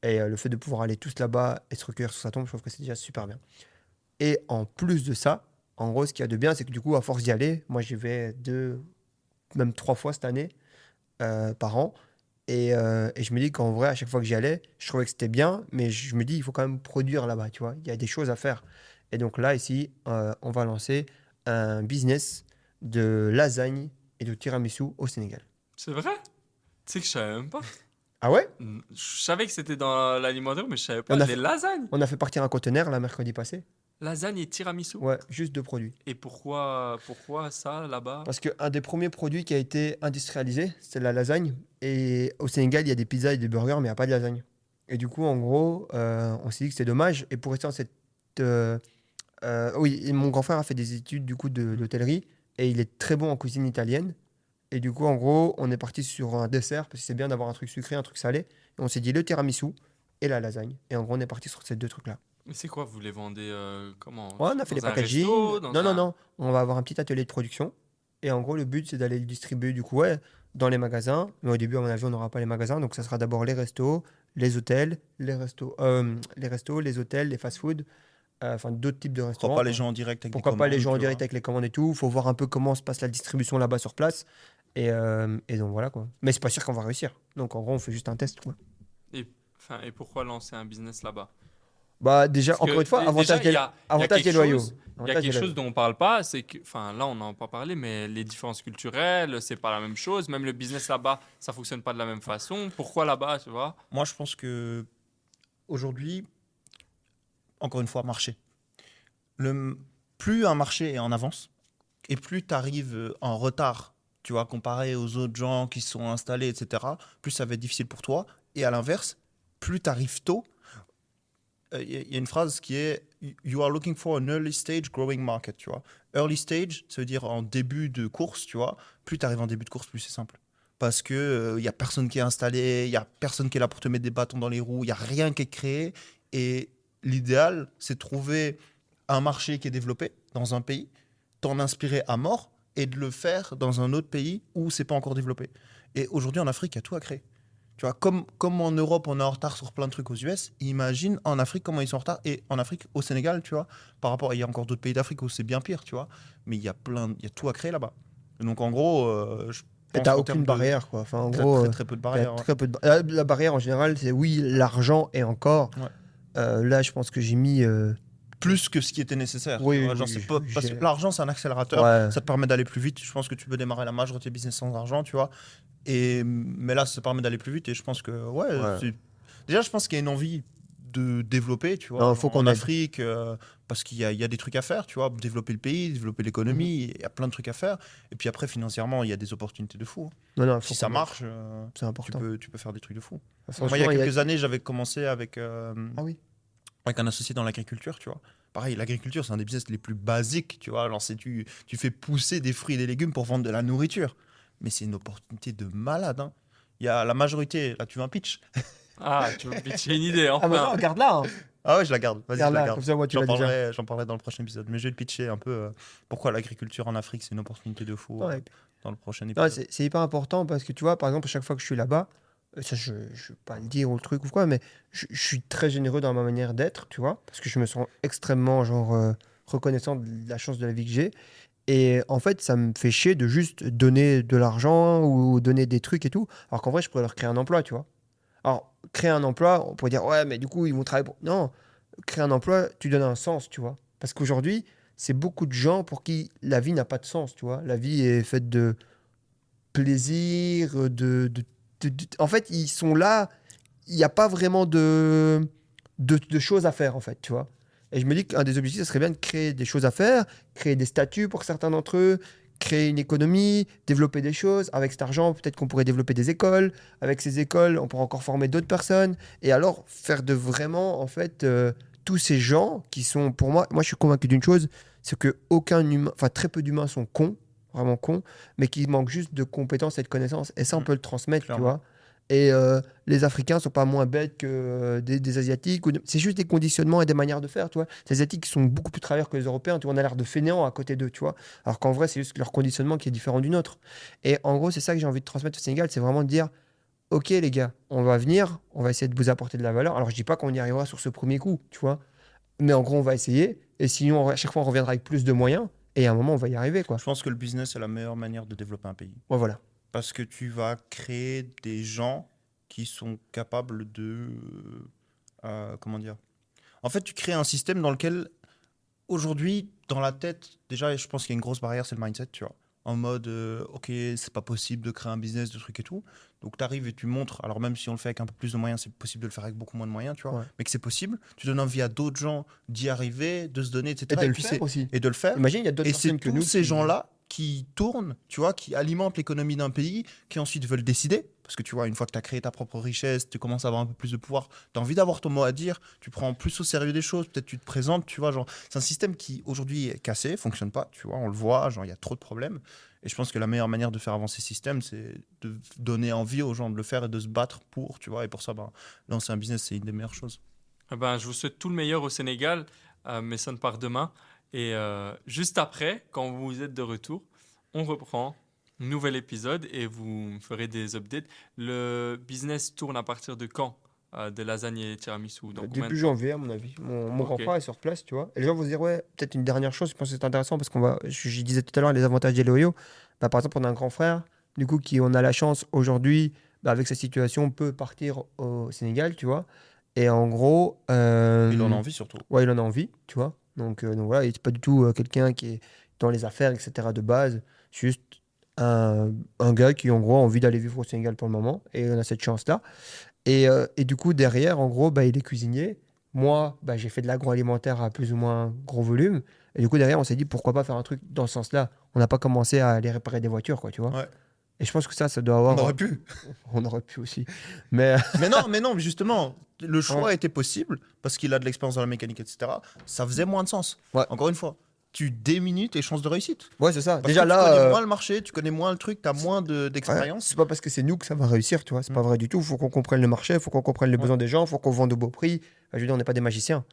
Et le fait de pouvoir aller tous là-bas et se recueillir sur sa tombe, je trouve que c'est déjà super bien. Et en plus de ça, en gros, ce qu'il y a de bien, c'est que du coup, à force d'y aller, moi j'y vais deux, même trois fois cette année euh, par an. Et, euh, et je me dis qu'en vrai, à chaque fois que j'y allais, je trouvais que c'était bien, mais je me dis, il faut quand même produire là-bas, tu vois. Il y a des choses à faire. Et donc là, ici, euh, on va lancer un business de lasagne et de tiramisu au Sénégal. C'est vrai? Tu sais que je savais même pas. Ah ouais? Je savais que c'était dans l'alimentaire, mais je savais pas. On a Les fait- lasagnes On a fait partir un conteneur là mercredi passé. Lasagne et tiramisu Ouais, juste deux produits. Et pourquoi, pourquoi ça là-bas? Parce qu'un des premiers produits qui a été industrialisé, c'est la lasagne. Et au Sénégal, il y a des pizzas et des burgers, mais il n'y a pas de lasagne. Et du coup, en gros, euh, on s'est dit que c'est dommage. Et pour rester dans cette. euh, euh, oui, et mon grand frère a fait des études du coup de l'hôtellerie et il est très bon en cuisine italienne. Et du coup, en gros, on est parti sur un dessert parce que c'est bien d'avoir un truc sucré, un truc salé. Et on s'est dit le tiramisu et la lasagne. Et en gros, on est parti sur ces deux trucs-là. Mais c'est quoi Vous les vendez euh, comment Ouais, on a fait les packaging. resto, non, non, un- non. On va avoir un petit atelier de production. Et en gros, le but, c'est d'aller le distribuer du coup, ouais, dans les magasins. Mais au début, à mon avis, on n'aura pas les magasins. Donc, ça sera d'abord les restos, les hôtels, les restos, euh, les restos, les hôtels, les fast-food, euh, enfin d'autres types de Pourquoi restaurants. pas les gens en direct avec Pourquoi pas les commandes, gens en direct vois. avec les commandes et tout. faut voir un peu comment se passe la distribution là-bas sur place. Et, euh, et donc voilà quoi. Mais c'est pas sûr qu'on va réussir. Donc en gros, on fait juste un test. Quoi. Et, enfin, et pourquoi lancer un business là-bas? Bah déjà, Parce que encore une fois, avantage déjà, il y des, a- il y a avantage des loyaux. chose- Il y a quelque chose dont on parle pas, c'est que, enfin là on n'en a pas parlé, mais les différences culturelles, c'est pas la même chose. Même le business là-bas, ça fonctionne pas de la même façon. Pourquoi là-bas, tu vois? Moi, je pense que aujourd'hui, encore une fois, marché. Le, plus un marché est en avance et plus tu arrives en retard, tu vois, comparé aux autres gens qui sont installés, etc., plus ça va être difficile pour toi. Et à l'inverse, plus tu arrives tôt, euh, il y, a- il y a une phrase qui est You are looking for an early stage growing market, tu vois. Early stage, ça veut dire en début de course, tu vois. Plus tu arrives en début de course, plus c'est simple. Parce que il y a personne qui est installé, il y a personne qui est là pour te mettre des bâtons dans les roues, il y a rien qui est créé. Et l'idéal, c'est de trouver un marché qui est développé dans un pays, t'en inspirer à mort et de le faire dans un autre pays où c'est pas encore développé. Et aujourd'hui en Afrique, il y a tout à créer. Tu vois, comme, comme en Europe, on est en retard sur plein de trucs aux US, imagine en Afrique comment ils sont en retard. Et en Afrique, au Sénégal, tu vois, par rapport, il y a encore d'autres pays d'Afrique où c'est bien pire, tu vois. Mais il y a plein, il y a tout à créer là-bas. Donc en gros, euh, je Et t'as aucune de- barrière quoi. Enfin en Très, gros, très, euh, très peu de barrières. ouais. très peu de la, la barrière en général, c'est oui l'argent et encore. Ouais. Euh, là, je pense que j'ai mis. euh, Plus que ce qui était nécessaire. Oui, oui, l'argent, c'est un accélérateur. ouais. Ça te permet d'aller plus vite. Je pense que tu peux démarrer la majorité des business sans argent, tu vois. Et, mais là, ça te permet d'aller plus vite. Et je pense que, ouais, déjà, je pense qu'il y a une envie de développer, tu vois. Non, faut en. Afrique, euh, parce qu'il y a, il y a des trucs à faire, tu vois. Développer le pays, développer l'économie, Mhm. il y a plein de trucs à faire. Et puis après, financièrement, il y a des opportunités de fou. hein. Non, non, faut Si ça marche, euh, tu, important. peux, tu peux faire des trucs de fou. Franchement, Moi, il y a il y a- quelques années, j'avais commencé avec, euh, Ah oui. Avec un associé dans l'agriculture, tu vois. Pareil, l'agriculture, c'est un des business les plus basiques, tu vois. Alors, c'est tu, tu fais pousser des fruits et des légumes pour vendre de la nourriture. Mais c'est une opportunité de malade. hein. Il y a la majorité, là, tu veux un pitch? Ah, tu veux me pitcher une idée, enfin. Ah bah non, regarde là. hein. Ah ouais, je la garde. Vas-y, je Regarde la là, garde. comme ça, moi, tu J'en parlerai, j'en parlerai dans le prochain épisode. Mais je vais te pitcher un peu euh, pourquoi l'agriculture en Afrique, c'est une opportunité de fou euh, dans le prochain épisode. c'est hyper important parce que tu vois, par exemple, chaque fois que je suis là-bas, ça je ne vais pas le dire ou le truc ou quoi, mais je, suis très généreux dans ma manière d'être, tu vois, parce que je me sens extrêmement genre euh, reconnaissant de la chance de la vie que j'ai. Et en fait, ça me fait chier de juste donner de l'argent ou donner des trucs et tout, alors qu'en vrai, je pourrais leur créer un emploi, tu vois. Alors, créer un emploi, on pourrait dire, ouais, mais du coup, ils vont travailler. Non, créer un emploi, tu donnes un sens, tu vois. Parce qu'aujourd'hui, c'est beaucoup de gens pour qui la vie n'a pas de sens, tu vois. La vie est faite de plaisir, de- En fait, ils sont là, il n'y a pas vraiment de, de, choses à faire, en fait, tu vois. Et je me dis qu'un des objectifs, ce serait bien de créer des choses à faire, créer des statuts pour certains d'entre eux, créer une économie, développer des choses. Avec cet argent, peut-être qu'on pourrait développer des écoles. Avec ces écoles, on pourrait encore former d'autres personnes. Et alors, faire de vraiment, en fait, euh, tous ces gens qui sont, pour moi, moi je suis convaincu d'une chose, c'est que aucun humain, enfin très peu d'humains sont cons, vraiment cons, mais qui manquent juste de compétences et de connaissances. Et ça, on Mm. peut le transmettre, tu vois. Et euh, les Africains sont pas moins bêtes que euh, des, des Asiatiques. de- C'est juste des conditionnements et des manières de faire, tu vois. Les Asiatiques sont beaucoup plus travailleurs que les Européens. Tu vois, on a l'air de fainéants à côté d'eux, tu vois. Alors qu'en vrai, c'est juste leur conditionnement qui est différent du nôtre. Et en gros, c'est ça que j'ai envie de transmettre au Sénégal, c'est vraiment de dire, ok les gars, on va venir, on va essayer de vous apporter de la valeur. Alors je dis pas qu'on y arrivera sur ce premier coup, tu vois. Mais en gros, on va essayer. Et sinon, à chaque fois, on reviendra avec plus de moyens. Et à un moment, on va y arriver, quoi. Je pense que le business est la meilleure manière de développer un pays. Ouais, voilà. Parce que tu vas créer des gens qui sont capables de... euh, comment dire? En fait, tu crées un système dans lequel, aujourd'hui, dans la tête, déjà, je pense qu'il y a une grosse barrière, c'est le mindset, tu vois. En mode, euh, ok, c'est pas possible de créer un business, de trucs et tout. Donc, tu arrives et tu montres, alors même si on le fait avec un peu plus de moyens, c'est possible de le faire avec beaucoup moins de moyens, tu vois. Ouais. Mais que c'est possible. Tu donnes envie à d'autres gens d'y arriver, de se donner, etc. Et de le faire aussi. et de le faire. Imagine, il y a d'autres Et c'est personnes que tous nous. ces qui- gens-là qui tournent, tu vois, qui alimentent l'économie d'un pays, qui ensuite veulent décider. Parce que tu vois, une fois que tu as créé ta propre richesse, tu commences à avoir un peu plus de pouvoir, tu as envie d'avoir ton mot à dire, tu prends plus au sérieux des choses, peut-être tu te présentes, tu vois. genre C'est un système qui aujourd'hui est cassé, fonctionne pas, tu vois, on le voit, genre il y a trop de problèmes. Et je pense que la meilleure manière de faire avancer ce système, c'est de donner envie aux gens de le faire et de se battre pour, tu vois. Et pour ça, ben, lancer un business, c'est une des meilleures choses. Eh ben, je vous souhaite tout le meilleur au Sénégal, euh, mais ça ne part demain. Et euh, juste après, quand vous êtes de retour, on reprend un nouvel épisode et vous ferez des updates. Le business tourne à partir de quand? Des lasagnes et tiramisu dans combien de Début janvier, à mon avis. Mon, mon grand Ok. frère est sur place, tu vois. Et les gens vont se dire, ouais, peut-être une dernière chose, je pense que c'est intéressant parce qu'on va, je, je disais tout à l'heure les avantages des loyaux. Bah, par exemple, on a un grand frère, du coup, qui on a la chance aujourd'hui, bah, avec sa situation, peut partir au Sénégal, tu vois. Et en gros. euh, Il en a envie surtout. Ouais, il en a envie, tu vois. Donc, euh, donc voilà, il n'est pas du tout euh, quelqu'un qui est dans les affaires, etc. de base. C'est juste un, un gars qui, en gros, a envie d'aller vivre au Sénégal pour le moment. Et on a cette chance-là. Et, euh, et du coup, derrière, en gros, bah, il est cuisinier. Moi, bah, j'ai fait de l'agroalimentaire à plus ou moins gros volume. Et du coup, derrière, on s'est dit, pourquoi pas faire un truc dans ce sens-là? On n'a pas commencé à aller réparer des voitures, quoi, tu vois? Ouais. Et je pense que ça, ça doit avoir... On aurait pu. on aurait pu aussi. Mais... mais non, mais non, justement, le choix était possible parce qu'il a de l'expérience dans la mécanique, etc. Ça faisait moins de sens. Ouais. Encore une fois, tu diminues tes chances de réussite. Ouais, c'est ça. Parce Déjà que là... tu connais euh, moins le marché, tu connais moins le truc, tu as moins de- Ouais, d'expérience. c'est pas parce que c'est nous que ça va réussir, tu vois. C'est Mm. pas vrai du tout. Il faut qu'on comprenne le marché, il faut qu'on comprenne les Ouais. besoins des gens, il faut qu'on vende au beau prix. Enfin, je veux dire, on n'est pas des magiciens.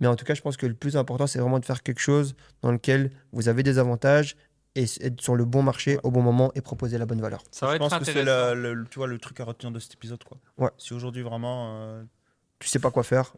Mais en tout cas, je pense que le plus important, c'est vraiment de faire quelque chose dans lequel vous avez des avantages et être sur le bon marché Ouais. au bon moment et proposer la bonne valeur. Ça va Je être pense que c'est le- tu vois, le truc à retenir de cet épisode. Quoi. Ouais. Si aujourd'hui, vraiment, euh, Tu sais pas quoi faire.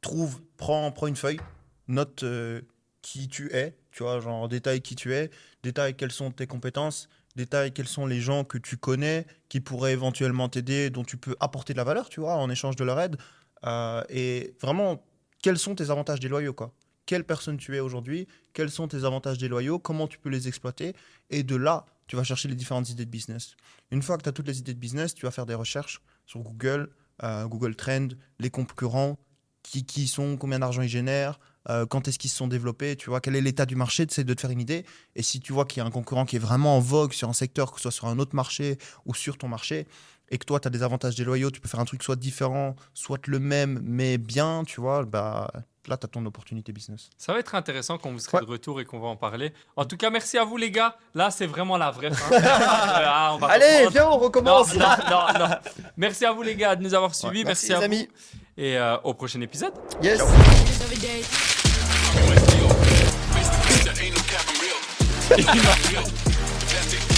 trouve, prends, prends une feuille, note euh, qui tu es, tu vois, genre détaille qui tu es, détaille quelles sont tes compétences, détaille quels sont les gens que tu connais qui pourraient éventuellement t'aider, dont tu peux apporter de la valeur, tu vois, en échange de leur aide. Euh, et vraiment, quels sont tes avantages déloyaux, quoi? Quelle personne tu es aujourd'hui? Quels sont tes avantages déloyaux Comment tu peux les exploiter? Et de là, tu vas chercher les différentes idées de business. Une fois que tu as toutes les idées de business, tu vas faire des recherches sur Google, euh, Google Trend, les concurrents, qui, qui sont, combien d'argent ils génèrent, euh, quand est-ce qu'ils se sont développés, tu vois, quel est l'état du marché, essaies de te faire une idée. Et si tu vois qu'il y a un concurrent qui est vraiment en vogue sur un secteur, que ce soit sur un autre marché ou sur ton marché, et que toi, tu as des avantages déloyaux, tu peux faire un truc soit différent, soit le même, mais bien, tu vois, bah, là, tu as ton opportunité business. Ça va être intéressant quand vous serez Ouais. de retour et qu'on va en parler. En tout cas, merci à vous les gars. Là, c'est vraiment la vraie fin. Ah, on va Allez, reprendre. viens, on recommence. non, non, non. Merci à vous les gars de nous avoir suivis. Ouais, merci, merci, à les vous. amis. Et euh, au prochain épisode. Yes.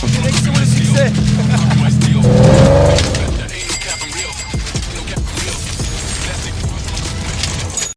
Direction le succès.